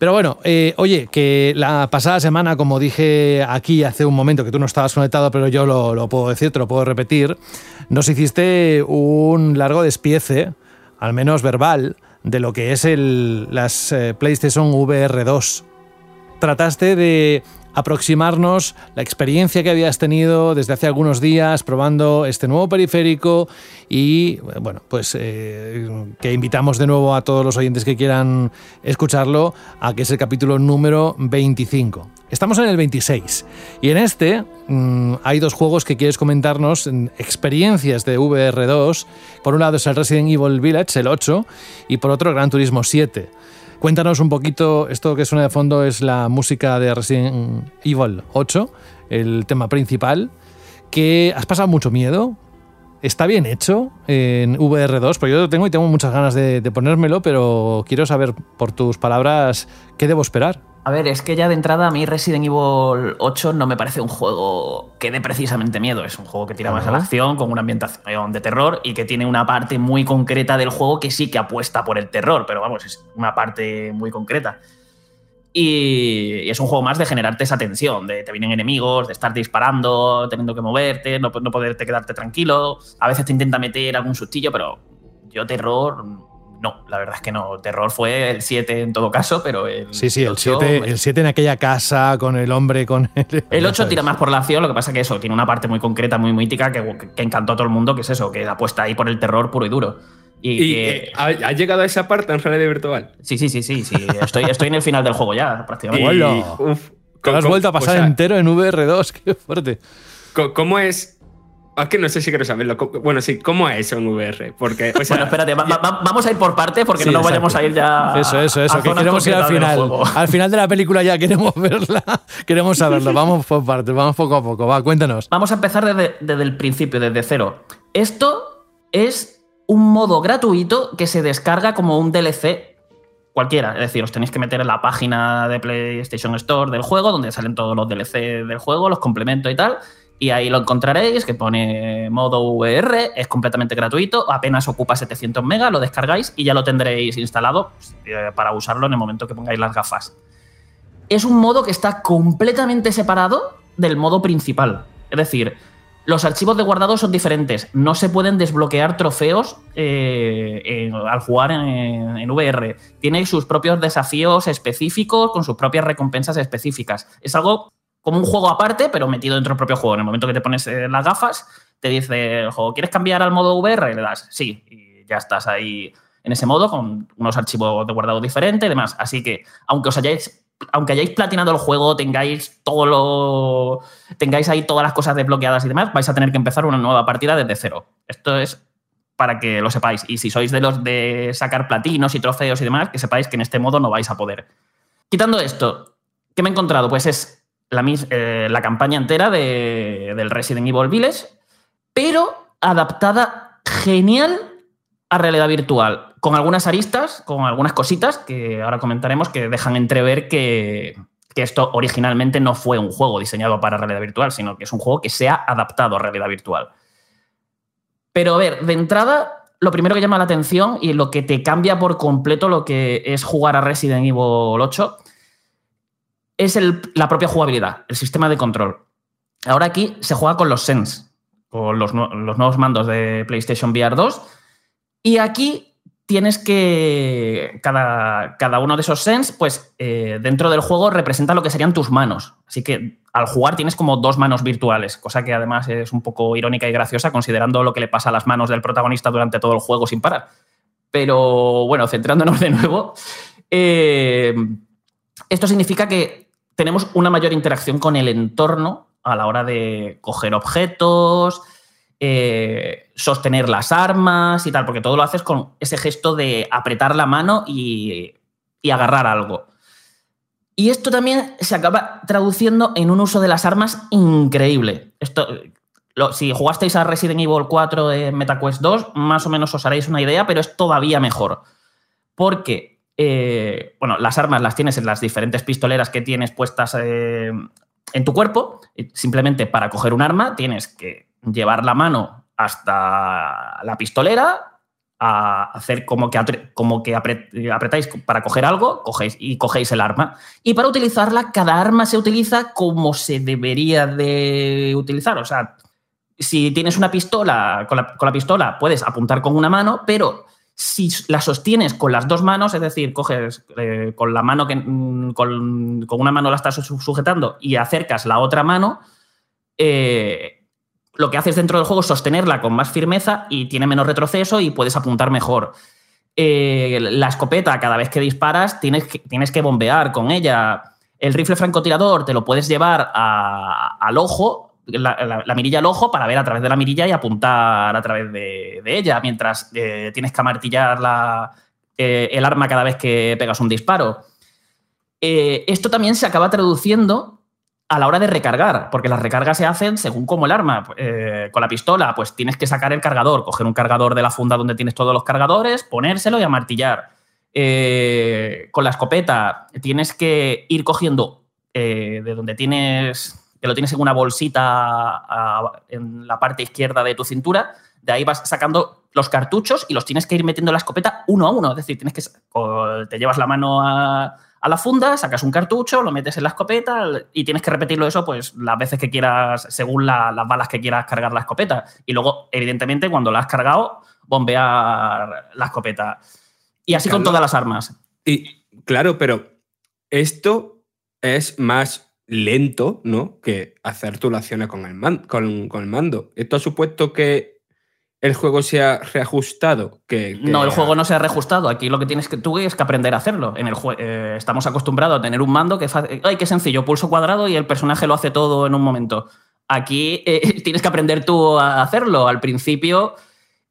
[SPEAKER 3] Pero bueno, eh, oye, que la pasada semana, como dije aquí hace un momento, que tú no estabas conectado, pero yo lo, puedo decir, te lo puedo repetir, nos hiciste un largo despiece, al menos verbal, de lo que es el, las eh, PlayStation VR 2. Trataste de aproximarnos la experiencia que habías tenido desde hace algunos días probando este nuevo periférico y bueno, pues eh, que invitamos de nuevo a todos los oyentes que quieran escucharlo a que es el capítulo número 25. Estamos en el 26 y en este mm, hay dos juegos que quieres comentarnos, mm, experiencias de VR2. Por un lado es el Resident Evil Village, el 8, y por otro Gran Turismo 7. Cuéntanos un poquito, esto que suena de fondo es la música de Resident Evil 8, el tema principal, que has pasado mucho miedo. Está bien hecho en VR2, porque yo lo tengo y tengo muchas ganas de, de ponérmelo, pero quiero saber por tus palabras qué debo esperar.
[SPEAKER 11] A ver, es que ya de entrada a mí Resident Evil 8 no me parece un juego que dé precisamente miedo. Es un juego que tira más a la acción, con una ambientación de terror y que tiene una parte muy concreta del juego que sí que apuesta por el terror, pero vamos, es una parte muy concreta. Y y es un juego más de generarte esa tensión, de te vienen enemigos, de estar disparando, teniendo que moverte, no, no poderte quedarte tranquilo. A veces te intenta meter algún sustillo, pero yo terror no, la verdad es que no. Terror fue el 7 en todo caso, pero el.
[SPEAKER 3] Sí, sí, el
[SPEAKER 11] ocho-
[SPEAKER 3] 7 el siete en aquella casa con el hombre, con el.
[SPEAKER 11] El 8 tira más por la acción, lo que pasa que eso, tiene una parte muy concreta, muy mítica, que, que encantó a todo el mundo, que es eso, que apuesta ahí por el terror puro y duro. Y,
[SPEAKER 7] ¿Y
[SPEAKER 11] que-
[SPEAKER 7] eh, ¿ha- has llegado a esa parte en realidad virtual?
[SPEAKER 11] sí, sí, sí, sí, sí. Estoy, estoy en el final del juego ya, prácticamente.
[SPEAKER 3] Hola.
[SPEAKER 7] Uf,
[SPEAKER 3] Te lo has
[SPEAKER 7] ¿cómo-
[SPEAKER 3] vuelto a
[SPEAKER 7] o
[SPEAKER 3] pasar
[SPEAKER 7] sea,
[SPEAKER 3] entero en VR2, qué fuerte.
[SPEAKER 7] ¿Cómo es? Ah, Es que no sé si quiero saberlo. Bueno, sí, ¿cómo es eso en VR? Porque, o sea,
[SPEAKER 11] bueno, espérate, va- va- vamos a ir por parte porque
[SPEAKER 3] Sí,
[SPEAKER 11] no nos
[SPEAKER 3] exacto.
[SPEAKER 11] vayamos a ir ya.
[SPEAKER 3] Eso, eso, eso,
[SPEAKER 11] a
[SPEAKER 3] que
[SPEAKER 11] zonas
[SPEAKER 3] queremos ir al final. Al final de la película ya queremos verla, queremos saberlo. Vamos por partes, vamos poco a poco. Va, cuéntanos.
[SPEAKER 11] Vamos a empezar desde, desde el principio, desde cero. Esto es un modo gratuito que se descarga como un DLC cualquiera. Es decir, os tenéis que meter en la página de PlayStation Store del juego, donde salen todos los DLC del juego, los complementos y tal. Y ahí lo encontraréis, que pone modo VR, es completamente gratuito, apenas ocupa 700 megas, lo descargáis y ya lo tendréis instalado eh, para usarlo en el momento que pongáis las gafas. Es un modo que está completamente separado del modo principal. Es decir, los archivos de guardado son diferentes. No se pueden desbloquear trofeos eh, al jugar en, en VR. Tiene sus propios desafíos específicos con sus propias recompensas específicas. Es algo como un juego aparte, pero metido dentro del propio juego. En el momento que te pones eh, las gafas, te dice el juego, ¿quieres cambiar al modo VR? Le das sí. Y ya estás ahí en ese modo con unos archivos de guardado diferentes y demás. Así que, aunque os hayáis aunque hayáis platinado el juego, tengáis todo lo. tengáis ahí todas las cosas desbloqueadas y demás, vais a tener que empezar una nueva partida desde cero. Esto es para que lo sepáis. Y si sois de los de sacar platinos y trofeos y demás, que sepáis que en este modo no vais a poder. Quitando esto, ¿qué me he encontrado? Pues es la, eh, la campaña entera de- del Resident Evil Village, pero adaptada genial a realidad virtual, con algunas aristas, con algunas cositas que ahora comentaremos que dejan entrever que, que esto originalmente no fue un juego diseñado para realidad virtual, sino que es un juego que se ha adaptado a realidad virtual. Pero a ver, de entrada, lo primero que llama la atención y lo que te cambia por completo lo que es jugar a Resident Evil 8 es la propia jugabilidad, el sistema de control. Ahora aquí se juega con los Sense, con los nuevos mandos de PlayStation VR 2. Y aquí tienes que. Cada, cada uno de esos Sense, pues eh, dentro del juego representa lo que serían tus manos. Así que al jugar tienes como dos manos virtuales, cosa que además es un poco irónica y graciosa considerando lo que le pasa a las manos del protagonista durante todo el juego sin parar. Pero bueno, centrándonos de nuevo, eh, esto significa que tenemos una mayor interacción con el entorno a la hora de coger objetos, eh, sostener las armas y tal, porque todo lo haces con ese gesto de apretar la mano y, agarrar algo. Y esto también se acaba traduciendo en un uso de las armas increíble. Esto, lo- si jugasteis a Resident Evil 4 en MetaQuest 2, más o menos os haréis una idea, pero es todavía mejor. Porque, eh, bueno, las armas las tienes en las diferentes pistoleras que tienes puestas eh, en tu cuerpo. Simplemente para coger un arma tienes que llevar la mano hasta la pistolera, a hacer como que, como que apre- apretáis para coger algo cogéis, y cogéis el arma. Y para utilizarla, cada arma se utiliza como se debería de utilizar. O sea, si tienes una pistola, con la, con la pistola puedes apuntar con una mano, pero si la sostienes con las dos manos, es decir, coges eh, con la mano que mm, con, con una mano la estás su- sujetando y acercas la otra mano, eh, lo que haces dentro del juego es sostenerla con más firmeza y tiene menos retroceso y puedes apuntar mejor. Eh, la escopeta, cada vez que disparas, tienes que, tienes que bombear con ella. El rifle francotirador te lo puedes llevar al ojo, la, la- la mirilla al ojo, para ver a través de la mirilla y apuntar a través de, ella, mientras eh, tienes que amartillar la- eh, el arma cada vez que pegas un disparo. Eh, esto también se acaba traduciendo a la hora de recargar, porque las recargas se hacen según como el arma. Con la pistola, pues tienes que sacar el cargador, coger un cargador de la funda donde tienes todos los cargadores, ponérselo y amartillar. Con la escopeta tienes que ir cogiendo de donde tienes, que lo tienes en una bolsita a- en la parte izquierda de tu cintura, de ahí vas sacando los cartuchos y los tienes que ir metiendo en la escopeta uno a uno. Es decir, tienes que te llevas la mano a, a la funda, sacas un cartucho, lo metes en la escopeta y tienes que repetirlo eso pues las veces que quieras, según la- las balas que quieras cargar la escopeta. Y luego, evidentemente, cuando la has cargado, bombear la escopeta. Y así con todas las armas.
[SPEAKER 7] Y claro, pero esto es más lento, ¿no? Que hacer tus acciones con el, man- con, con el mando. Esto ha supuesto que el juego se ha reajustado. Que, que-
[SPEAKER 11] No, el juego no se ha reajustado. Aquí lo que tienes que tú es que aprender a hacerlo. En el eh, estamos acostumbrados a tener un mando que fa- ay, qué sencillo, pulso cuadrado y el personaje lo hace todo en un momento. Aquí eh, tienes que aprender tú a hacerlo. Al principio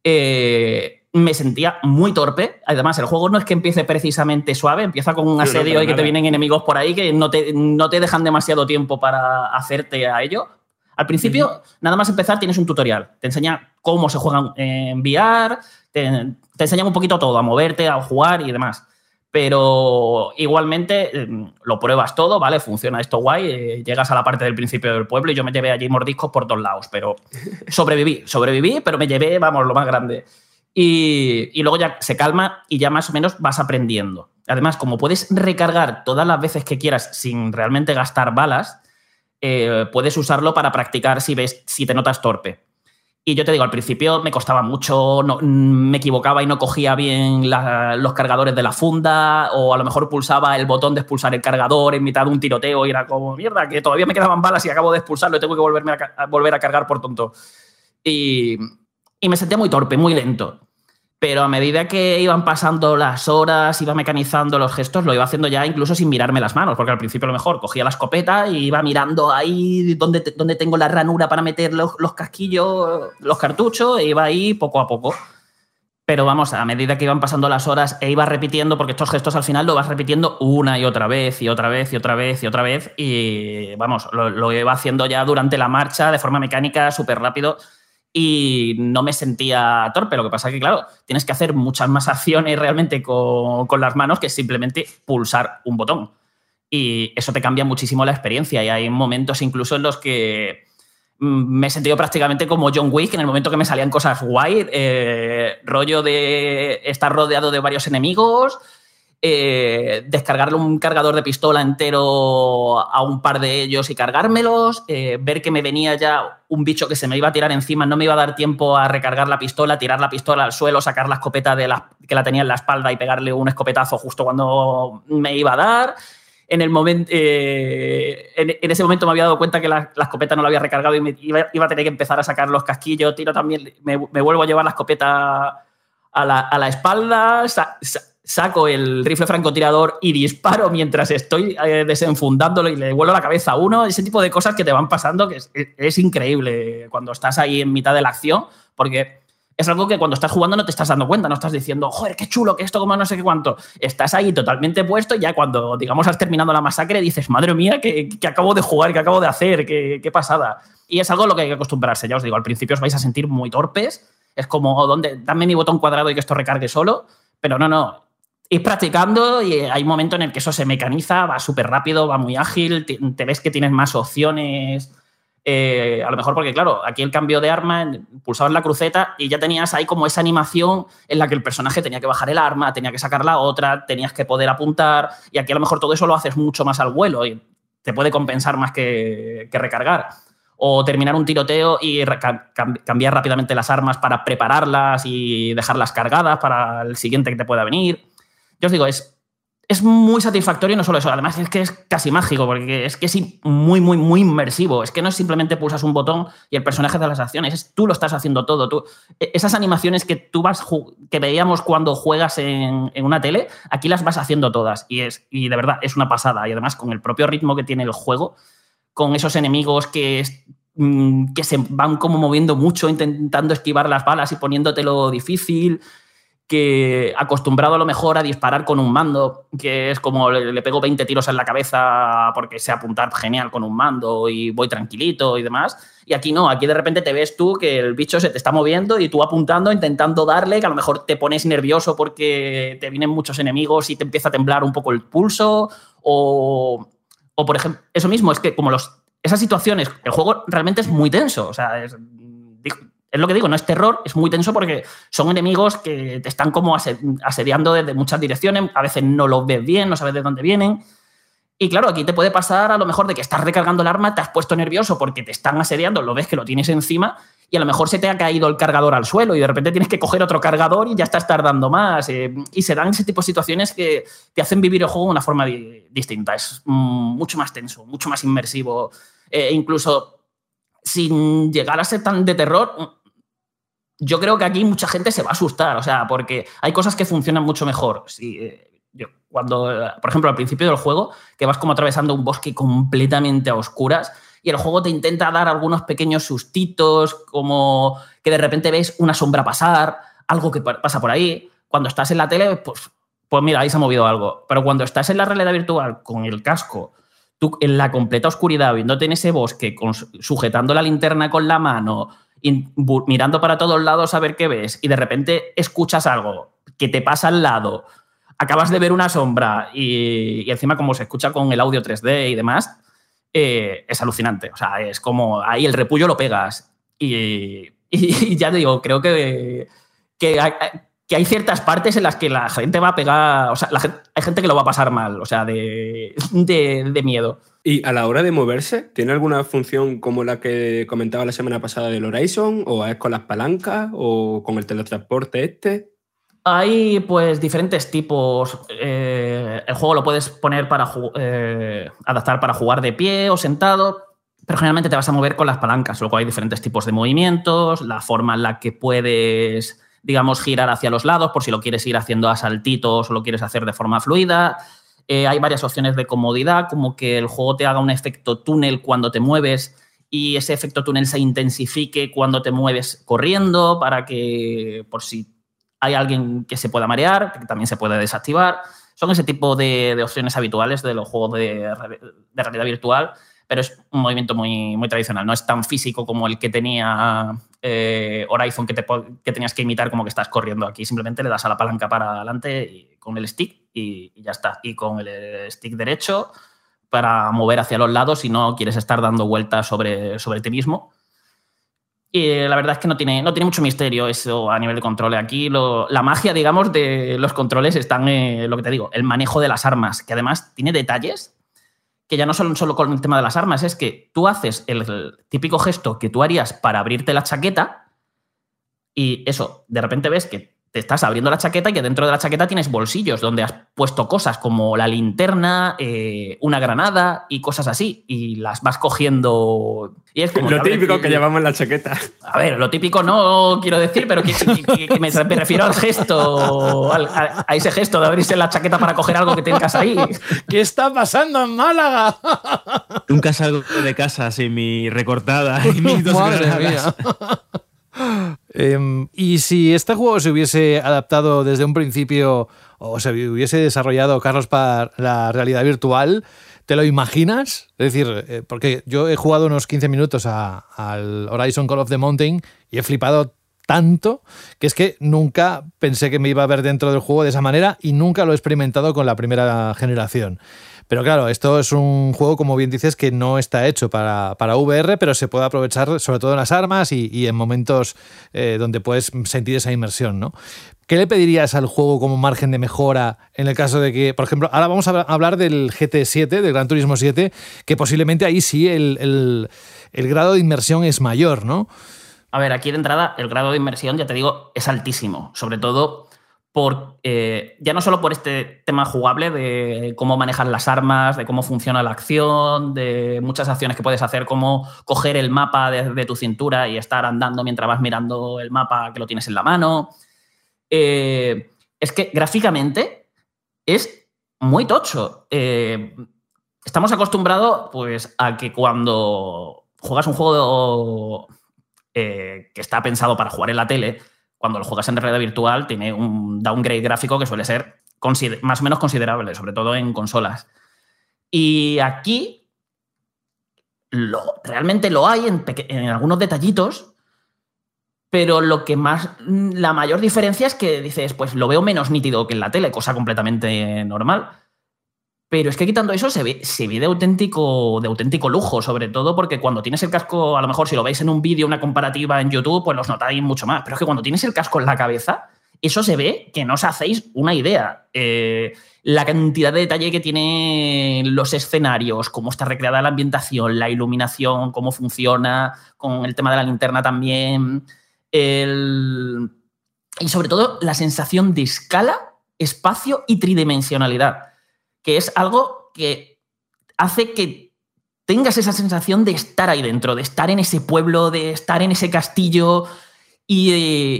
[SPEAKER 11] eh, me sentía muy torpe. Además, el juego no es que empiece precisamente suave, empieza con un asedio y que te vienen enemigos por ahí que no te, no te dejan demasiado tiempo para hacerte a ello. Al principio, nada más empezar, tienes un tutorial. Te enseña cómo se juegan en VR, te, te enseñan un poquito todo, a moverte, a jugar y demás. Pero igualmente eh, lo pruebas todo, ¿vale? Funciona esto guay. eh, llegas a la parte del principio del pueblo y yo me llevé allí mordiscos por todos lados, pero sobreviví, sobreviví, pero me llevé, vamos, lo más grande. Y, luego ya se calma y ya más o menos vas aprendiendo. Además, como puedes recargar todas las veces que quieras sin realmente gastar balas, eh, puedes usarlo para practicar si ves si te notas torpe. Y yo te digo, al principio me costaba mucho, me equivocaba y no cogía bien los cargadores de la funda, o a lo mejor pulsaba el botón de expulsar el cargador en mitad de un tiroteo y era como, mierda, que todavía me quedaban balas y acabo de expulsarlo y tengo que volverme a, a volver a cargar por tonto. Y, y me sentía muy torpe, muy lento. Pero a medida que iban pasando las horas, iba mecanizando los gestos, lo iba haciendo ya incluso sin mirarme las manos, porque al principio a lo mejor cogía la escopeta y iba mirando ahí donde, donde tengo la ranura para meter los, los casquillos, los cartuchos, e iba ahí poco a poco. Pero vamos, a medida que iban pasando las horas e iba repitiendo, porque estos gestos al final lo vas repitiendo una y otra vez, y otra vez, y otra vez, y otra vez, y vamos, lo, lo iba haciendo ya durante la marcha de forma mecánica, súper rápido, y no me sentía torpe. Lo que pasa que, claro, tienes que hacer muchas más acciones realmente con, con las manos que simplemente pulsar un botón. Y eso te cambia muchísimo la experiencia. Y hay momentos incluso en los que mm, me he sentido prácticamente como John Wick en el momento que me salían cosas guay, eh, rollo de estar rodeado de varios enemigos, eh, descargarle un cargador de pistola entero a un par de ellos y cargármelos, eh, ver que me venía ya un bicho que se me iba a tirar encima, no me iba a dar tiempo a recargar la pistola, tirar la pistola al suelo, sacar la escopeta de la, que la tenía en la espalda y pegarle un escopetazo justo cuando me iba a dar. En, el eh, en, ese momento me había dado cuenta que la, escopeta no la había recargado y me iba, a tener que empezar a sacar los casquillos. Tiro también, me, vuelvo a llevar la escopeta a la, a la espalda, saco el rifle francotirador y disparo mientras estoy eh, desenfundándolo y le vuelo la cabeza a uno. Ese tipo de cosas que te van pasando que es, increíble cuando estás ahí en mitad de la acción, porque es algo que cuando estás jugando no te estás dando cuenta, no estás diciendo, joder, qué chulo, que esto como no sé qué cuánto. Estás ahí totalmente puesto y ya cuando, digamos, has terminado la masacre dices, madre mía, que, que acabo de jugar, que acabo de hacer, qué, pasada. Y es algo a lo que hay que acostumbrarse, ya os digo, al principio os vais a sentir muy torpes, es como, ¿dónde? Dame mi botón cuadrado y que esto recargue solo, pero no, no. Ir practicando y hay un momento en el que eso se mecaniza, va súper rápido, va muy ágil, te, ves que tienes más opciones. eh, a lo mejor porque, claro, aquí el cambio de arma, pulsabas la cruceta y ya tenías ahí como esa animación en la que el personaje tenía que bajar el arma, tenía que sacar la otra, tenías que poder apuntar y aquí a lo mejor todo eso lo haces mucho más al vuelo y te puede compensar más que, que recargar. O terminar un tiroteo y cambiar rápidamente las armas para prepararlas y dejarlas cargadas para el siguiente que te pueda venir. Yo os digo, es, es muy satisfactorio no solo eso, además es que es casi mágico, porque es que es muy, muy, muy inmersivo. Es que no es simplemente pulsas un botón y el personaje hace las acciones, es, tú lo estás haciendo todo. Tú, e- esas animaciones que tú vas que veíamos cuando juegas en, en una tele, aquí las vas haciendo todas. Y, es, y de verdad es una pasada. Y además, con el propio ritmo que tiene el juego, con esos enemigos que, es- mm, que se van como moviendo mucho, intentando esquivar las balas y poniéndotelo difícil que acostumbrado a lo mejor a disparar con un mando, que es como le, pego 20 tiros en la cabeza porque sé apuntar genial con un mando y voy tranquilito y demás. Y aquí no, aquí de repente te ves tú que el bicho se te está moviendo y tú apuntando, intentando darle, que a lo mejor te pones nervioso porque te vienen muchos enemigos y te empieza a temblar un poco el pulso o, o por ejemplo, eso mismo, es que como los, esas situaciones, el juego realmente es muy tenso, o sea, es, es lo que digo, no es terror, es muy tenso porque son enemigos que te están como ase- asediando desde muchas direcciones, a veces no los ves bien, no sabes de dónde vienen. Y claro, aquí te puede pasar a lo mejor de que estás recargando el arma, te has puesto nervioso porque te están asediando, lo ves que lo tienes encima y a lo mejor se te ha caído el cargador al suelo y de repente tienes que coger otro cargador y ya estás tardando más. eh, y se dan ese tipo de situaciones que te hacen vivir el juego de una forma di- distinta. Es mm, mucho más tenso, mucho más inmersivo. Eh, incluso sin llegar a ser tan de terror, yo creo que aquí mucha gente se va a asustar, o sea, porque hay cosas que funcionan mucho mejor. Sí, eh, yo, cuando, por ejemplo, al principio del juego, que vas como atravesando un bosque completamente a oscuras y el juego te intenta dar algunos pequeños sustitos, como que de repente ves una sombra pasar, algo que pa- pasa por ahí. Cuando estás en la tele, pues, pues mira, ahí se ha movido algo. Pero cuando estás en la realidad virtual con el casco, tú en la completa oscuridad, viéndote en ese bosque, con- sujetando la linterna con la mano, mirando para todos lados a ver qué ves, y de repente escuchas algo que te pasa al lado, acabas de ver una sombra y, encima como se escucha con el audio 3D y demás, eh, es alucinante. O sea, es como ahí el repullo lo pegas. Y, ya te digo, creo que, que, que hay ciertas partes en las que la gente va a pegar, o sea, la gente- hay gente que lo va a pasar mal, o sea, de, de, de miedo.
[SPEAKER 7] ¿Y a la hora de moverse, tiene alguna función como la que comentaba la semana pasada del Horizon? ¿O es con las palancas? ¿O con el teletransporte este?
[SPEAKER 11] Hay pues diferentes tipos. eh, el juego lo puedes poner para eh, adaptar para jugar de pie o sentado, pero generalmente te vas a mover con las palancas. Luego hay diferentes tipos de movimientos, la forma en la que puedes, digamos, girar hacia los lados por si lo quieres ir haciendo a saltitos o lo quieres hacer de forma fluida. Eh, hay varias opciones de comodidad, como que el juego te haga un efecto túnel cuando te mueves y ese efecto túnel se intensifique cuando te mueves corriendo para que por si hay alguien que se pueda marear, que también se puede desactivar. Son ese tipo de, opciones habituales de los juegos de, de realidad virtual, pero es un movimiento muy, muy tradicional. No es tan físico como el que tenía eh, Horizon, que, te, que tenías que imitar como que estás corriendo. Aquí simplemente le das a la palanca para adelante con el stick y, ya está. Y con el stick derecho para mover hacia los lados si no quieres estar dando vueltas sobre, sobre ti mismo. Y la verdad es que no tiene, no tiene mucho misterio eso a nivel de control. Aquí lo- la magia, digamos, de los controles están en lo que te digo, el manejo de las armas, que además tiene detalles que ya no son solo con el tema de las armas, es que tú haces el típico gesto que tú harías para abrirte la chaqueta y eso, de repente ves que te estás abriendo la chaqueta y que dentro de la chaqueta tienes bolsillos donde has puesto cosas como la linterna, eh, una granada y cosas así. Y las vas cogiendo. Y es como,
[SPEAKER 7] Lo típico que llevamos en la chaqueta.
[SPEAKER 11] A ver, lo típico no quiero decir, pero que, que- que- que me, me refiero al gesto, al- a, a ese gesto de abrirse la chaqueta para coger algo que tengas ahí.
[SPEAKER 3] ¿Qué está pasando en Málaga?
[SPEAKER 5] Nunca salgo de casa sin mi recortada y mis dos
[SPEAKER 3] Madre
[SPEAKER 5] granadas.
[SPEAKER 3] Em, y si este juego se hubiese adaptado desde un principio o se hubiese desarrollado, Carlos, para la realidad virtual, ¿te lo imaginas? Es decir, eh, porque yo he jugado unos 15 minutos al Horizon Call of the Mountain y he flipado tanto que es que nunca pensé que me iba a ver dentro del juego de esa manera y nunca lo he experimentado con la primera generación. Pero claro, esto es un juego, como bien dices, que no está hecho para, para VR, pero se puede aprovechar sobre todo en las armas y, y en momentos eh, donde puedes sentir esa inmersión, ¿no? ¿Qué le pedirías al juego como margen de mejora en el caso de que, por ejemplo, ahora vamos a hablar del GT7, del Gran Turismo 7, que posiblemente ahí sí el, el- el grado de inmersión es mayor, ¿no?
[SPEAKER 11] A ver, aquí de entrada el grado de inmersión, ya te digo, es altísimo. Sobre todo por, eh, ya no solo por este tema jugable de cómo manejar las armas, de cómo funciona la acción, de muchas acciones que puedes hacer, como coger el mapa de, tu cintura y estar andando mientras vas mirando el mapa que lo tienes en la mano. Eh, es que gráficamente es muy tocho. Eh, estamos acostumbrados pues, a que cuando juegas un juego que está pensado para jugar en la tele, cuando lo juegas en realidad virtual, tiene un downgrade gráfico que suele ser más o menos considerable, sobre todo en consolas. Y aquí lo, realmente lo hay en, en algunos detallitos, pero lo que más. La mayor diferencia es que dices, pues lo veo menos nítido que en la tele, cosa completamente normal. Pero es que quitando eso se ve, se ve de, auténtico, de auténtico lujo, sobre todo porque cuando tienes el casco, a lo mejor si lo veis en un vídeo, una comparativa en YouTube, pues los notáis mucho más. Pero es que cuando tienes el casco en la cabeza eso se ve que no os hacéis una idea. Eh, la cantidad de detalle que tienen los escenarios, cómo está recreada la ambientación, la iluminación, cómo funciona, con el tema de la linterna también. el- y sobre todo la sensación de escala, espacio y tridimensionalidad, que es algo que hace que tengas esa sensación de estar ahí dentro, de estar en ese pueblo, de estar en ese castillo y,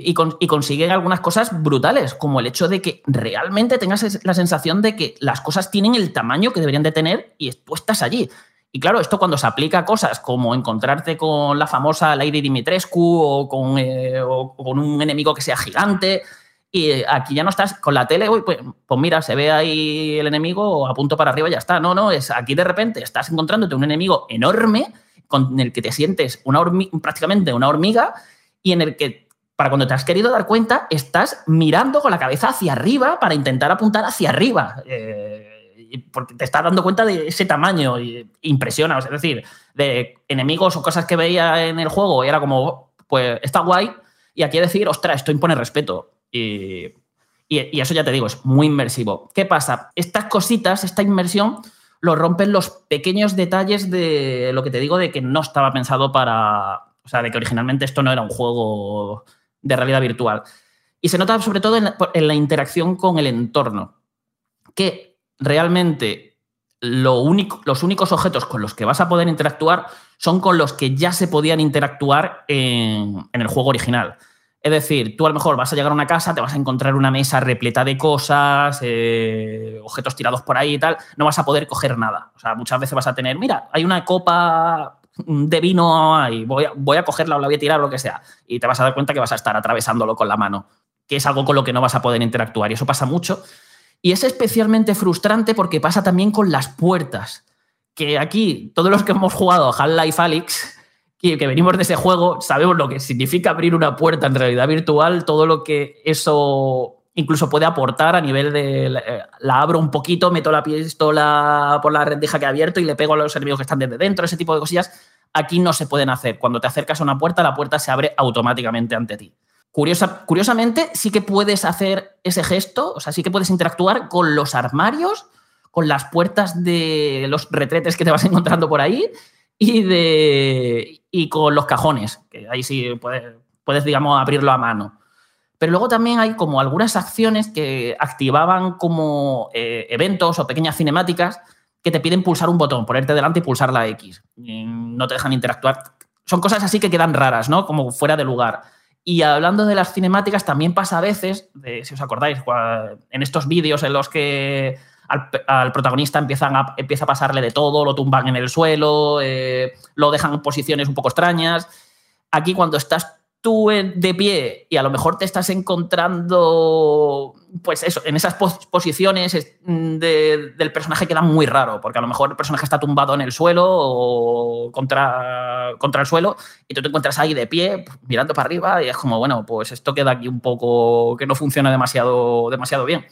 [SPEAKER 11] y, algunas cosas brutales, como el hecho de que realmente tengas la sensación de que las cosas tienen el tamaño que deberían de tener y tú estás allí. Y claro, esto cuando se aplica a cosas como encontrarte con la famosa Lady Dimitrescu o con, eh, o con un enemigo que sea gigante, y aquí ya no estás con la tele, uy, pues, pues mira, se ve ahí el enemigo a punto para arriba y ya está. No, no, es aquí de repente estás encontrándote un enemigo enorme con el que te sientes una hormi- prácticamente una hormiga y en el que para cuando te has querido dar cuenta estás mirando con la cabeza hacia arriba para intentar apuntar hacia arriba. Eh, porque te estás dando cuenta de ese tamaño y impresiona. Es decir, de enemigos o cosas que veía en el juego y era como, pues está guay. Y aquí decir, ostras, esto impone respeto. Y, y- eso ya te digo, es muy inmersivo. ¿Qué pasa? Estas cositas, esta inmersión, lo rompen los pequeños detalles de lo que te digo de que no estaba pensado para. O sea, de que originalmente esto no era un juego de realidad virtual. Y se nota sobre todo en la, interacción con el entorno. Que realmente los únicos objetos con los que vas a poder interactuar son con los que ya se podían interactuar en el juego original. Es decir, tú a lo mejor vas a llegar a una casa, te vas a encontrar una mesa repleta de cosas, eh, objetos tirados por ahí y tal, no vas a poder coger nada. O sea, muchas veces vas a tener, mira, hay una copa de vino ahí, voy a, cogerla o la voy a tirar o lo que sea. Y te vas a dar cuenta que vas a estar atravesándolo con la mano, que es algo con lo que no vas a poder interactuar. Y eso pasa mucho. Y es especialmente frustrante porque pasa también con las puertas. Que aquí, todos los que hemos jugado Half-Life Alyx, que, que venimos de ese juego, sabemos lo que significa abrir una puerta en realidad virtual, todo lo que eso incluso puede aportar a nivel de la, eh, la abro un poquito, meto la pistola por la rendija que he abierto y le pego a los enemigos que están desde dentro, ese tipo de cosillas. Aquí no se pueden hacer. Cuando te acercas a una puerta, la puerta se abre automáticamente ante ti. Curiosa, curiosamente, sí que puedes hacer ese gesto, o sea, sí que puedes interactuar con los armarios, con las puertas de los retretes que te vas encontrando por ahí y, de, y con los cajones, que ahí sí puedes, puedes, digamos, abrirlo a mano. Pero luego también hay como algunas acciones que activaban como eh, eventos o pequeñas cinemáticas que te piden pulsar un botón, ponerte delante y pulsar la X. No te dejan interactuar. Son cosas así que quedan raras, ¿no? Como fuera de lugar. Y hablando de las cinemáticas, también pasa a veces, si os acordáis, en estos vídeos en los que al, protagonista empiezan a, empieza a pasarle de todo, lo tumban en el suelo, eh, lo dejan en posiciones un poco extrañas. Aquí cuando estás tú de pie y a lo mejor te estás encontrando, pues eso, en esas pos posiciones de, del personaje queda muy raro, porque a lo mejor el personaje está tumbado en el suelo o contra, contra el suelo y tú te encuentras ahí de pie mirando para arriba y es como, bueno, pues esto queda aquí un poco que no funciona demasiado, demasiado bien.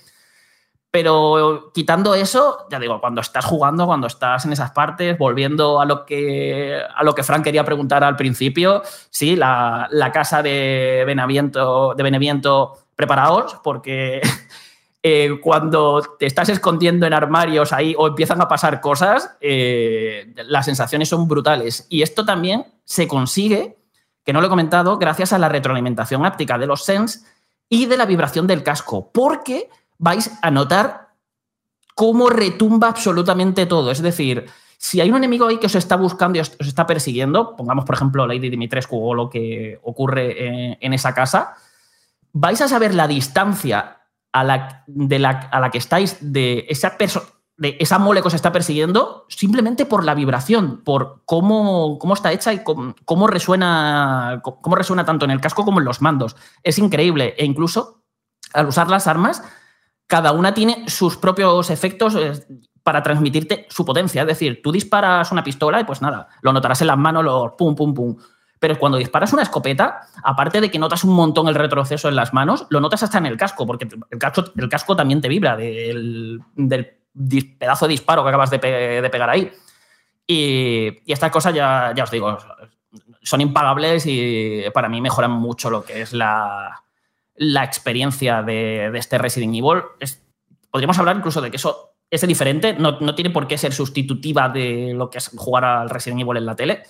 [SPEAKER 11] Pero quitando eso, ya digo, cuando estás jugando, cuando estás en esas partes, volviendo a lo que, a lo que Frank quería preguntar al principio, sí, la, casa de Beneviento, de Beneviento, preparaos, porque eh, cuando te estás escondiendo en armarios ahí o empiezan a pasar cosas, eh, las sensaciones son brutales. Y esto también se consigue, que no lo he comentado, gracias a la retroalimentación áptica de los Sense y de la vibración del casco, porque vais a notar cómo retumba absolutamente todo. Es decir, si hay un enemigo ahí que os está buscando y os, está persiguiendo, pongamos por ejemplo Lady Dimitrescu o lo que ocurre en, en esa casa, vais a saber la distancia a la, de la, a la que estáis de esa persona de mole que os está persiguiendo simplemente por la vibración, por cómo, cómo está hecha y cómo, cómo, resuena, cómo resuena tanto en el casco como en los mandos. Es increíble. E incluso al usar las armas, cada una tiene sus propios efectos para transmitirte su potencia. Es decir, tú disparas una pistola y pues nada, lo notarás en las manos, pum, pum, pum. Pero cuando disparas una escopeta, aparte de que notas un montón el retroceso en las manos, lo notas hasta en el casco, porque el casco, el casco también te vibra del, pedazo de disparo que acabas de pegar ahí. Y, y estas cosas, ya, ya os digo, son impagables y para mí mejoran mucho lo que es la, la experiencia de, de este Resident Evil. Es- podríamos hablar incluso de que eso es diferente, no, no tiene por qué ser sustitutiva de lo que es jugar al Resident Evil en la tele,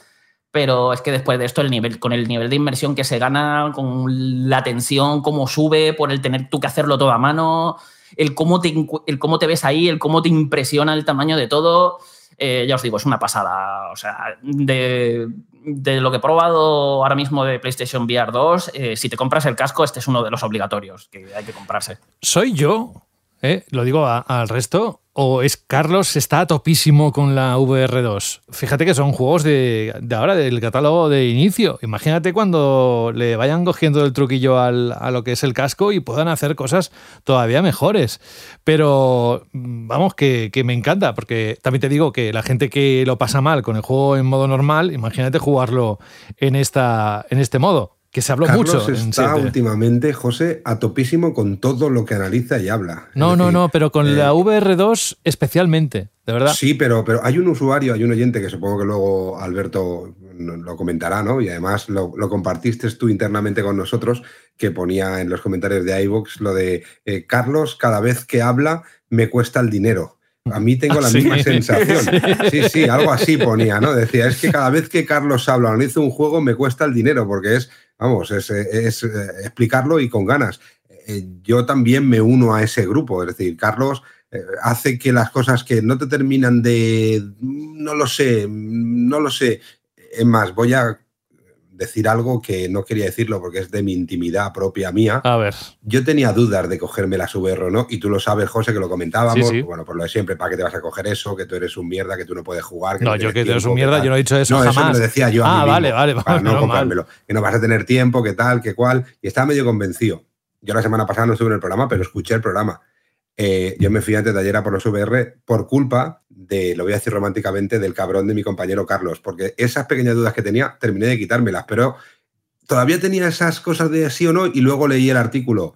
[SPEAKER 11] pero es que después de esto, el nivel, con el nivel de inversión que se gana, con la tensión, cómo sube, por el tener tú que hacerlo todo a mano, el cómo te, el cómo te ves ahí, el cómo te impresiona el tamaño de todo, eh, ya os digo, es una pasada. O sea, de, de lo que he probado ahora mismo de PlayStation VR 2, eh, si te compras el casco, este es uno de los obligatorios que hay que comprarse.
[SPEAKER 3] ¿Soy yo? ¿eh? Lo digo al resto. ¿O es Carlos está topísimo con la VR2? Fíjate que son juegos de, de ahora, del catálogo de inicio. Imagínate cuando le vayan cogiendo el truquillo al- a lo que es el casco y puedan hacer cosas todavía mejores. Pero mm, vamos, que, que me encanta, porque también te digo que la gente que lo pasa mal con el juego en modo normal, imagínate jugarlo en, esta, en este modo. Que se habló
[SPEAKER 4] Carlos
[SPEAKER 3] mucho.
[SPEAKER 4] está últimamente, José, a topísimo con todo lo que analiza y habla.
[SPEAKER 3] No, no, no, pero con
[SPEAKER 4] eh,
[SPEAKER 3] la VR2 especialmente, de verdad.
[SPEAKER 4] Sí, pero, pero hay un usuario, hay un oyente que supongo que luego Alberto lo comentará, ¿no? Y además lo, lo compartiste tú internamente con nosotros, que ponía en los comentarios de iVoox lo de eh, Carlos, cada vez que habla me cuesta el dinero. A mí tengo la
[SPEAKER 3] sí.
[SPEAKER 4] misma sensación. Sí, sí, algo así ponía, ¿no? Decía, es que cada vez que Carlos habla o analiza un juego me cuesta el dinero, porque es, vamos, es, es, eh, explicarlo y con ganas. Eh, Yo también me uno a ese grupo, es decir, Carlos eh, hace que las cosas que no te terminan de, no lo sé, no lo sé. Es más, voy a decir algo que no quería decirlo porque es de mi intimidad propia mía.
[SPEAKER 3] A ver.
[SPEAKER 4] Yo tenía dudas de cogerme las VR o no, y tú lo sabes, José, que lo comentábamos.
[SPEAKER 3] Sí, sí.
[SPEAKER 4] Bueno, por lo de siempre, ¿para qué te vas a coger eso? Que tú eres un mierda, que tú no puedes jugar. Que
[SPEAKER 3] No,
[SPEAKER 4] no
[SPEAKER 3] yo que tú eres un mierda, yo no he dicho eso
[SPEAKER 4] no,
[SPEAKER 3] jamás.
[SPEAKER 4] Eso me lo decía yo a
[SPEAKER 3] Ah,
[SPEAKER 4] mí mismo,
[SPEAKER 3] vale, vale,
[SPEAKER 4] para
[SPEAKER 3] vale,
[SPEAKER 4] no
[SPEAKER 3] menos mal.
[SPEAKER 4] comprármelo. Que no vas a tener tiempo, que tal, que cual. Y estaba medio convencido. Yo la semana pasada no estuve en el programa, pero escuché el programa. Eh, yo me fui antes de ayer a por los VR por culpa de, lo voy a decir románticamente, del cabrón de mi compañero Carlos, porque esas pequeñas dudas que tenía terminé de quitármelas, pero todavía tenía esas cosas de sí o no y luego leí el artículo.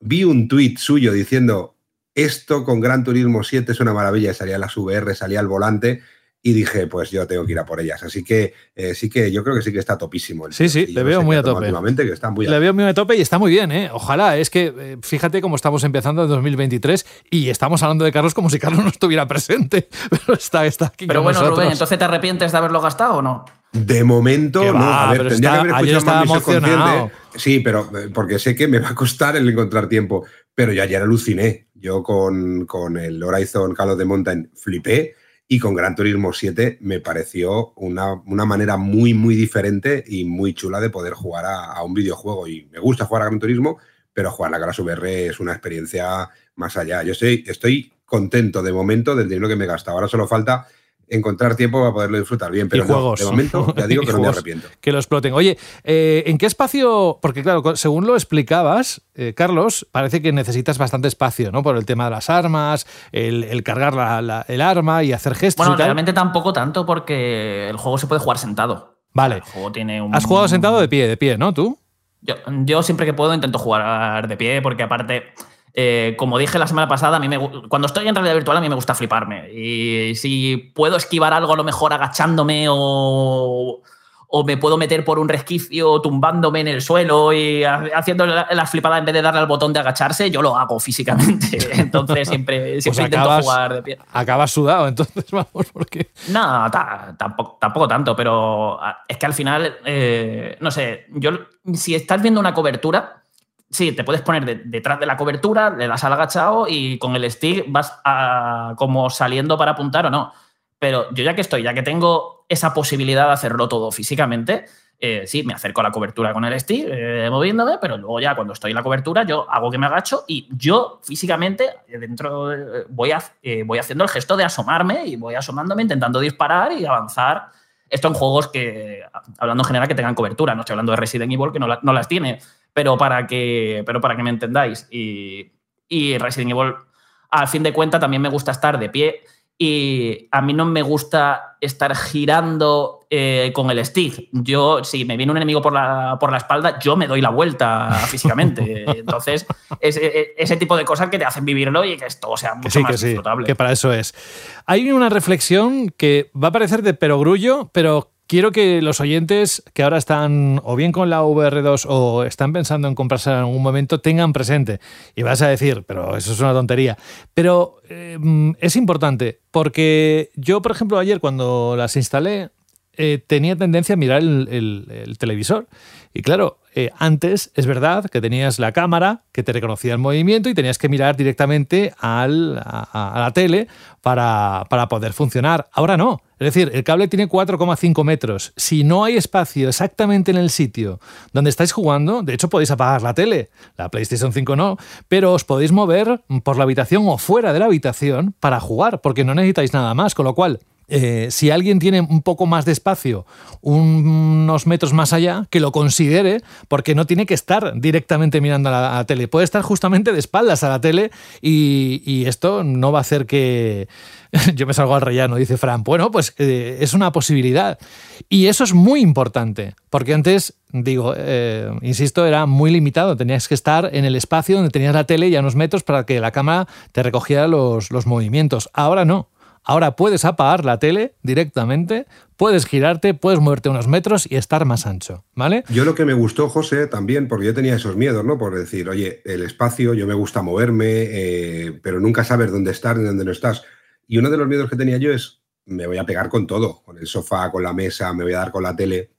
[SPEAKER 4] Vi un tuit suyo diciendo esto con Gran Turismo 7 es una maravilla, salía las VR, salía el volante y dije, pues yo tengo que ir a por ellas. Así que eh, sí que yo creo que sí que está topísimo. el
[SPEAKER 3] Sí, sí, le
[SPEAKER 4] No
[SPEAKER 3] veo
[SPEAKER 4] sé
[SPEAKER 3] muy a tope.
[SPEAKER 4] Últimamente que está muy a
[SPEAKER 3] Le veo muy a tope y está muy bien, ¿eh? Ojalá. Es que, eh, fíjate cómo estamos empezando en 2023 y estamos hablando de Carlos como si Carlos no estuviera presente. Pero está, está aquí
[SPEAKER 11] Pero
[SPEAKER 3] con
[SPEAKER 11] bueno,
[SPEAKER 3] nosotros.
[SPEAKER 11] Rubén, ¿entonces te arrepientes de haberlo gastado o no?
[SPEAKER 4] De momento, no. a ver, tendría
[SPEAKER 3] está-
[SPEAKER 4] que haber escuchado más subconsciente. Sí, pero eh, porque sé que me va a costar el encontrar tiempo. Pero yo ayer aluciné. Yo con, con el Horizon Call of the Mountain flipé y con Gran Turismo 7 me pareció una, una manera muy, muy diferente y muy chula de poder jugar a, un videojuego. Y me gusta jugar a Gran Turismo, pero jugar a las VR es una experiencia más allá. Yo estoy, estoy contento de momento del dinero que me he gastado. Ahora solo falta encontrar tiempo para poderlo disfrutar bien, pero
[SPEAKER 3] y
[SPEAKER 4] no,
[SPEAKER 3] juegos.
[SPEAKER 4] de momento ya digo que no me arrepiento.
[SPEAKER 3] Que lo exploten. Oye, eh, ¿en qué espacio? Porque claro, según lo explicabas, eh, Carlos, parece que necesitas bastante espacio, ¿no? Por el tema de las armas, el, el cargar la- la- el arma y hacer gestos
[SPEAKER 11] Bueno,
[SPEAKER 3] y tal.
[SPEAKER 11] realmente tampoco tanto porque el juego se puede jugar sentado.
[SPEAKER 3] Vale.
[SPEAKER 11] El juego tiene un...
[SPEAKER 3] Has jugado sentado de pie, de pie, ¿no? ¿Tú?
[SPEAKER 11] Yo, yo siempre que puedo intento jugar de pie porque aparte, eh, como dije la semana pasada, a mí me, cuando estoy en realidad virtual a mí me gusta fliparme. Y si puedo esquivar algo a lo mejor agachándome o, o me puedo meter por un resquicio tumbándome en el suelo y ha- haciendo la, la flipada en vez de darle al botón de agacharse, yo lo hago físicamente. Entonces siempre, siempre intento
[SPEAKER 3] acabas-
[SPEAKER 11] jugar de pie.
[SPEAKER 3] Acabas sudado, entonces vamos, porque.
[SPEAKER 11] No, ta- tampoco, tampoco tanto, pero ah, es que al final, eh, no sé, yo si estás viendo una cobertura, sí, te puedes poner de- detrás de la cobertura, le das al agachado y con el stick vas a- como saliendo para apuntar o no. Pero yo ya que estoy, ya que tengo esa posibilidad de hacerlo todo físicamente, eh, sí, me acerco a la cobertura con el stick, eh, moviéndome, pero luego ya cuando estoy en la cobertura, yo hago que me agacho y yo físicamente eh, dentro de- voy, a- eh, voy haciendo el gesto de asomarme y voy asomándome, intentando disparar y avanzar. Esto en juegos que, hablando en general, que tengan cobertura. No estoy hablando de Resident Evil, que no, la- no las tiene, pero para que, pero para que me entendáis. Y, y Resident Evil, al fin de cuentas, también me gusta estar de pie y a mí no me gusta estar girando eh, con el stick. Yo, si me viene un enemigo por la, por la espalda, yo me doy la vuelta físicamente. Entonces, ese, ese tipo de cosas que te hacen vivirlo y que esto sea mucho
[SPEAKER 3] Que sí,
[SPEAKER 11] más
[SPEAKER 3] que sí,
[SPEAKER 11] disfrutable.
[SPEAKER 3] que para eso es. Hay una reflexión que va a parecer de perogrullo, pero quiero que los oyentes que ahora están o bien con la VR2 o están pensando en comprarse en algún momento tengan presente. Y vas a decir, pero eso es una tontería. Pero eh, es importante porque yo, por ejemplo, ayer cuando las instalé, eh, tenía tendencia a mirar el televisor. Y claro, eh, antes es verdad que tenías la cámara que te reconocía el movimiento y tenías que mirar directamente al- a, a- la tele para, para poder funcionar. Ahora no. Es decir, el cable tiene 4,5 metros. Si no hay espacio exactamente en el sitio donde estáis jugando, de hecho podéis apagar la tele, la PlayStation 5 no, pero os podéis mover por la habitación o fuera de la habitación para jugar, porque no necesitáis nada más, con lo cual eh, si alguien tiene un poco más de espacio, unos metros más allá, que lo considere, porque no tiene que estar directamente mirando a la, tele. Puede estar justamente de espaldas a la tele y, esto no va a hacer que yo me salgo al rellano, dice Fran. Bueno, pues eh, es una posibilidad. Y eso es muy importante, porque antes, digo, eh, insisto, era muy limitado. Tenías que estar en el espacio donde tenías la tele y a unos metros para que la cámara te recogiera los movimientos. Ahora no. Ahora puedes apagar la tele directamente, puedes girarte, puedes moverte unos metros y estar más ancho, ¿vale?
[SPEAKER 4] Yo lo que me gustó, José, también, porque yo tenía esos miedos, ¿no? Por decir, oye, el espacio, yo me gusta moverme, eh, pero nunca sabes dónde estás ni dónde no estás. Y uno de los miedos que tenía yo es, me voy a pegar con todo, con el sofá, con la mesa, me voy a dar con la tele.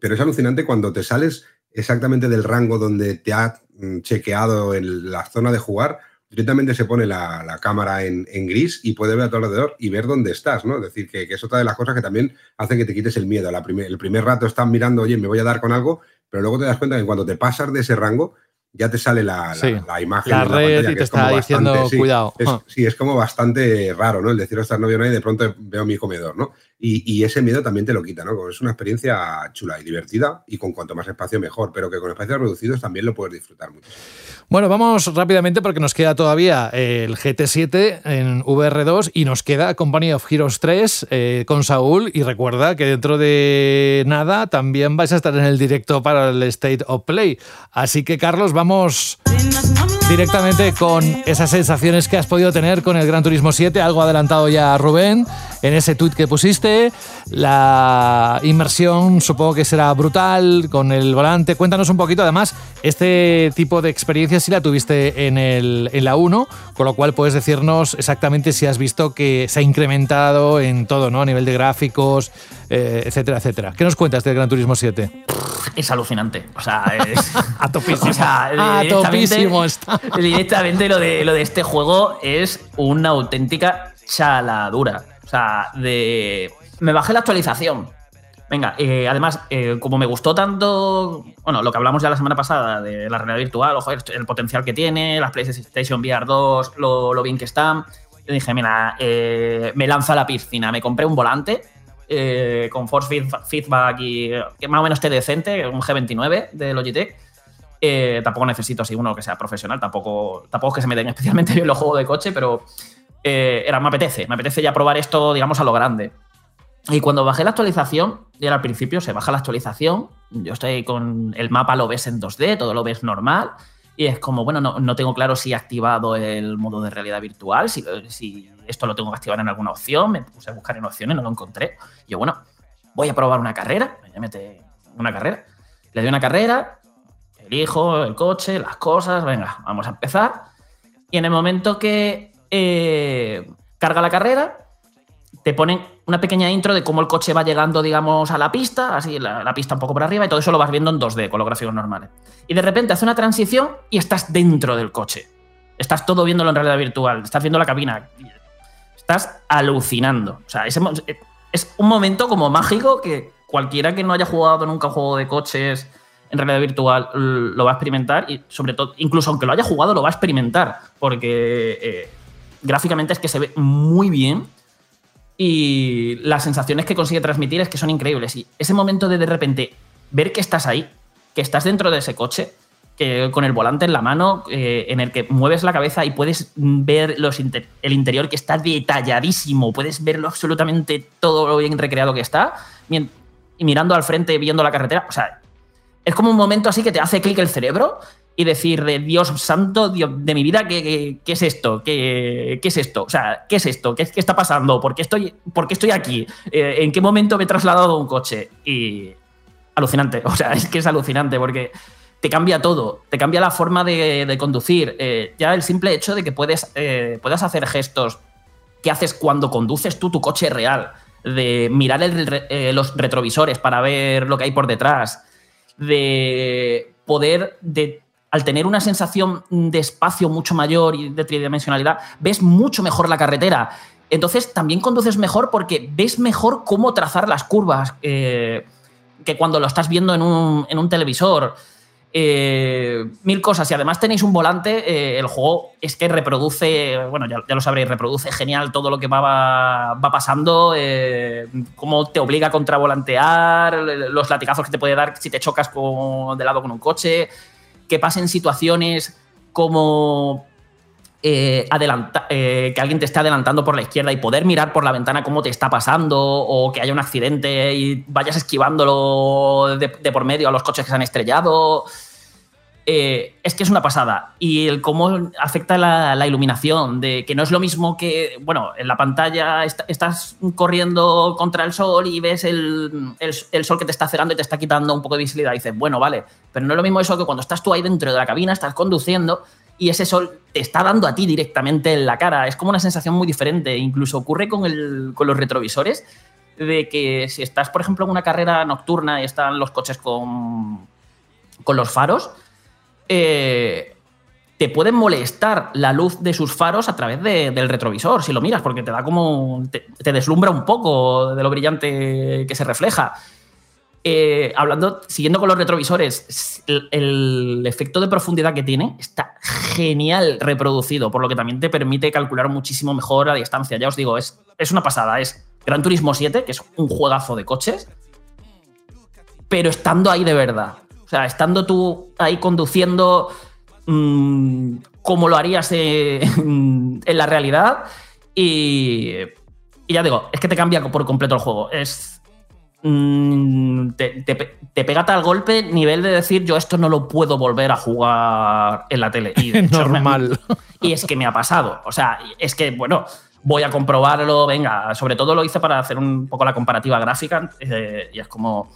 [SPEAKER 4] Pero es alucinante cuando te sales exactamente del rango donde te ha mm, chequeado en la zona de jugar, directamente se pone la, la cámara en, en gris y puede ver a tu alrededor y ver dónde estás, ¿no? Es decir, que, que es otra de las cosas que también hace que te quites el miedo. La primer- el primer rato estás mirando, oye, me voy a dar con algo, pero luego te das cuenta que cuando te pasas de ese rango, ya te sale la, la-
[SPEAKER 3] Sí.
[SPEAKER 4] la imagen.
[SPEAKER 3] La
[SPEAKER 4] en
[SPEAKER 3] red
[SPEAKER 4] pantalla,
[SPEAKER 3] y
[SPEAKER 4] que
[SPEAKER 3] te
[SPEAKER 4] es como
[SPEAKER 3] está diciendo,
[SPEAKER 4] bastante- sí,
[SPEAKER 3] cuidado.
[SPEAKER 4] es-
[SPEAKER 3] Ah.
[SPEAKER 4] sí, es como bastante raro, ¿no? El decir, ostras, no veo nadie de pronto veo mi comedor, ¿no? Y, ese miedo también te lo quita, ¿no? Es una experiencia chula y divertida y con cuanto más espacio mejor, pero que con espacios reducidos también lo puedes disfrutar mucho.
[SPEAKER 3] Bueno, vamos rápidamente porque nos queda todavía el GT7 en VR2 y nos queda Company of Heroes 3 eh, con Saúl. Y recuerda que dentro de nada también vais a estar en el directo para el State of Play. Así que, Carlos, vamos directamente con esas sensaciones que has podido tener con el Gran Turismo 7, algo adelantado ya Rubén en ese tweet que pusiste. La inmersión supongo que será brutal con el volante. Cuéntanos un poquito, además, este tipo de experiencia si la tuviste en, el, en la 1, con lo cual puedes decirnos exactamente si has visto que se ha incrementado en todo, ¿no? A nivel de gráficos, eh, etcétera, etcétera. ¿Qué nos cuentas del Gran Turismo 7?
[SPEAKER 11] Es alucinante. O sea, es.
[SPEAKER 3] A topísimo.
[SPEAKER 11] O sea,
[SPEAKER 3] A
[SPEAKER 11] directamente-
[SPEAKER 3] topísimo está.
[SPEAKER 11] Directamente lo de, lo de este juego es una auténtica chaladura. O sea, de. Me bajé la actualización. Venga, eh, además, eh, como me gustó tanto, bueno, lo que hablamos ya la semana pasada de la realidad virtual, ojo, el, potencial que tiene, las PlayStation VR 2, lo, lo bien que están, yo dije, mira, eh, me lanzo a la piscina, me compré un volante con force feed- feedback y que más o menos esté decente, un G29 de Logitech. Tampoco necesito así uno que sea profesional, tampoco, tampoco es que se me den especialmente bien los juegos de coche, pero era, me apetece, me apetece ya probar esto, digamos, a lo grande. Y cuando bajé la actualización, y era al principio, se baja la actualización, yo estoy con el mapa, lo ves en 2D, todo lo ves normal, y es como, bueno, no, no tengo claro si he activado el modo de realidad virtual, si, esto lo tengo que activar en alguna opción, me puse a buscar en opciones, no lo encontré. Yo, bueno, voy a probar una carrera, me mete una carrera, le doy una carrera, elijo el coche, las cosas, venga, vamos a empezar. Y en el momento que eh, carga la carrera, te ponen una pequeña intro de cómo el coche va llegando, digamos, a la pista, así la, pista un poco por arriba, y todo eso lo vas viendo en 2D, con los gráficos normales. Y de repente hace una transición y estás dentro del coche. Estás todo viéndolo en realidad virtual, estás viendo la cabina. Estás alucinando. O sea, mo- es un momento como mágico que cualquiera que no haya jugado nunca un juego de coches en realidad virtual lo va a experimentar y sobre todo, incluso aunque lo haya jugado, lo va a experimentar porque eh, gráficamente es que se ve muy bien y las sensaciones que consigue transmitir es que son increíbles. Y ese momento de de repente ver que estás ahí, que estás dentro de ese coche, que con el volante en la mano, eh, en el que mueves la cabeza y puedes ver los el interior que está detalladísimo, puedes verlo absolutamente todo lo bien recreado que está, y mirando al frente, viendo la carretera. O sea, es como un momento así que te hace clic el cerebro y decir, de Dios santo, Dios de mi vida, ¿qué, qué- es esto? ¿Qué, qué es esto? O sea, ¿qué es esto? ¿Qué, está pasando? ¿Por qué estoy, por estoy aquí? Eh, ¿En qué momento me he trasladado a un coche? Y alucinante, o sea, es que es alucinante porque te cambia todo, te cambia la forma de, conducir. Eh, ya el simple hecho de que puedes, eh, puedas hacer gestos que haces cuando conduces tú tu coche real, de mirar los retrovisores para ver lo que hay por detrás, de poder, de, al tener una sensación de espacio mucho mayor y de tridimensionalidad, ves mucho mejor la carretera. Entonces también conduces mejor porque ves mejor cómo trazar las curvas eh, que cuando lo estás viendo en un, en un televisor. Eh, mil cosas y además tenéis un volante, eh, el juego es que reproduce, bueno, ya, lo sabréis, reproduce genial todo lo que va, va pasando, cómo te obliga a contravolantear, los latigazos que te puede dar si te chocas con- de lado con un coche, que pasen situaciones como eh, adelanta- eh, que alguien te esté adelantando por la izquierda y poder mirar por la ventana cómo te está pasando o que haya un accidente y vayas esquivándolo de, de por medio a los coches que se han estrellado. Eh, es que es una pasada. Y el cómo afecta la, iluminación, de que no es lo mismo que, bueno, en la pantalla est- estás corriendo contra el sol y ves el, el- el sol que te está cerrando y te está quitando un poco de visibilidad. Y dices, bueno, vale, pero no es lo mismo eso que cuando estás tú ahí dentro de la cabina, estás conduciendo y ese sol te está dando a ti directamente en la cara. Es como una sensación muy diferente. Incluso ocurre con, el- con los retrovisores, de que si estás, por ejemplo, en una carrera nocturna y están los coches con, con los faros, eh, te pueden molestar la luz de sus faros a través de- del retrovisor, si lo miras, porque te da como. te, deslumbra un poco de lo brillante que se refleja. Eh, hablando, siguiendo con los retrovisores, el, el efecto de profundidad que tiene está genial reproducido, por lo que también te permite calcular muchísimo mejor a distancia. Ya os digo, es, es una pasada. Es Gran Turismo 7, que es un juegazo de coches, pero estando ahí de verdad. O sea, estando tú ahí conduciendo mm, como lo harías eh, en la realidad. Y, y ya digo, es que te cambia por completo el juego. Es. mm, te, te pe- te pega tal golpe, nivel de decir, yo esto no lo puedo volver a jugar en la tele. Y hecho, me-
[SPEAKER 3] Normal.
[SPEAKER 11] y es que me ha pasado. O sea, es que, bueno, voy a comprobarlo. Venga, sobre todo lo hice para hacer un poco la comparativa gráfica. eh, y es como.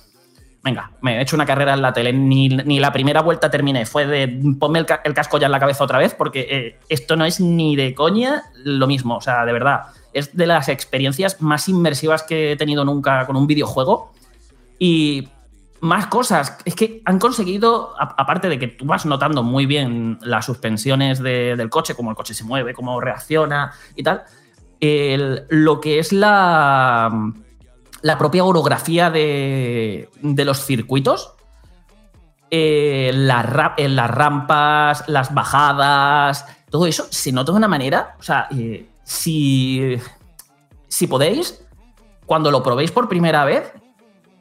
[SPEAKER 11] Venga, me he hecho una carrera en la tele, ni, ni la primera vuelta terminé. Fue de ponme el, ca- el casco ya en la cabeza otra vez, porque eh, esto no es ni de coña lo mismo. O sea, de verdad, es de las experiencias más inmersivas que he tenido nunca con un videojuego. Y más cosas. Es que han conseguido, aparte de que tú vas notando muy bien las suspensiones de- del coche, cómo el coche se mueve, cómo reacciona y tal, lo que es la, la propia orografía de, de los circuitos. eh, eh, las rampas, las bajadas, todo eso se nota de una manera. O sea, eh, si, si podéis, cuando lo probéis por primera vez,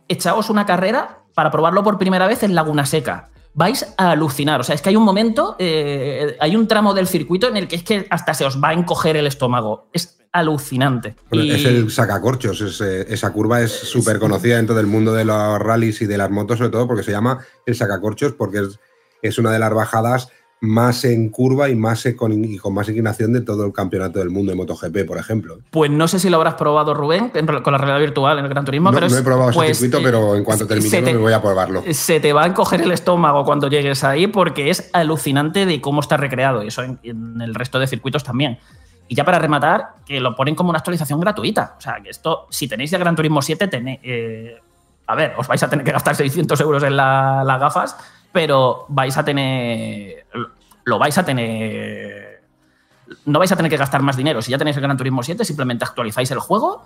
[SPEAKER 11] echaos una carrera para probarlo por primera vez en Laguna Seca. Vais a alucinar. O sea, es que hay un momento, eh, hay un tramo del circuito en el que es que hasta se os va a encoger el estómago. Es alucinante.
[SPEAKER 4] Bueno,
[SPEAKER 11] Y-
[SPEAKER 4] Es el sacacorchos, es, eh, esa curva es súper conocida dentro del mundo de los rallies y de las motos, sobre todo porque se llama el sacacorchos, porque es, es una de las bajadas más en curva y, más con, y con más inclinación de todo el campeonato del mundo de MotoGP, por ejemplo.
[SPEAKER 11] Pues no sé si lo habrás probado, Rubén, con la realidad virtual en el Gran Turismo.
[SPEAKER 4] No,
[SPEAKER 11] pero
[SPEAKER 4] no
[SPEAKER 11] es-
[SPEAKER 4] he probado
[SPEAKER 11] pues,
[SPEAKER 4] ese circuito,
[SPEAKER 11] eh,
[SPEAKER 4] pero en cuanto termine
[SPEAKER 11] se te-
[SPEAKER 4] me voy a probarlo.
[SPEAKER 11] se te va a encoger el estómago cuando llegues ahí porque es alucinante de cómo está recreado y eso en, en el resto de circuitos también. Y ya para rematar, que lo ponen como una actualización gratuita. O sea, que esto, si tenéis ya Gran Turismo 7, tenéis, eh, a ver, os vais a tener que gastar 600 euros en la- las gafas, pero vais a tener, lo vais a tener, no vais a tener que gastar más dinero. Si ya tenéis el Gran Turismo 7, simplemente actualizáis el juego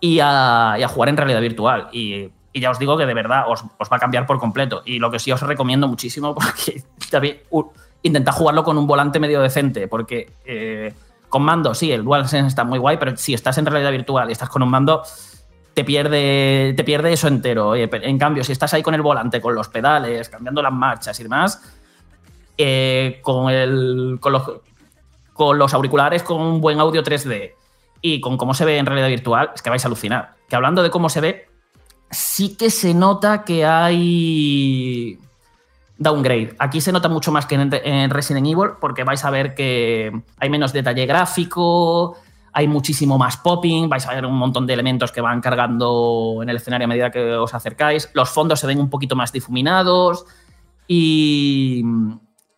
[SPEAKER 11] y a, y a jugar en realidad virtual. Y, ya os digo que de verdad os, os va a cambiar por completo. Y lo que sí os recomiendo muchísimo, porque también uh, intentad jugarlo con un volante medio decente, porque eh, con mando, sí, el DualSense está muy guay, pero si estás en realidad virtual y estás con un mando, te pierde, te pierde eso entero. En cambio, si estás ahí con el volante, con los pedales, cambiando las marchas y demás, eh, con, el, con, los, con los auriculares con un buen audio 3D y con cómo se ve en realidad virtual, es que vais a alucinar. Que hablando de cómo se ve, sí que se nota que hay downgrade. Aquí se nota mucho más que en Resident Evil porque vais a ver que hay menos detalle gráfico, hay muchísimo más popping, vais a ver un montón de elementos que van cargando en el escenario a medida que os acercáis, los fondos se ven un poquito más difuminados y,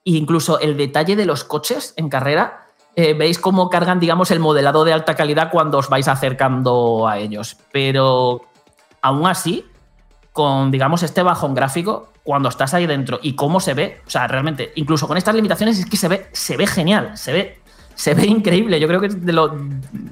[SPEAKER 11] incluso el detalle de los coches en carrera, eh, veis cómo cargan, digamos, el modelado de alta calidad cuando os vais acercando a ellos. Pero aún así, con, digamos, este bajón gráfico, cuando estás ahí dentro y cómo se ve, o sea, realmente, incluso con estas limitaciones, es que se ve, se ve genial, se ve, se ve increíble. Yo creo que es de lo,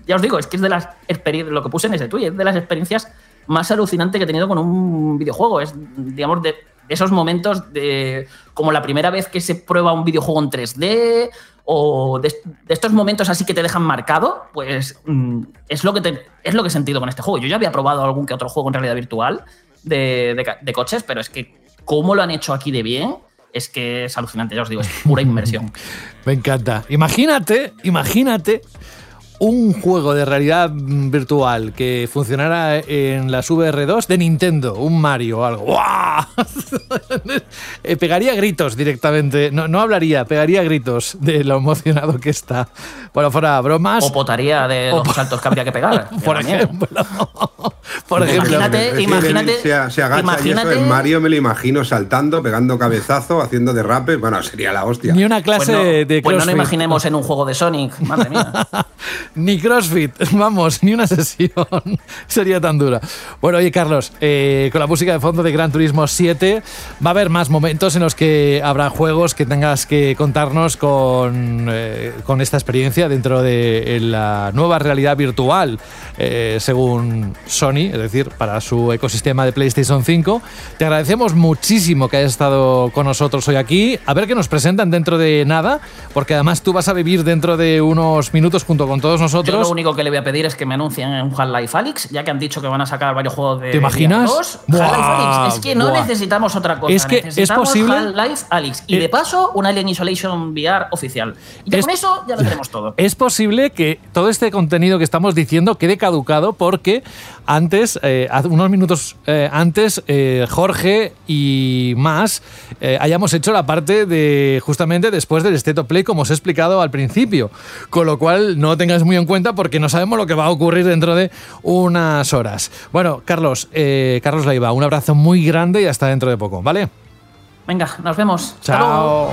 [SPEAKER 11] ya os digo, es que es de las experiencias, lo que puse en ese tweet, es de las experiencias más alucinantes que he tenido con un videojuego. Es, digamos, de esos momentos de como la primera vez que se prueba un videojuego en 3D o de, estos momentos así que te dejan marcado, pues mm, es, lo que te- es lo que he sentido con este juego. Yo ya había probado algún que otro juego en realidad virtual de, de de coches, pero es que cómo lo han hecho aquí de bien es que es alucinante, ya os digo, es pura inmersión.
[SPEAKER 3] Me encanta. Imagínate, imagínate un juego de realidad virtual que funcionara en las VR2 de Nintendo, un Mario o algo. ¡Guau! Eh, pegaría gritos directamente. No, no hablaría, pegaría gritos de lo emocionado que está. Bueno, fuera bromas.
[SPEAKER 11] O potaría de
[SPEAKER 3] O
[SPEAKER 11] los saltos que habría que pegar.
[SPEAKER 3] Por ejemplo. Por ejemplo.
[SPEAKER 11] Imagínate, imagínate,
[SPEAKER 4] se, se agacha y eso en Mario me lo imagino saltando, pegando cabezazo, haciendo derrape. Bueno, sería la hostia.
[SPEAKER 3] Ni una clase
[SPEAKER 11] Pues no,
[SPEAKER 3] de
[SPEAKER 11] pues no
[SPEAKER 3] CrossFit.
[SPEAKER 11] nos imaginemos en un juego de Sonic, madre mía.
[SPEAKER 3] Ni CrossFit, vamos, ni una sesión sería tan dura. Bueno, oye, Carlos, eh, con la música de fondo de Gran Turismo 7, va a haber más momentos en los que habrá juegos que tengas que contarnos con, eh, esta experiencia dentro de la nueva realidad virtual, eh, según Sony, es decir, para su ecosistema de PlayStation 5. Te agradecemos muchísimo que hayas estado con nosotros hoy aquí. A ver qué nos presentan dentro de nada, porque además tú vas a vivir dentro de unos minutos junto con todos
[SPEAKER 11] Yo
[SPEAKER 3] nosotros.
[SPEAKER 11] lo único que le voy a pedir es que me anuncien un Half-Life Alyx, ya que han dicho que van a sacar varios juegos de
[SPEAKER 3] ¿Te imaginas?
[SPEAKER 11] VR2.
[SPEAKER 3] Buah.
[SPEAKER 11] Es que no
[SPEAKER 3] buah.
[SPEAKER 11] necesitamos otra cosa.
[SPEAKER 3] Es que es
[SPEAKER 11] necesitamos
[SPEAKER 3] posible-
[SPEAKER 11] Half-Life Alyx. Y
[SPEAKER 3] Eh,
[SPEAKER 11] de paso, un Alien Isolation VR oficial. Y ya
[SPEAKER 3] Es-
[SPEAKER 11] con eso ya lo tenemos todo.
[SPEAKER 3] Es posible que todo este contenido que estamos diciendo quede caducado porque antes, eh, unos minutos eh, antes, eh, Jorge y más hayamos hecho la parte de justamente después del State of Play, como os he explicado al principio. Con lo cual no tengáis muy en cuenta porque no sabemos lo que va a ocurrir dentro de unas horas. Bueno, Carlos, Carlos Leiva, un abrazo muy grande y hasta dentro de poco, ¿vale?
[SPEAKER 11] Venga, nos vemos.
[SPEAKER 3] Chao.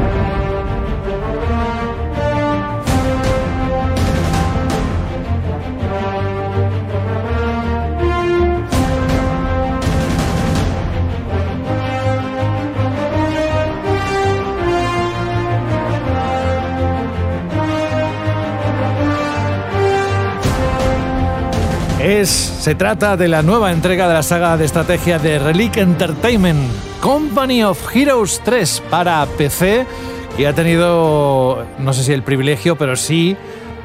[SPEAKER 3] Se trata de la nueva entrega de la saga de estrategia de Relic Entertainment, Company of Heroes 3 para PC, que ha tenido, no sé si el privilegio, pero sí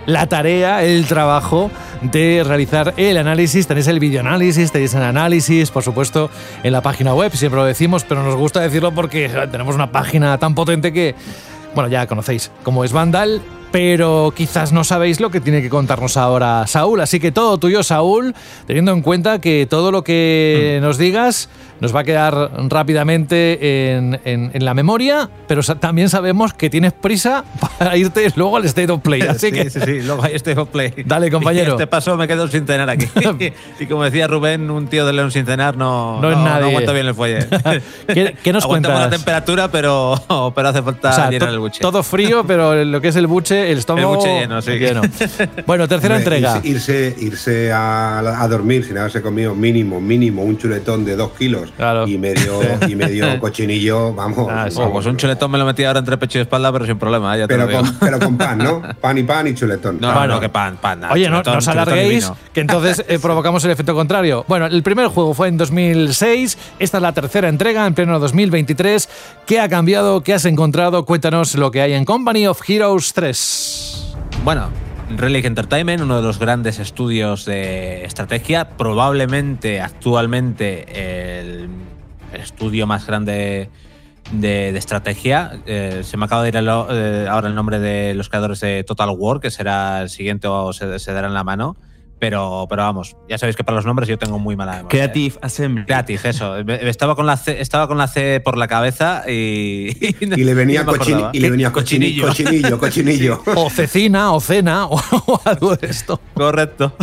[SPEAKER 3] la tarea, el trabajo de realizar el análisis. Tenéis el videoanálisis, tenéis el análisis, por supuesto, en la página web, siempre lo decimos, pero nos gusta decirlo porque tenemos una página tan potente que, bueno, ya conocéis cómo es Vandal, pero quizás no sabéis lo que tiene que contarnos ahora Saúl. Así que todo tuyo, Saúl, teniendo en cuenta que todo lo que nos digas nos va a quedar rápidamente en, en- en la memoria, pero también sabemos que tienes prisa para irte luego al State of Play. Así
[SPEAKER 6] sí,
[SPEAKER 3] que
[SPEAKER 6] sí, sí, luego hay este play.
[SPEAKER 3] Dale, compañero.
[SPEAKER 6] Y este paso me quedo sin cenar aquí. y como decía Rubén, un tío de León sin cenar no,
[SPEAKER 3] No es nadie.
[SPEAKER 6] aguanta bien el fuelle.
[SPEAKER 3] ¿Qué, qué nos
[SPEAKER 6] Aguantamos
[SPEAKER 3] cuentas?
[SPEAKER 6] la temperatura, pero, pero hace falta
[SPEAKER 3] O sea,
[SPEAKER 6] llenar el buche.
[SPEAKER 3] todo frío, pero lo que es el buche el estómago
[SPEAKER 6] mucho lleno, sí.
[SPEAKER 3] Bueno, tercera
[SPEAKER 4] Hombre,
[SPEAKER 3] entrega.
[SPEAKER 4] Irse, irse, irse a, a dormir sin haberse comido mínimo, mínimo un chuletón de dos kilos y medio y medio cochinillo, vamos.
[SPEAKER 6] Ah, sí,
[SPEAKER 4] vamos.
[SPEAKER 6] pues un chuletón me lo metí ahora entre pecho y espalda, pero sin problema. ¿eh? Ya te
[SPEAKER 4] pero,
[SPEAKER 6] lo
[SPEAKER 4] con, pero con pan, ¿no? Pan y pan y chuletón.
[SPEAKER 6] No, no, no, que pan, pan. nada,
[SPEAKER 3] Oye, no,
[SPEAKER 6] chuletón,
[SPEAKER 3] no os
[SPEAKER 6] chuletón y
[SPEAKER 3] alarguéis, que entonces eh, provocamos el efecto contrario. Bueno, el primer juego fue en 2006, esta es la tercera entrega en pleno 2023. ¿Qué ha cambiado? ¿Qué has encontrado? Cuéntanos lo que hay en Company of Heroes 3.
[SPEAKER 6] Bueno, Relic Entertainment, uno de los grandes estudios de estrategia, probablemente actualmente el, estudio más grande de, estrategia. Eh, se me acaba de ir eh, ahora el nombre de los creadores de Total War, que será el siguiente o se, se dará en la mano. Pero, pero vamos, ya sabéis que para los nombres yo tengo muy mala memoria.
[SPEAKER 5] Creative Assembly.
[SPEAKER 6] Creative, eso. Estaba con, la C, estaba con la C por la cabeza y.
[SPEAKER 4] Y le venía,
[SPEAKER 6] no me
[SPEAKER 4] cochini-
[SPEAKER 6] acordaba.
[SPEAKER 4] y le venía cochini- cochinillo, cochinillo.
[SPEAKER 3] O cecina, o cena, o, o algo de esto.
[SPEAKER 6] Correcto.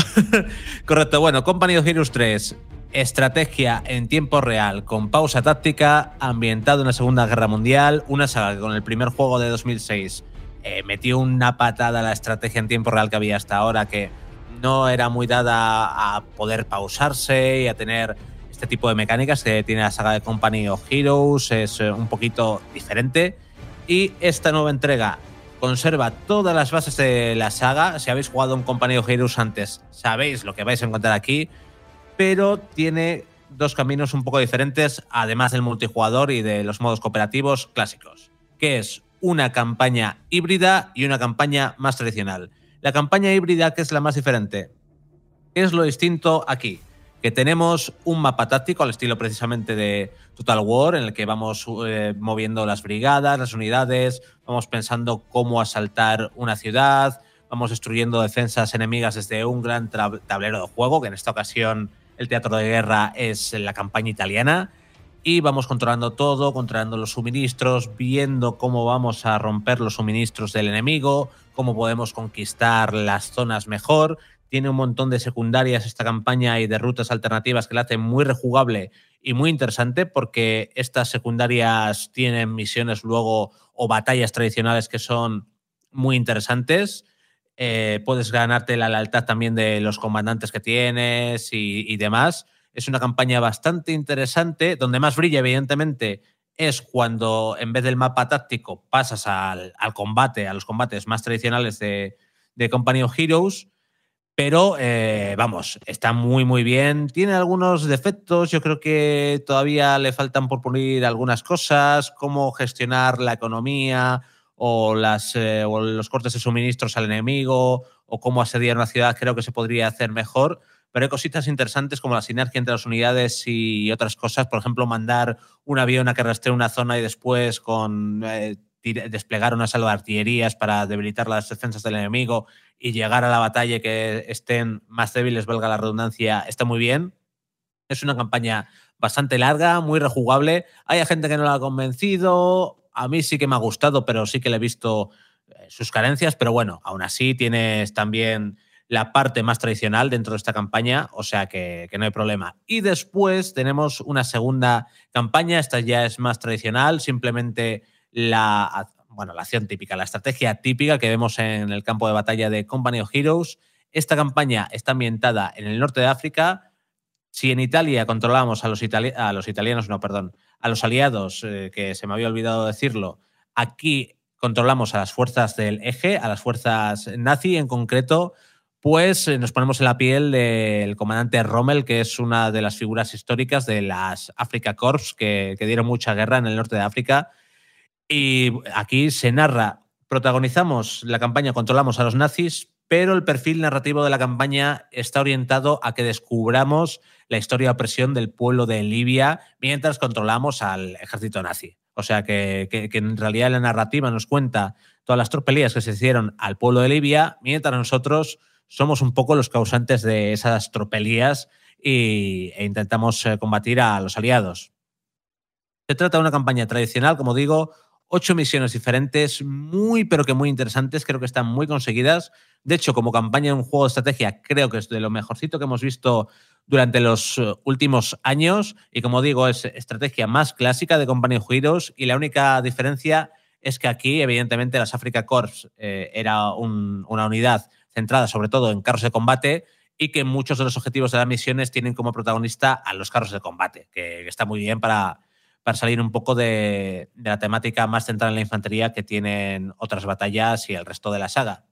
[SPEAKER 6] Correcto. Bueno, Company of Heroes 3. Estrategia en tiempo real, con pausa táctica, ambientado en la Segunda Guerra Mundial. Una saga que con el primer juego de 2006 eh, metió una patada a la estrategia en tiempo real que había hasta ahora, que no era muy dada a poder pausarse y a tener este tipo de mecánicas que tiene la saga de Company Heroes. Es eh, un poquito diferente. Y esta nueva entrega conserva todas las bases de la saga. Si habéis jugado un Company of Heroes antes, sabéis lo que vais a encontrar aquí. Pero tiene dos caminos un poco diferentes, además del multijugador y de los modos cooperativos clásicos, que es una campaña híbrida y una campaña más tradicional. La campaña híbrida, que es la más diferente, ¿Qué es lo distinto aquí? Que tenemos un mapa táctico al estilo precisamente de Total War, en el que vamos eh, moviendo las brigadas, las unidades, vamos pensando cómo asaltar una ciudad, vamos destruyendo defensas enemigas desde un gran tablero de juego, que en esta ocasión el teatro de guerra es la campaña italiana, y vamos controlando todo, controlando los suministros, viendo cómo vamos a romper los suministros del enemigo, cómo podemos conquistar las zonas mejor. Tiene un montón de secundarias esta campaña y de rutas alternativas que la hacen muy rejugable y muy interesante porque estas secundarias tienen misiones luego o batallas tradicionales que son muy interesantes. Eh, puedes ganarte la lealtad también de los comandantes que tienes y, y demás. Es una campaña bastante interesante, donde más brilla, evidentemente, es cuando en vez del mapa táctico pasas al, combate, a los combates más tradicionales de, de Company of Heroes. Pero eh, vamos, está muy muy bien. Tiene algunos defectos. Yo creo que todavía le faltan por pulir algunas cosas, cómo gestionar la economía o, las, eh, o los cortes de suministros al enemigo o cómo asediar una ciudad. Creo que se podría hacer mejor. Pero hay cositas interesantes como la sinergia entre las unidades y otras cosas. Por ejemplo, mandar un avión a que rastree una zona y después con eh, desplegar una salva de artillerías para debilitar las defensas del enemigo y llegar a la batalla que estén más débiles, valga la redundancia, está muy bien. Es una campaña bastante larga, muy rejugable. Hay gente que no la ha convencido. A mí sí que me ha gustado, pero sí que le he visto eh, sus carencias. Pero bueno, aún así tienes también la parte más tradicional dentro de esta campaña, o sea que, no hay problema. Y después tenemos una segunda campaña, esta ya es más tradicional, simplemente la, bueno, la acción típica, la estrategia típica que vemos en el campo de batalla de Company of Heroes. Esta campaña está ambientada en el norte de África. Si en Italia controlamos a los, a los italianos, no, perdón, a los aliados, eh, que se me había olvidado decirlo, aquí controlamos a las fuerzas del eje, a las fuerzas nazi en concreto, pues nos ponemos en la piel del comandante Rommel, que es una de las figuras históricas de las Africa Corps que, dieron mucha guerra en el norte de África. Y aquí se narra, protagonizamos la campaña, controlamos a los nazis, pero el perfil narrativo de la campaña está orientado a que descubramos la historia de opresión del pueblo de Libia mientras controlamos al ejército nazi. O sea que- que en realidad la narrativa nos cuenta todas las tropelías que se hicieron al pueblo de Libia, mientras nosotros somos un poco los causantes de esas tropelías y, e intentamos eh, combatir a los aliados. Se trata de una campaña tradicional, como digo, ocho misiones diferentes, muy pero que muy interesantes, creo que están muy conseguidas. De hecho, como campaña en un juego de estrategia, creo que es de lo mejorcito que hemos visto durante los eh, últimos años. Y como digo, es estrategia más clásica de Company of Heroes y la única diferencia es que aquí, evidentemente, las Africa Corps eh, era un- una unidad centrada sobre todo en carros de combate y que muchos de los objetivos de las misiones tienen como protagonista a los carros de combate, que está muy bien para, para salir un poco de, la temática más centrada en la infantería que tienen otras batallas y el resto de la saga.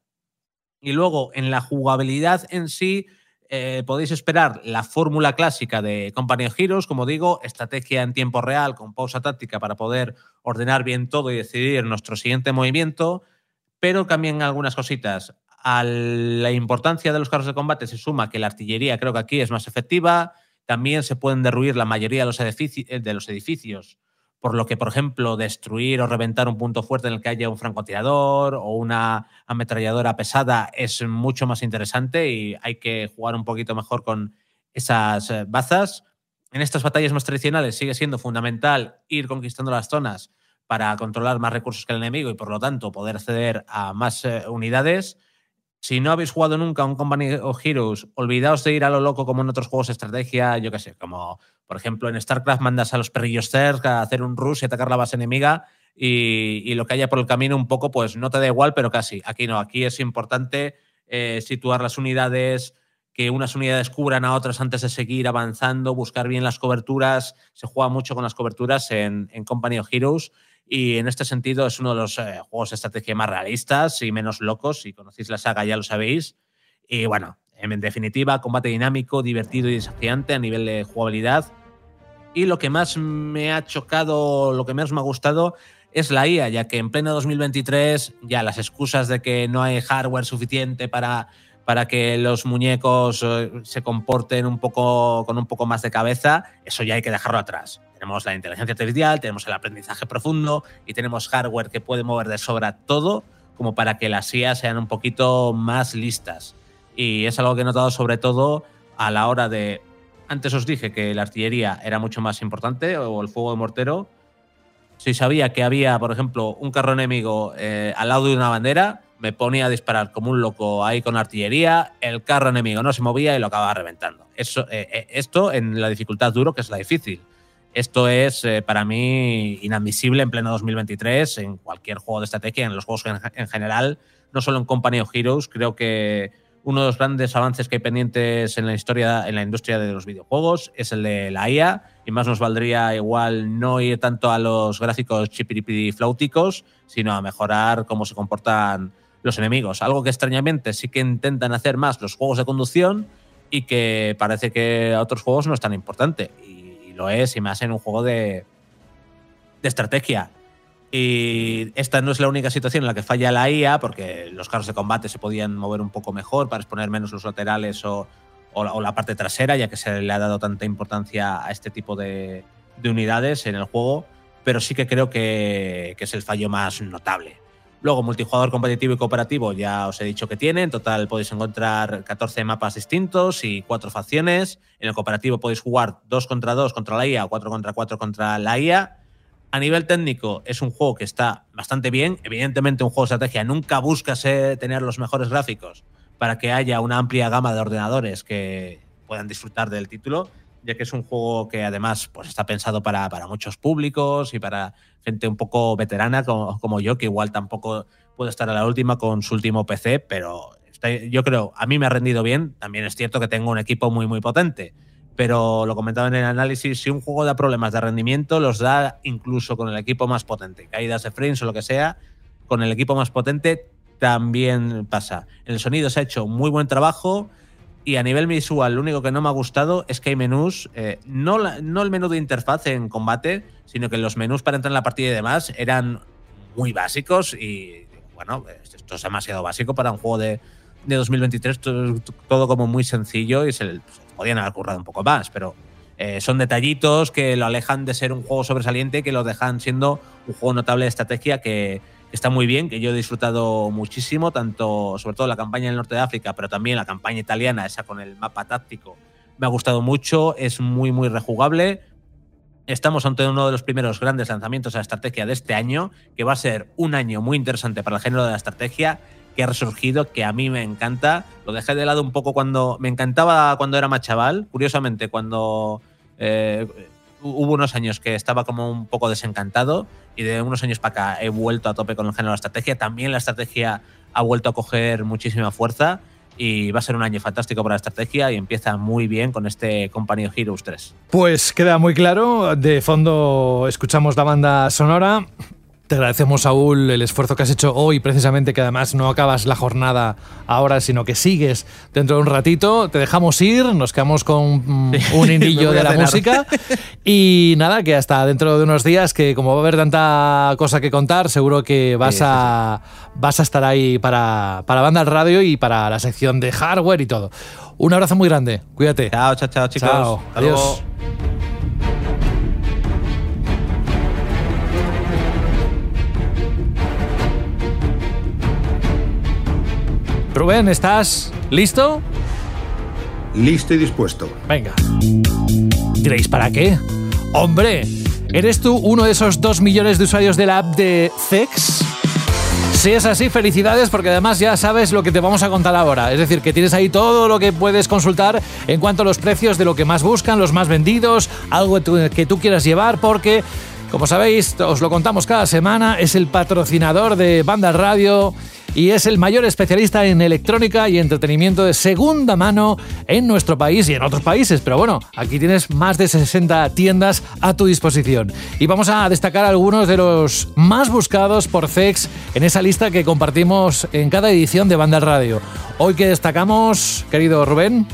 [SPEAKER 6] Y luego, en la jugabilidad en sí, eh, podéis esperar la fórmula clásica de Company of Heroes, como digo, estrategia en tiempo real con pausa táctica para poder ordenar bien todo y decidir nuestro siguiente movimiento, pero cambian algunas cositas. A la importancia de los carros de combate se suma que la artillería creo que aquí es más efectiva, también se pueden derruir la mayoría de los, eh, de los edificios, por lo que, por ejemplo, destruir o reventar un punto fuerte en el que haya un francotirador o una ametralladora pesada es mucho más interesante y hay que jugar un poquito mejor con esas eh, bazas. En estas batallas más tradicionales sigue siendo fundamental ir conquistando las zonas para controlar más recursos que el enemigo y por lo tanto poder acceder a más eh, unidades. Si no habéis jugado nunca un Company of Heroes, olvidaos de ir a lo loco como en otros juegos de estrategia, yo qué sé, como por ejemplo en StarCraft mandas a los perrillos Zerg a hacer un rush y atacar la base enemiga y, y lo que haya por el camino un poco, pues no te da igual, pero casi. Aquí no, aquí es importante eh, situar las unidades, que unas unidades cubran a otras antes de seguir avanzando, buscar bien las coberturas. Se juega mucho con las coberturas en, en Company of Heroes y en este sentido es uno de los eh, juegos de estrategia más realistas y menos locos. Si conocéis la saga ya lo sabéis. Y bueno, en definitiva, combate dinámico, divertido y desafiante a nivel de jugabilidad. Y lo que más me ha chocado, lo que más me ha gustado es la IA, ya que en pleno 2023 ya las excusas de que no hay hardware suficiente para, para que los muñecos eh, se comporten un poco con un poco más de cabeza, eso ya hay que dejarlo atrás. Tenemos la inteligencia artificial, tenemos el aprendizaje profundo y tenemos hardware que puede mover de sobra todo como para que las IA sean un poquito más listas. Y es algo que he notado sobre todo a la hora de... Antes os dije que la artillería era mucho más importante o el fuego de mortero. Si sabía que había, por ejemplo, un carro enemigo eh, al lado de una bandera, me ponía a disparar como un loco ahí con artillería, el carro enemigo no se movía y lo acababa reventando. Eso, eh, eh, esto en la dificultad duro, que es la difícil. Esto es eh, para mí inadmisible en pleno 2023 en cualquier juego de estrategia, en los juegos en, en general, no solo en Company of Heroes. Creo que uno de los grandes avances que hay pendientes en la historia, en la industria de los videojuegos, es el de la IA. Y más nos valdría igual no ir tanto a los gráficos chipiripidi flauticos, sino a mejorar cómo se comportan los enemigos. Algo que extrañamente sí que intentan hacer más los juegos de conducción y que parece que a otros juegos no es tan importante. Lo es, y más en un juego de, de estrategia. Y esta no es la única situación en la que falla la IA, porque los carros de combate se podían mover un poco mejor para exponer menos los laterales o, o, la, parte trasera, ya que se le ha dado tanta importancia a este tipo de, de unidades en el juego, pero sí que creo que, es el fallo más notable. Luego, multijugador competitivo y cooperativo, ya os he dicho que tiene. En total podéis encontrar 14 mapas distintos y 4 facciones. En el cooperativo podéis jugar 2 contra 2 contra la IA o 4 contra 4 contra la IA. A nivel técnico, es un juego que está bastante bien. Evidentemente, un juego de estrategia nunca busca tener los mejores gráficos para que haya una amplia gama de ordenadores que puedan disfrutar del título, ya que es un juego que además pues, está pensado para, para muchos públicos y para gente un poco veterana como, como, yo, que igual tampoco puede estar a la última con su último PC, pero está, yo creo, a mí me ha rendido bien. También es cierto que tengo un equipo muy, muy potente pero lo comentaba en el análisis, si un juego da problemas de rendimiento, los da incluso con el equipo más potente, caídas de frames o lo que sea, con el equipo más potente también pasa. En el sonido se ha hecho muy buen trabajo y a nivel visual lo único que no me ha gustado es que hay menús, eh, no, la, no el menú de interfaz en combate, sino que los menús para entrar en la partida y demás eran muy básicos y bueno, esto es demasiado básico para un juego de, de 2023, todo, todo, como muy sencillo y se, podían haber currado un poco más, pero eh, son detallitos que lo alejan de ser un juego sobresaliente, que lo dejan siendo un juego notable de estrategia que está muy bien, que yo he disfrutado muchísimo, tanto sobre todo la campaña en el norte de África, pero también la campaña italiana, esa con el mapa táctico, me ha gustado mucho, es muy, muy rejugable. Estamos ante uno de los primeros grandes lanzamientos de la estrategia de este año, que va a ser un año muy interesante para el género de la estrategia, que ha resurgido, que a mí me encanta. Lo dejé de lado un poco cuando me encantaba cuando era más chaval. Curiosamente, cuando eh, hubo unos años que estaba como un poco desencantado y de unos años para acá he vuelto a tope con el género de la estrategia. También la estrategia ha vuelto a coger muchísima fuerza y va a ser un año fantástico para la estrategia y empieza muy bien con este Company Heroes 3.
[SPEAKER 3] Pues queda muy claro, de fondo escuchamos la banda sonora. Te agradecemos, Saúl, el esfuerzo que has hecho hoy, precisamente que además no acabas la jornada ahora, sino que sigues dentro de un ratito. Te dejamos ir, nos quedamos con mm, un indillo de la música. Y nada, que hasta dentro de unos días, que como va a haber tanta cosa que contar, seguro que vas,
[SPEAKER 6] Sí, sí,
[SPEAKER 3] a, vas a estar ahí para, para Banda al Radio y para la sección de hardware y todo. Un abrazo muy grande, cuídate.
[SPEAKER 6] Chao, chao, chao, chicos.
[SPEAKER 3] Chao, adiós. Rubén, ¿estás listo?
[SPEAKER 4] Listo y dispuesto.
[SPEAKER 3] Venga. Diréis, ¿para qué? Hombre, ¿eres tú uno de esos dos millones de usuarios de la app de Zex? Si es así, felicidades porque además ya sabes lo que te vamos a contar ahora. Es decir, que tienes ahí todo lo que puedes consultar en cuanto a los precios de lo que más buscan, los más vendidos, algo que tú- que tú quieras llevar porque, como sabéis, os lo contamos cada semana, es el patrocinador de Banda Radio y es el mayor especialista en electrónica y entretenimiento de segunda mano en nuestro país y en otros países. Pero bueno, aquí tienes más de 60 tiendas a tu disposición. Y vamos a destacar algunos de los más buscados por Zex en esa lista que compartimos en cada edición de Banda Radio. Hoy que destacamos, querido Rubén.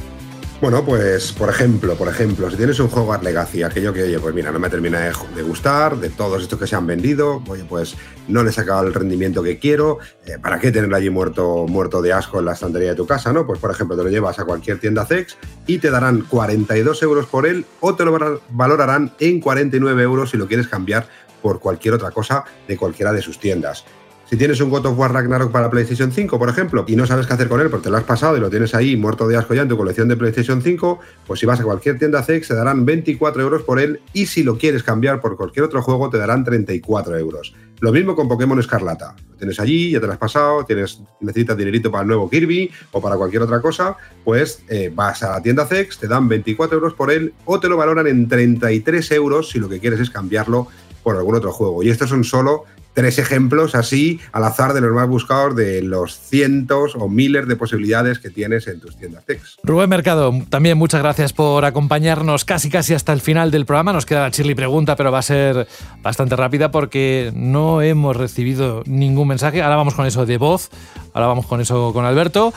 [SPEAKER 4] Bueno, pues por ejemplo, por ejemplo, si tienes un juego Legacy, aquello que, oye, pues mira, no me termina de, gustar, de todos estos que se han vendido, oye, pues no le he sacado el rendimiento que quiero, eh, ¿para qué tenerlo allí muerto, muerto de asco en la estantería de tu casa, no? Pues por ejemplo, te lo llevas a cualquier tienda Zex y te darán 42 euros por él o te lo val- valorarán en 49 euros si lo quieres cambiar por cualquier otra cosa de cualquiera de sus tiendas. Si tienes un God of War Ragnarok para PlayStation 5, por ejemplo, y no sabes qué hacer con él porque te lo has pasado y lo tienes ahí muerto de asco ya en tu colección de PlayStation 5, pues si vas a cualquier tienda Zex te darán 24 euros por él y si lo quieres cambiar por cualquier otro juego te darán 34 euros. Lo mismo con Pokémon Escarlata. Lo tienes allí, ya te lo has pasado, tienes, necesitas dinerito para el nuevo Kirby o para cualquier otra cosa, pues eh, vas a la tienda Zex, te dan 24 euros por él o te lo valoran en 33 euros si lo que quieres es cambiarlo por algún otro juego. Y estos son solo tres ejemplos así al azar de los más buscados de los cientos o miles de posibilidades que tienes en tus tiendas Zex.
[SPEAKER 3] Rubén Mercado, también muchas gracias por acompañarnos casi casi hasta el final del programa. Nos queda la chirly pregunta, pero va a ser bastante rápida porque no hemos recibido ningún mensaje. Ahora vamos con eso de voz, ahora vamos con eso con Alberto.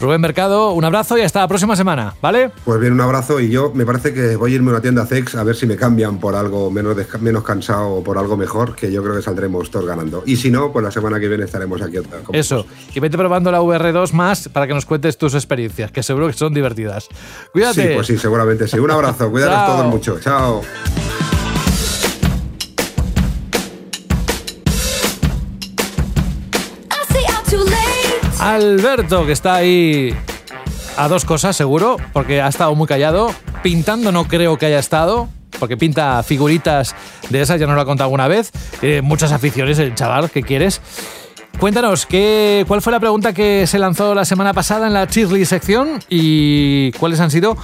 [SPEAKER 3] Rubén Mercado, un abrazo y hasta la próxima semana, ¿vale?
[SPEAKER 4] Pues bien, un abrazo y yo me parece que voy a irme a una tienda Zex a ver si me cambian por algo menos, menos cansado o por algo mejor, que yo creo que saldremos todos ganando. Y si no, pues la semana que viene estaremos aquí otra vez.
[SPEAKER 3] Eso. Y vete probando la VR2 más para que nos cuentes tus experiencias, que seguro que son divertidas. Cuídate.
[SPEAKER 4] Sí, pues sí, seguramente sí. Un abrazo, cuidaros
[SPEAKER 3] Chao.
[SPEAKER 4] todos mucho. Chao.
[SPEAKER 3] Alberto, que está ahí a dos cosas, seguro, porque ha estado muy callado. Pintando no creo que haya estado, porque pinta figuritas de esas, ya nos lo ha contado alguna vez. Muchas aficiones, el chaval, ¿qué quieres? Cuéntanos, ¿qué, ¿cuál fue la pregunta que se lanzó la semana pasada en la Cheerly sección y cuáles han sido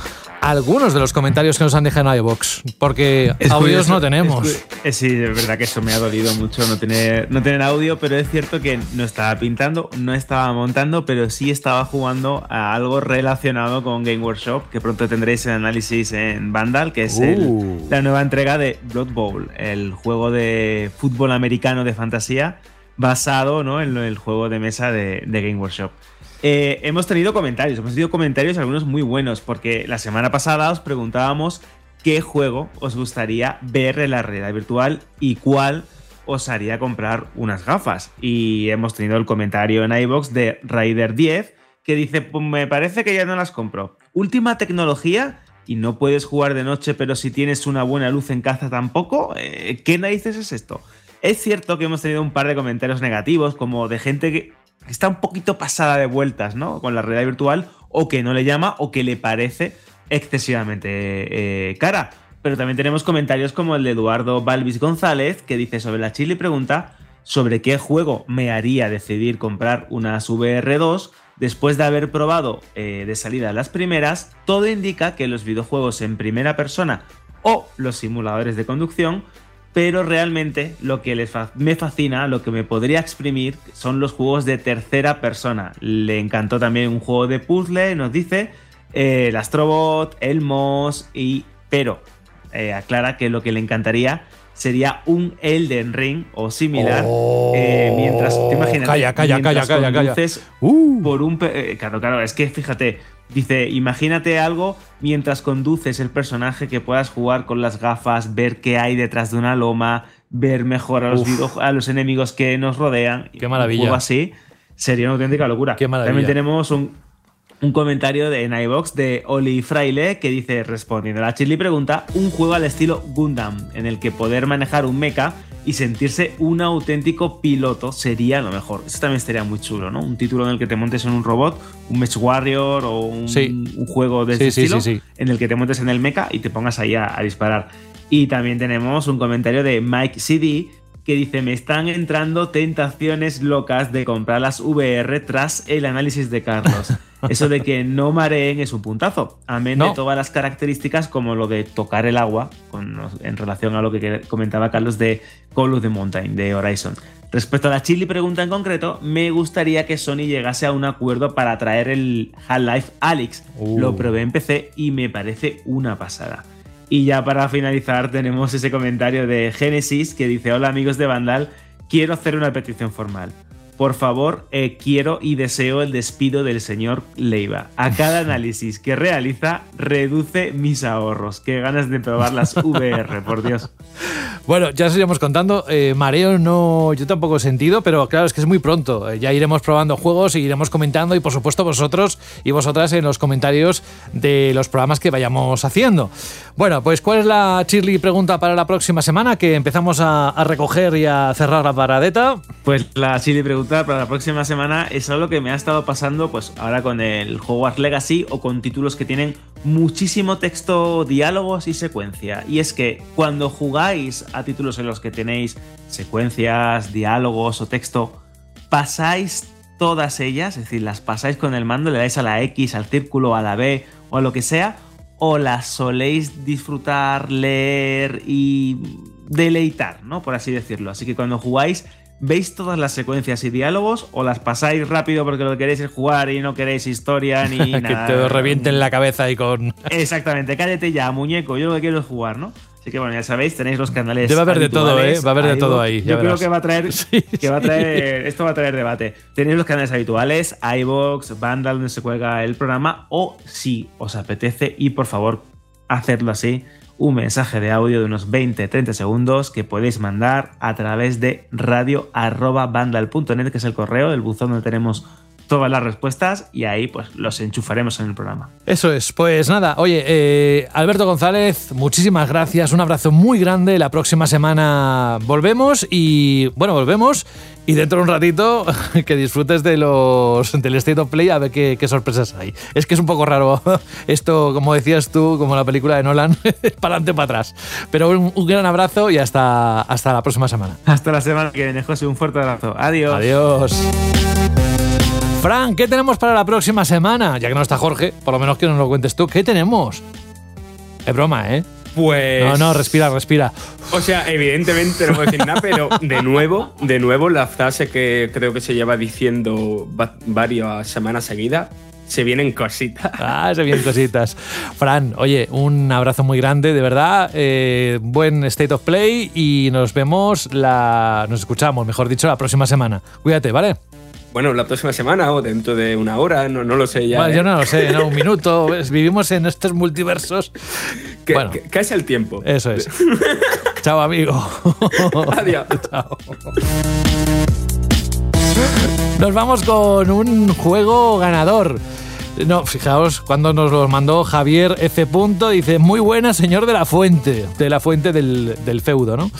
[SPEAKER 3] algunos de los comentarios que nos han dejado en iVox? Porque
[SPEAKER 5] Es
[SPEAKER 3] audios
[SPEAKER 5] curioso,
[SPEAKER 3] no tenemos.
[SPEAKER 5] es eh, sí, es verdad que eso me ha dolido mucho no tener, no tener audio, pero es cierto que no estaba pintando, no estaba montando, pero sí estaba jugando a algo relacionado con Game Workshop, que pronto tendréis el análisis en Vandal, que es el-
[SPEAKER 3] Uh.
[SPEAKER 5] la nueva entrega de Blood Bowl, el juego de fútbol americano de fantasía basado ¿no? en el juego de mesa de, de Game Workshop. Eh, hemos tenido comentarios, hemos tenido comentarios algunos muy buenos, porque la semana pasada os preguntábamos qué juego os gustaría ver en la realidad virtual y cuál os haría comprar unas gafas. Y hemos tenido el comentario en iBox de Raider 10 que dice: "Pues Me parece que ya no las compro. Última tecnología y no puedes jugar de noche, pero si tienes una buena luz en casa tampoco. Eh, ¿Qué narices es esto? Es cierto que hemos tenido un par de comentarios negativos, como de gente que está un poquito pasada de vueltas, ¿no? Con la realidad virtual, o que no le llama, o que le parece excesivamente eh, cara. Pero también tenemos comentarios como el de Eduardo Balvis González, que dice sobre la chile y pregunta sobre qué juego me haría decidir comprar unas VR2 después de haber probado eh, de salida las primeras. Todo indica que los videojuegos en primera persona o los simuladores de conducción, pero realmente lo que les fa- me fascina, lo que me podría exprimir, son los juegos de tercera persona. Le encantó también un juego de puzzle, nos dice, eh, el Astrobot, el Moss, y, pero eh, aclara que lo que le encantaría sería un Elden Ring o similar. eh, mientras, te imaginas,
[SPEAKER 3] Oh, Calla, calla,
[SPEAKER 5] mientras
[SPEAKER 3] calla, calla, Uh.
[SPEAKER 5] por un. Claro, claro, es que fíjate. Dice, imagínate algo mientras conduces el personaje que puedas jugar con las gafas, ver qué hay detrás de una loma, ver mejor a los,
[SPEAKER 3] Uf.
[SPEAKER 5] video- a los enemigos que nos rodean.
[SPEAKER 3] Qué maravilla.
[SPEAKER 5] Un juego así sería una auténtica locura.
[SPEAKER 3] Qué maravilla.
[SPEAKER 5] También tenemos un, un comentario de, en iVox de Oli Fraile que dice, respondiendo a la Chili pregunta, un juego al estilo Gundam, en el que poder manejar un mecha y sentirse un auténtico piloto sería lo mejor. Eso también estaría muy chulo, ¿no? Un título en el que te montes en un robot, un Mech Warrior o un,
[SPEAKER 3] Sí.
[SPEAKER 5] un juego de
[SPEAKER 3] Sí,
[SPEAKER 5] ese
[SPEAKER 3] sí,
[SPEAKER 5] estilo, en el que te montes en el mecha y te pongas ahí a, a disparar. Y también tenemos un comentario de Mike CD que dice, me están entrando tentaciones locas de comprar las VR tras el análisis de Carlos. Eso de que no mareen es un puntazo. Amén
[SPEAKER 3] No.
[SPEAKER 5] de todas las características como lo de tocar el agua, con- en relación a lo que comentaba Carlos de Call of the Mountain, de Horizon. Respecto a la Chili pregunta en concreto, me gustaría que Sony llegase a un acuerdo para traer el Half-Life Alyx.
[SPEAKER 3] Uh.
[SPEAKER 5] Lo probé en PC y me parece una pasada. Y ya para finalizar tenemos ese comentario de Genesis que dice, hola amigos de Vandal, quiero hacer una petición formal. Por favor, eh, quiero y deseo el despido del señor Leiva. A cada análisis que realiza, reduce mis ahorros. Qué ganas de probar las VR, por Dios.
[SPEAKER 3] Bueno, ya os iremos contando. Eh, mareo no, yo tampoco he sentido, pero claro, es que es muy pronto. Eh, ya iremos probando juegos iremos comentando y por supuesto vosotros y vosotras en los comentarios de los programas que vayamos haciendo. Bueno, pues ¿cuál es la Shirley pregunta para la próxima semana? Que empezamos a, a recoger y a cerrar la paradeta.
[SPEAKER 5] Pues la Chile pregunta para la próxima semana es algo que me ha estado pasando pues ahora con el Hogwarts Legacy o con títulos que tienen muchísimo texto, diálogos y secuencia. Y es que cuando jugáis a títulos en los que tenéis secuencias, diálogos o texto, pasáis todas ellas, es decir, las pasáis con el mando, le dais a la X, al círculo, a la B o a lo que sea, o las soléis disfrutar, leer y deleitar, ¿no? Por así decirlo. Así que cuando jugáis, ¿veis todas las secuencias y diálogos o las pasáis rápido porque lo que queréis es jugar y no queréis historia ni
[SPEAKER 3] que
[SPEAKER 5] nada?
[SPEAKER 3] te revienten la cabeza y con...
[SPEAKER 5] Exactamente, cállate ya, muñeco, yo lo que quiero es jugar, ¿no? Así que bueno, ya sabéis, tenéis los canales.
[SPEAKER 3] Debe haber de todo, ¿eh? Va a haber de todo ahí, ya
[SPEAKER 5] Yo creo
[SPEAKER 3] verás.
[SPEAKER 5] que va a traer. que va a traer. Esto va a traer debate. Tenéis los canales habituales, iBox, Vandal, donde se cuelga el programa, o si os apetece, y por favor, hacedlo así. Un mensaje de audio de unos 20-30 segundos que podéis mandar a través de radio.vandal.net, que es el correo, el buzón donde tenemos todas las respuestas, y ahí pues los enchufaremos en el programa.
[SPEAKER 3] Eso es, pues nada, oye, eh, Alberto González, muchísimas gracias, un abrazo muy grande, la próxima semana volvemos y bueno, volvemos y dentro de un ratito que disfrutes de los del State of Play a ver qué, qué sorpresas hay. Es que es un poco raro esto, como decías tú, como la película de Nolan, para adelante para atrás. Pero un, un gran abrazo y hasta, hasta la próxima semana.
[SPEAKER 5] Hasta la semana que viene, José, un fuerte abrazo. Adiós.
[SPEAKER 3] Adiós. Fran, ¿qué tenemos para la próxima semana? Ya que no está Jorge, por lo menos que nos lo cuentes tú. ¿Qué tenemos? Es broma, ¿eh?
[SPEAKER 7] Pues.
[SPEAKER 3] No, no, respira, respira.
[SPEAKER 7] O sea, evidentemente no puedo decir nada, pero de nuevo, de nuevo, la frase que creo que se lleva diciendo va- varias semanas seguidas, se vienen cositas.
[SPEAKER 3] Ah, se vienen cositas. Fran, oye, un abrazo muy grande, de verdad. eh, buen State of Play y nos vemos la. Nos escuchamos, mejor dicho, la próxima semana. Cuídate, ¿vale?
[SPEAKER 7] Bueno, la próxima semana o dentro de una hora, no, no lo sé ya.
[SPEAKER 3] Bueno,
[SPEAKER 7] ¿eh?
[SPEAKER 3] yo no lo sé, ¿no? Un minuto. ¿ves? Vivimos en estos multiversos.
[SPEAKER 7] Que,
[SPEAKER 3] bueno,
[SPEAKER 7] que- que es el tiempo.
[SPEAKER 3] eso es. Chao, amigo.
[SPEAKER 7] Adiós.
[SPEAKER 3] Chao. Nos vamos con un juego ganador. No, fijaos, cuando nos lo mandó Javier F. Punto, dice, muy buena señor de la fuente, de la fuente del, del feudo, ¿no?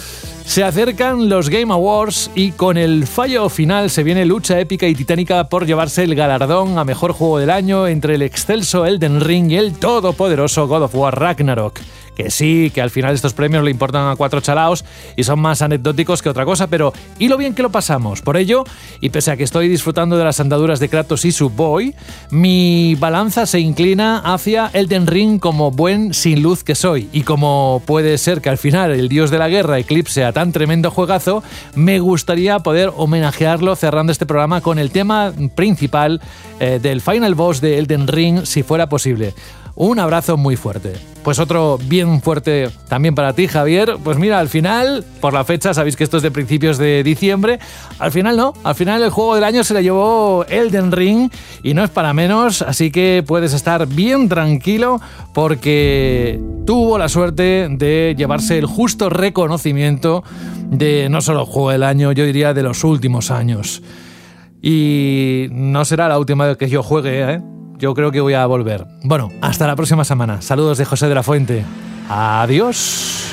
[SPEAKER 3] Se acercan los Game Awards y con el fallo final se viene lucha épica y titánica por llevarse el galardón a mejor juego del año entre el excelso Elden Ring y el todopoderoso God of War Ragnarok. Que sí, que al final estos premios le importan a cuatro chalaos y son más anecdóticos que otra cosa, pero y lo bien que lo pasamos. Por ello, y pese a que estoy disfrutando de las andaduras de Kratos y su boy, mi balanza se inclina hacia Elden Ring como buen sin luz que soy. Y como puede ser que al final el dios de la guerra eclipse a tan tremendo juegazo, me gustaría poder homenajearlo cerrando este programa con el tema principal eh, del final boss de Elden Ring, si fuera posible. Un abrazo muy fuerte. Pues otro bien fuerte también para ti, Javier. Pues mira, al final, por la fecha, sabéis que esto es de principios de diciembre. Al final no, al final el juego del año se le llevó Elden Ring y no es para menos, así que puedes estar bien tranquilo porque tuvo la suerte de llevarse el justo reconocimiento de no solo juego del año, yo diría de los últimos años. Y no será la última vez que yo juegue, ¿eh? Yo creo que voy a volver. Bueno, hasta la próxima semana. Saludos de José de la Fuente. Adiós.